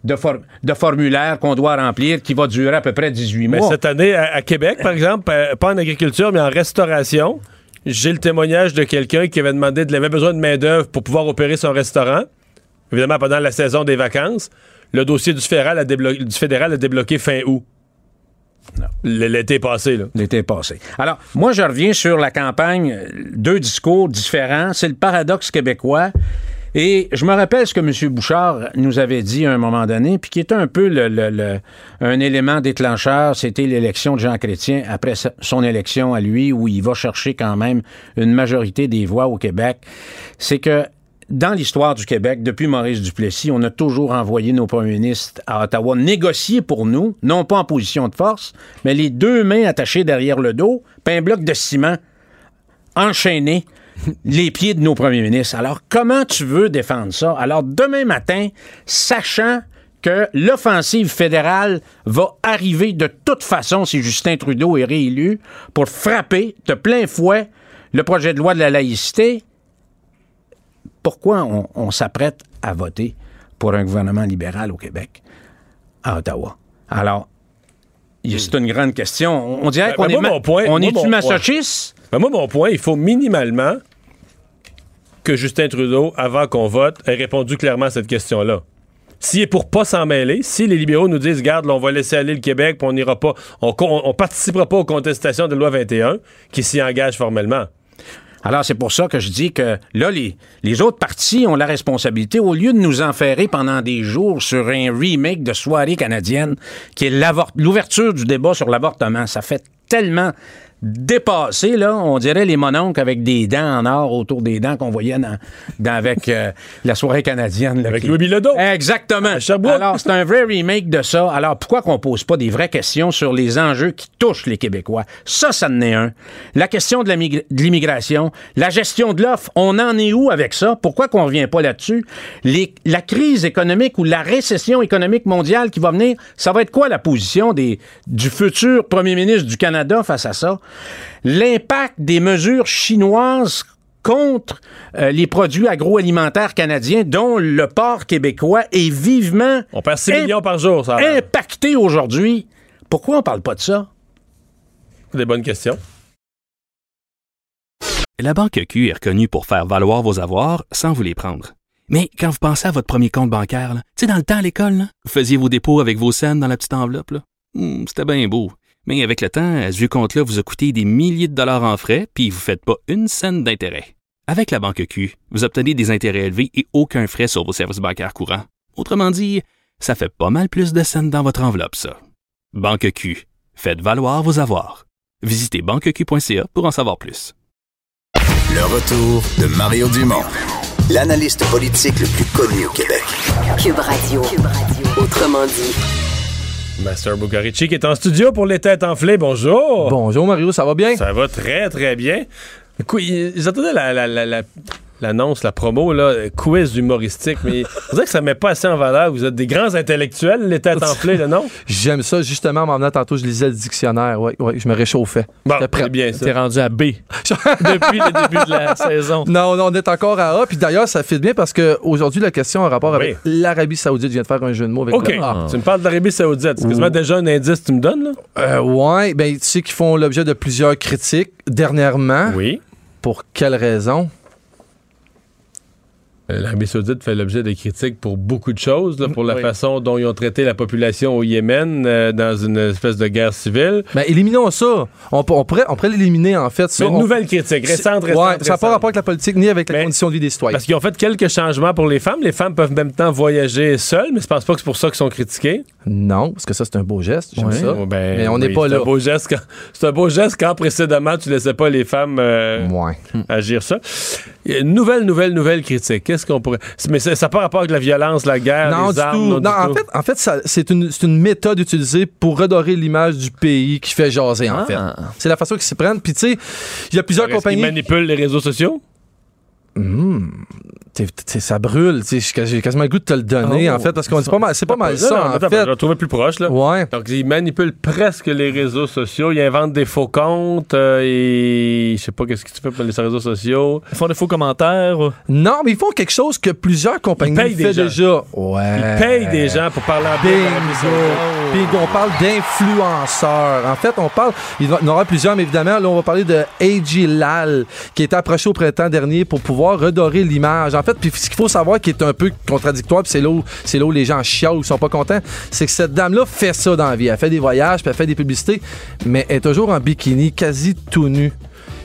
de, for- de formulaire qu'on doit remplir qui va durer à peu près 18 Mais mois. cette année, à, à Québec, par exemple, euh, pas en agriculture, mais en restauration, j'ai le témoignage de quelqu'un qui avait demandé, il avait besoin de main-d'œuvre pour pouvoir opérer son restaurant. Évidemment, pendant la saison des vacances. Le dossier du fédéral a, déblo- du fédéral a débloqué fin août. L'été passé, là. L'été passé. Alors, moi, je reviens sur la campagne, euh, deux discours différents. C'est le paradoxe québécois. Et je me rappelle ce que M. Bouchard nous avait dit à un moment donné, puis qui était un peu le, un élément déclencheur, c'était l'élection de Jean Chrétien après son élection à lui, où il va chercher quand même une majorité des voix au Québec. C'est que dans l'histoire du Québec, depuis Maurice Duplessis, on a toujours envoyé nos premiers ministres à Ottawa négocier pour nous, non pas en position de force, mais les deux mains attachées derrière le dos, puis un bloc de ciment enchaîné les pieds de nos premiers ministres. Alors, comment tu veux défendre ça? Alors, demain matin, sachant que l'offensive fédérale va arriver de toute façon si Justin Trudeau est réélu pour frapper de plein fouet le projet de loi de la laïcité, pourquoi on, on s'apprête à voter pour un gouvernement libéral au Québec, à Ottawa? Alors, c'est une grande question. On, dirait Ben, qu'on ben, est, moi, ma- mon point- on moi, est-tu mon point. masochiste? Ben, moi, mon point, il faut minimalement que Justin Trudeau, avant qu'on vote, ait répondu clairement à cette question-là. S'il est pour pas s'en mêler, si les libéraux nous disent, garde, on va laisser aller le Québec, puis on n'ira pas, on, on participera pas aux contestations de loi 21, qui s'y engage formellement. Alors, c'est pour ça que je dis que là, les, les autres partis ont la responsabilité, au lieu de nous enferrer pendant des jours sur un remake de soirée canadienne, qui est l'ouverture du débat sur l'avortement. Ça fait tellement dépassé, là, on dirait les mononcles avec des dents en or autour des dents qu'on voyait dans, dans- avec euh, la soirée canadienne. là, Avec Louis Bilodeau. Exactement. Alors, c'est un vrai remake de ça. Alors, pourquoi qu'on pose pas des vraies questions sur les enjeux qui touchent les Québécois? Ça, ça en est un. La question de l'immigration, la gestion de l'offre, on en est où avec ça? Pourquoi qu'on revient pas là-dessus? La crise économique ou la récession économique mondiale qui va venir, ça va être quoi la position des, du futur premier ministre du Canada face à ça? L'impact des mesures chinoises contre euh, les produits agroalimentaires canadiens, dont le porc québécois est vivement On perd 6 millions par jour, ça. impacté aujourd'hui. Pourquoi on parle pas de ça? Des bonnes questions. La Banque Q est reconnue pour faire valoir vos avoirs sans vous les prendre. Mais quand vous pensez à votre premier compte bancaire, tu sais, dans le temps à l'école, là, vous faisiez vos dépôts avec vos scènes dans la petite enveloppe. Hmm, C'était bien beau. Mais avec le temps, à ce compte-là vous a coûté des milliers de dollars en frais, puis vous ne faites pas une scène d'intérêt. Avec la Banque Q, vous obtenez des intérêts élevés et aucun frais sur vos services bancaires courants. Autrement dit, ça fait pas mal plus de scènes dans votre enveloppe, ça. Banque Q. Faites valoir vos avoirs. Visitez banqueq.ca pour en savoir plus. Le retour de Mario Dumont. l'analyste politique le plus connu au Québec. Cube Radio. Autrement dit. Master Bugarici qui est en studio pour les têtes enflées. Bonjour. Bonjour Mario, ça va bien? Ça va très, très bien. Attendaient la, la, la, la- l'annonce, la promo, là, quiz humoristique, mais [laughs] on dirait que ça met pas assez en valeur. Vous êtes des grands intellectuels, les têtes [laughs] enflées, là, non? J'aime ça, justement, en m'en venant tantôt, je lisais le dictionnaire. Oui, oui, je me réchauffais. Bon, c'est bien ça. T'es rendu à B [laughs] depuis le début de la saison. Non, non, on est encore à A. Puis d'ailleurs, ça fit bien parce qu'aujourd'hui, la question a rapport avec l'Arabie Saoudite. Je viens de faire un jeu de mots avec OK. le A. Tu me parles de l'Arabie Saoudite. C'est quasiment déjà un indice que tu me donnes, là? Euh, ouais, ben, tu sais qu'ils font l'objet de plusieurs critiques dernièrement. Oui. Pour quelle raison? Euh, L'Arabie Saoudite fait l'objet de critiques pour beaucoup de choses, là, pour la Oui. façon dont ils ont traité la population au Yémen euh, dans une espèce de guerre civile. Ben, éliminons ça. On, pourrait, on pourrait l'éliminer, en fait. Ça, Mais une on- nouvelle critique, récente, récente, Ouais, ça n'a pas rapport avec la politique ni avec la condition de vie des citoyens. Parce qu'ils ont fait quelques changements pour les femmes. Les femmes peuvent en même temps voyager seules, mais je pense pas que c'est pour ça qu'ils sont critiqués. Non, parce que ça, c'est un beau geste. J'aime ça. Oh, ben, mais on n'est oui, pas c'est là. un beau geste quand- C'est un beau geste quand précédemment tu laissais pas les femmes euh, agir ça. Nouvelle, nouvelle, nouvelle critique. Qu'est-ce qu'on pourrait. Mais ça n'a pas rapport avec la violence, la guerre, Non, les du armes. tout. non, Non, du en tout. fait, en fait ça- c'est une, méthode utilisée pour redorer l'image du pays qui fait jaser, en Ah. fait. C'est la façon qu'ils s'y prennent. Puis, tu sais, il y a plusieurs qu'ils compagnies. manipulent les réseaux sociaux? Hmm. T'es- ça brûle. tu sais, J'ai quasiment le goût de te le donner, Oh, en fait, parce qu'on dit pas mal, c'est pas mal ça, en fait. Je trouver plus proche. Là. Ouais. Donc, ils manipulent presque les réseaux sociaux. Ils inventent des faux comptes euh, et je sais pas qu'est-ce que tu fais pour les réseaux sociaux. Ils font des faux commentaires. Non, mais ils font quelque chose que plusieurs compagnies payent des font gens. déjà. Ouais. Ils payent des gens pour parler en Bingo. Saoudite. Bingo. On parle d'influenceurs. En fait, on parle, il y en aura plusieurs, mais évidemment, là, on va parler de A.G. Lal, qui était approché au printemps dernier pour pouvoir redorer l'image. En fait, puis ce qu'il faut savoir qui est un peu contradictoire, puis c'est là c'est là les gens chialent ou sont pas contents, c'est que cette dame-là fait ça dans la vie. Elle fait des voyages, puis elle fait des publicités, mais elle est toujours en bikini, quasi tout nu.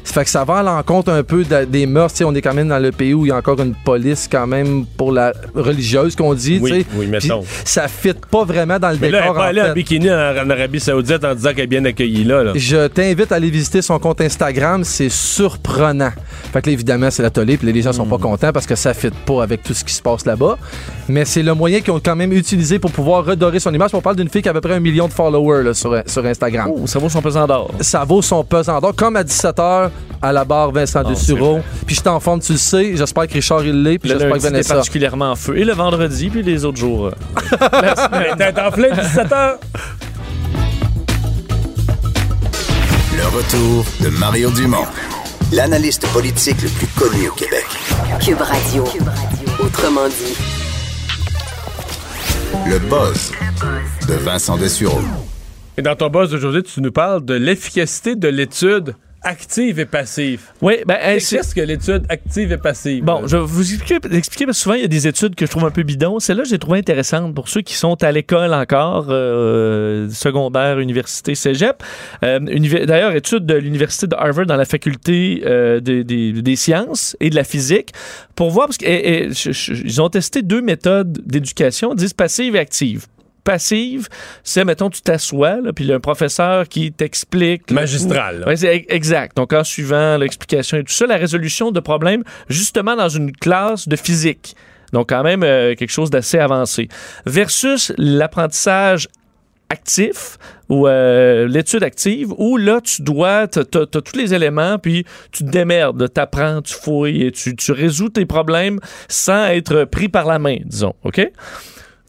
Ça fait que ça va à l'encontre un peu de- des mœurs. Tu sais, on est quand même dans le pays où il y a encore une police quand même pour la religieuse qu'on dit. Oui, oui, mettons. Ça fit pas vraiment dans le Mais là, elle décor. n'est pas en allée fait. en bikini en, en Arabie Saoudite en disant qu'elle est bien accueillie là. là. Je t'invite à aller visiter son compte Instagram, c'est surprenant. Fait que là, évidemment, c'est la tollée, puis les gens sont Hmm. pas contents parce que ça fit pas avec tout ce qui se passe là-bas. Mais c'est le moyen qu'ils ont quand même utilisé pour pouvoir redorer son image. On parle d'une fille qui a à peu près un million de followers là, sur, sur Instagram. Oh, ça vaut son pesant d'or. Ça vaut son pesant d'or. Comme à 17h, à la barre Vincent Ah, Dessureau. Puis je en forme, tu le sais. J'espère que Richard, il l'est. Puis j'espère que t'es Vanessa. particulièrement en feu. Et le vendredi, puis les autres jours. Les têtes enflées, 17h. Le retour de Mario Dumont, l'analyste politique le plus connu au Québec. Cube Radio. Autrement dit. Le buzz de Vincent Dessureau. Et dans ton boss d'aujourd'hui, tu nous parles de l'efficacité de l'étude active et passive. Oui, ben, Qu'est-ce que l'étude active et passive? Bon, je vais vous expliquer, expliquer parce que souvent, il y a des études que je trouve un peu bidons. Celle-là, je l'ai trouvée intéressante pour ceux qui sont à l'école encore, euh, secondaire, université, cégep. Euh, D'ailleurs, étude de l'Université de Harvard dans la faculté euh, des- des- des sciences et de la physique pour voir, parce qu'ils ont testé deux méthodes d'éducation, disent passive et active passive, c'est, mettons, tu t'assois, puis il y a un professeur qui t'explique. Magistral. Ouais, c'est exact. Donc, en suivant l'explication et tout ça, la résolution de problèmes, justement dans une classe de physique. Donc, quand même, euh, quelque chose d'assez avancé. Versus l'apprentissage actif ou euh, l'étude active où là tu dois t'as t'as- t'as tous les éléments puis tu te démerdes t'apprends tu fouilles et tu, tu résous tes problèmes sans être pris par la main disons ok?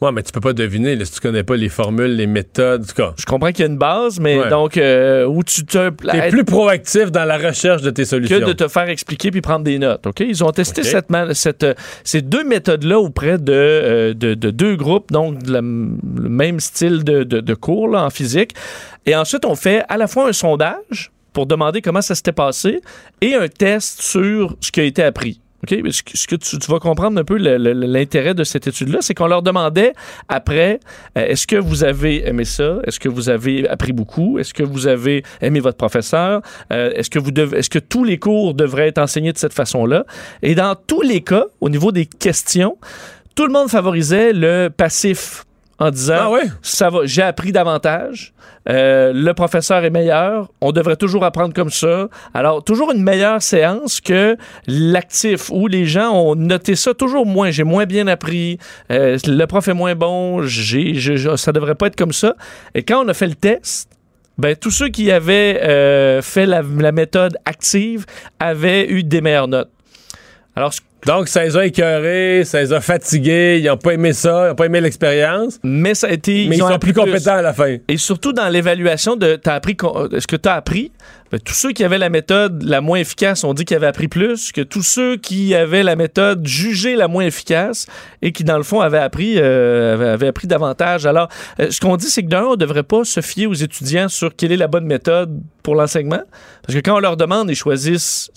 Ouais, mais tu peux pas deviner là, si tu connais pas les formules, les méthodes, en tout cas. je comprends qu'il y a une base mais Ouais. donc euh, où tu te T'es plus proactif dans la recherche de tes solutions. que de te faire expliquer puis prendre des notes. OK? Ils ont testé cette, cette, euh, ces deux méthodes-là auprès de, euh, de, de deux groupes, donc de la m- le même style de, de, de cours là, en physique. Et ensuite, on fait à la fois un sondage pour demander comment ça s'était passé et un test sur ce qui a été appris. OK? Ce que, tu, vas comprendre un peu l'intérêt de cette étude-là, c'est qu'on leur demandait après, euh, est-ce que vous avez aimé ça? Est-ce que vous avez appris beaucoup? Est-ce que vous avez aimé votre professeur? Euh, est-ce que tous les cours devraient être enseignés de cette façon-là? Et dans tous les cas, au niveau des questions, tout le monde favorisait le passif en disant Ah ouais? ça va, j'ai appris davantage. Euh, le professeur est meilleur. On devrait toujours apprendre comme ça. Alors, toujours une meilleure séance que l'actif où les gens ont noté ça toujours moins. J'ai moins bien appris. Euh, le prof est moins bon. J'ai, ça devrait pas être comme ça. Et quand on a fait le test, ben, tous ceux qui avaient euh, fait la, la méthode active avaient eu des meilleures notes. Alors, ce Donc, ça les a écœurés, ça les a fatigués, ils n'ont pas aimé ça, ils n'ont pas aimé l'expérience. Mais ça a été. Mais ils ont sont plus compétents à la fin. Et surtout dans l'évaluation de t'as appris ce que tu as appris, ben, tous ceux qui avaient la méthode la moins efficace ont dit qu'ils avaient appris plus que tous ceux qui avaient la méthode jugée la moins efficace et qui dans le fond avaient appris euh, avaient, avaient appris davantage. Alors euh, ce qu'on dit c'est que d'un on devrait pas se fier aux étudiants sur quelle est la bonne méthode pour l'enseignement parce que quand on leur demande ils choisissent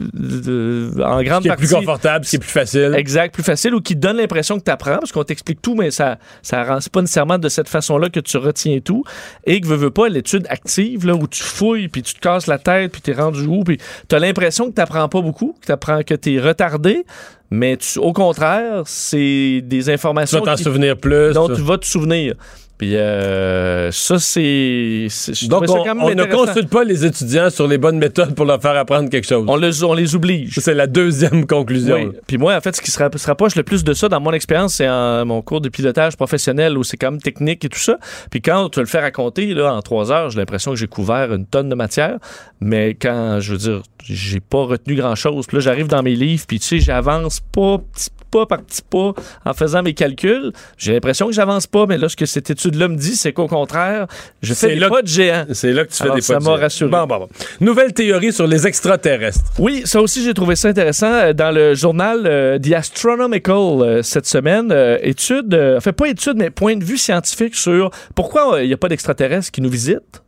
en grande qui est partie plus confortable, qui est plus facile. Exact, plus facile ou qui donne l'impression que tu apprends parce qu'on t'explique tout, mais ça ça rend pas nécessairement de cette façon-là que tu retiens tout. Et que veux, veux pas l'étude active là, où tu fouilles puis tu te casses la tête puis tu es rendu où puis tu as l'impression que tu apprends pas beaucoup, que tu apprends que tu es retardé. Mais tu- au contraire, c'est des Tu informations vas t'en qui- souvenir plus. dont ça. tu vas te souvenir. Puis euh, ça, c'est. Donc, ça on, quand même on ne consulte pas les étudiants sur les bonnes méthodes pour leur faire apprendre quelque chose. On les, on les oblige. C'est la deuxième conclusion. Oui. Puis moi, en fait, ce qui se, rapp- se rapproche le plus de ça dans mon expérience, c'est en mon cours de pilotage professionnel où c'est quand même technique et tout ça. Puis quand tu le fais raconter là, en trois heures, j'ai l'impression que j'ai couvert une tonne de matière. Mais quand, je veux dire, j'ai pas retenu grand-chose. Puis là, j'arrive dans mes livres, puis tu sais, j'avance pas petit pas par petit pas en faisant mes calculs. J'ai l'impression que j'avance pas, mais là, ce que cette étude-là me dit, c'est qu'au contraire, je fais des pas de géant. C'est là que tu fais des ça pas de m'a rassuré. Bon, bon, bon. Nouvelle théorie sur les extraterrestres. Oui, ça aussi, j'ai trouvé ça intéressant. Euh, Dans le journal euh, The Astronomical euh, cette semaine, euh, étude, fait pas étude, mais point de vue scientifique sur pourquoi il n'y a pas d'extraterrestres qui nous visitent,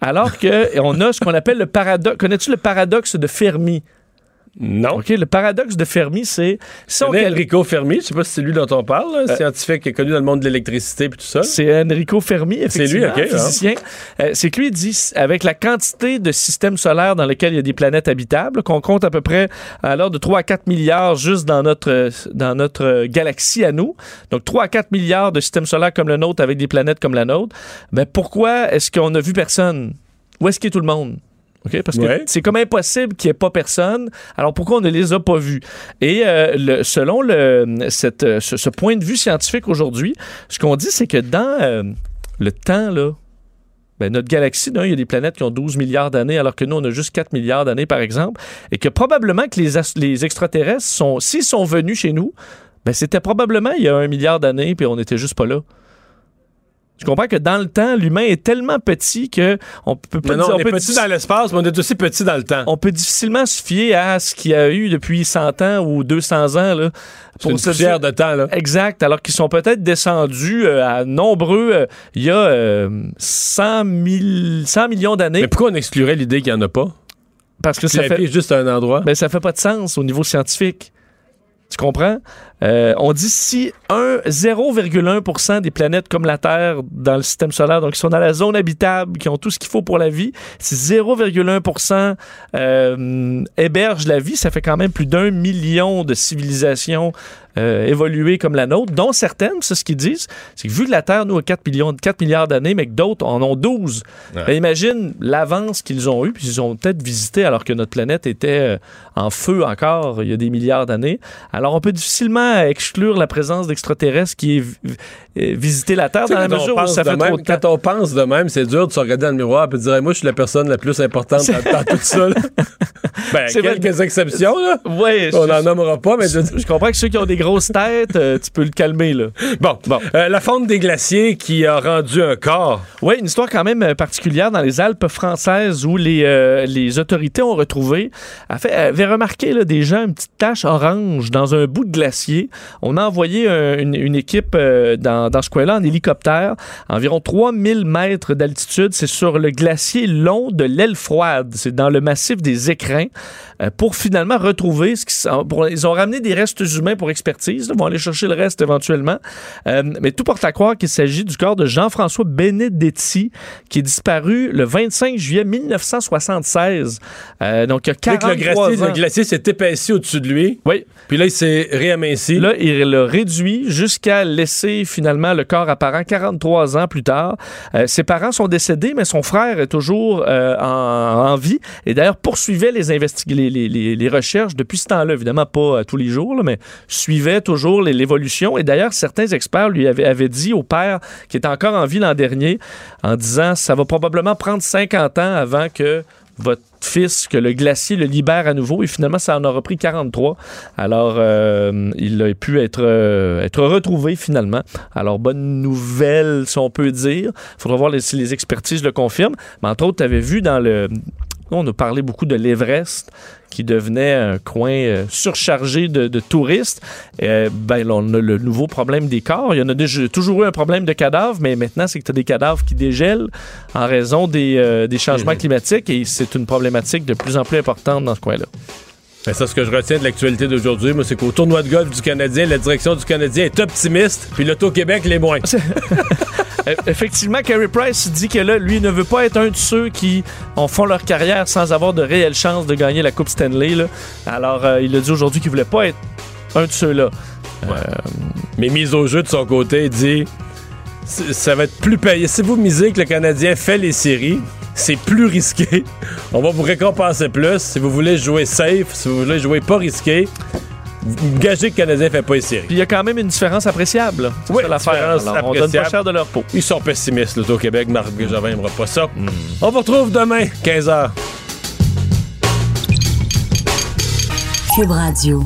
alors qu'on [laughs] a ce qu'on appelle le paradoxe. Connais-tu le paradoxe de Fermi? Non. OK, le paradoxe de Fermi, c'est... Si on Enrico Fermi, je sais pas si c'est lui dont on parle, là, Euh, scientifique qui est connu dans le monde de l'électricité et tout ça. C'est Enrico Fermi, C'est lui, ok, hein. physicien. Euh, c'est que lui dit, avec la quantité de systèmes solaires dans lesquels il y a des planètes habitables, qu'on compte à peu près à l'ordre de 3 à 4 milliards juste dans notre, dans notre galaxie à nous, donc 3 à 4 milliards de systèmes solaires comme le nôtre avec des planètes comme la nôtre, ben pourquoi est-ce qu'on n'a vu personne? Où est-ce qu'il est tout le monde? OK? Parce que Ouais. c'est comme impossible qu'il n'y ait pas personne. Alors pourquoi on ne les a pas vus? Et euh, le- selon le, cette, euh, ce, ce point de vue scientifique aujourd'hui, ce qu'on dit, c'est que dans euh, le temps, là, ben, notre galaxie, il y a des planètes qui ont 12 milliards d'années, alors que nous, on a juste 4 milliards d'années, par exemple, et que probablement que les extraterrestres, sont, s'ils sont venus chez nous, ben, c'était probablement il y a un milliard d'années, puis on n'était juste pas là. Tu comprends que dans le temps, l'humain est tellement petit que on peut pas Mais non, dire- on, est petit dans l'espace, mais on est aussi petit dans le temps. on peut difficilement se fier à ce qu'il y a eu depuis 100 ans ou 200 ans. Là, C'est une se dire- de temps, là. Exact, alors qu'ils sont peut-être descendus euh, à nombreux, euh, il y a euh, 100, 000 100 millions d'années. Mais pourquoi on exclurait l'idée qu'il n'y en a pas? Parce que ça fait, juste un endroit. ben, ça fait pas de sens au niveau scientifique. Tu comprends? Euh, on dit si un 0,1% des planètes comme la Terre dans le système solaire, donc qui sont dans la zone habitable, qui ont tout ce qu'il faut pour la vie, si 0,1% euh, héberge la vie, ça fait quand même plus d'un million de civilisations euh, évoluées comme la nôtre, dont certaines, c'est ce qu'ils disent, c'est que vu que la Terre, nous, a 4, millions, 4 milliards d'années, mais que d'autres en ont 12, Ouais. ben, imagine l'avance qu'ils ont eue, puis ils ont peut-être visité alors que notre planète était euh, en feu encore il y a des milliards d'années. Alors on peut difficilement exclure la présence d'extraterrestres qui est euh, visiter la Terre dans la mesure où ça fait même, trop de temps. Quand on pense de même, c'est dur de se regarder dans le miroir et de dire Hey, Moi, je suis la personne la plus importante dans, dans tout ça. [laughs] ben, vrai. quelques exceptions, là. Ouais, On n'en nommera pas, mais je- je comprends que ceux qui ont des grosses têtes, euh, tu peux le calmer là. Bon, Bon. Euh, la fonte des glaciers qui a rendu un corps. Oui, une histoire quand même particulière dans les Alpes françaises où les, euh, les autorités ont retrouvé, avaient remarqué là, des gens une petite tache orange dans un bout de glacier. On a envoyé un- une, une équipe euh, dans, dans ce coin-là en hélicoptère, environ 3000 mètres d'altitude. C'est sur le glacier long de l'aile froide. C'est dans le massif des écrins. euh, pour finalement retrouver ce qui pour- ils ont ramené des restes humains pour expertise. Ils vont aller chercher le reste éventuellement. Euh, mais tout porte à croire qu'il s'agit du corps de Jean-François Benedetti qui est disparu le 25 juillet 1976. Euh, donc, il y a Fait que 43 le glacier, ans. le glacier s'est épaissi au-dessus de lui. Oui. Puis là, il s'est réamincé. Là, il l'a réduit jusqu'à laisser finalement le corps apparent 43 ans plus tard. Euh, ses parents sont décédés, mais son frère est toujours euh, en, vie et d'ailleurs poursuivait les, recherches depuis ce temps-là. Évidemment, pas euh, tous les jours, mais suivait toujours l'évolution. Et d'ailleurs, certains experts lui avaient, avaient dit au père qui était encore en vie l'an dernier en disant ça va probablement prendre 50 ans avant que votre fils, que le glacier le libère à nouveau. Et finalement, ça en aura pris 43. Alors, euh, il a pu être, euh, être retrouvé finalement. Alors, bonne nouvelle, si on peut dire. Il faudra voir si les expertises le confirment. Mais entre autres, tu avais vu dans le... On a parlé beaucoup de l'Everest qui devenait un coin euh, surchargé de, de touristes. Euh, ben, là, on a le nouveau problème des corps. Il y en a déjà, toujours eu un problème de cadavres, mais maintenant, c'est que tu as des cadavres qui dégèlent en raison des, euh, des changements [laughs] climatiques et c'est une problématique de plus en plus importante dans ce coin-là. Mais ça, ce que je retiens de l'actualité d'aujourd'hui, moi, c'est qu'au tournoi de golf du Canadien, la direction du Canadien est optimiste, puis l'Auto-Québec l'est moins. [laughs] Euh, Effectivement, Carey Price dit que là, lui ne veut pas être un de ceux qui en font leur carrière sans avoir de réelles chances de gagner la Coupe Stanley. là. Alors, euh, il a dit aujourd'hui qu'il voulait pas être un de ceux-là. Mais mise au jeu de son côté, il dit ça va être plus payé. Si vous misez que le Canadien fait les séries, c'est plus risqué. On va vous récompenser plus. Si vous voulez jouer safe, si vous voulez jouer pas risqué, vous gagez que le Canadien fait pas les séries. Puis il y a quand même une différence appréciable. là. Oui, ça différence Alors, On donne pas appréciable. cher de leur peau. Ils sont pessimistes, l'Auto-Québec. Marc Javin n'aimera pas ça. On vous retrouve demain, 15h. Cube Radio.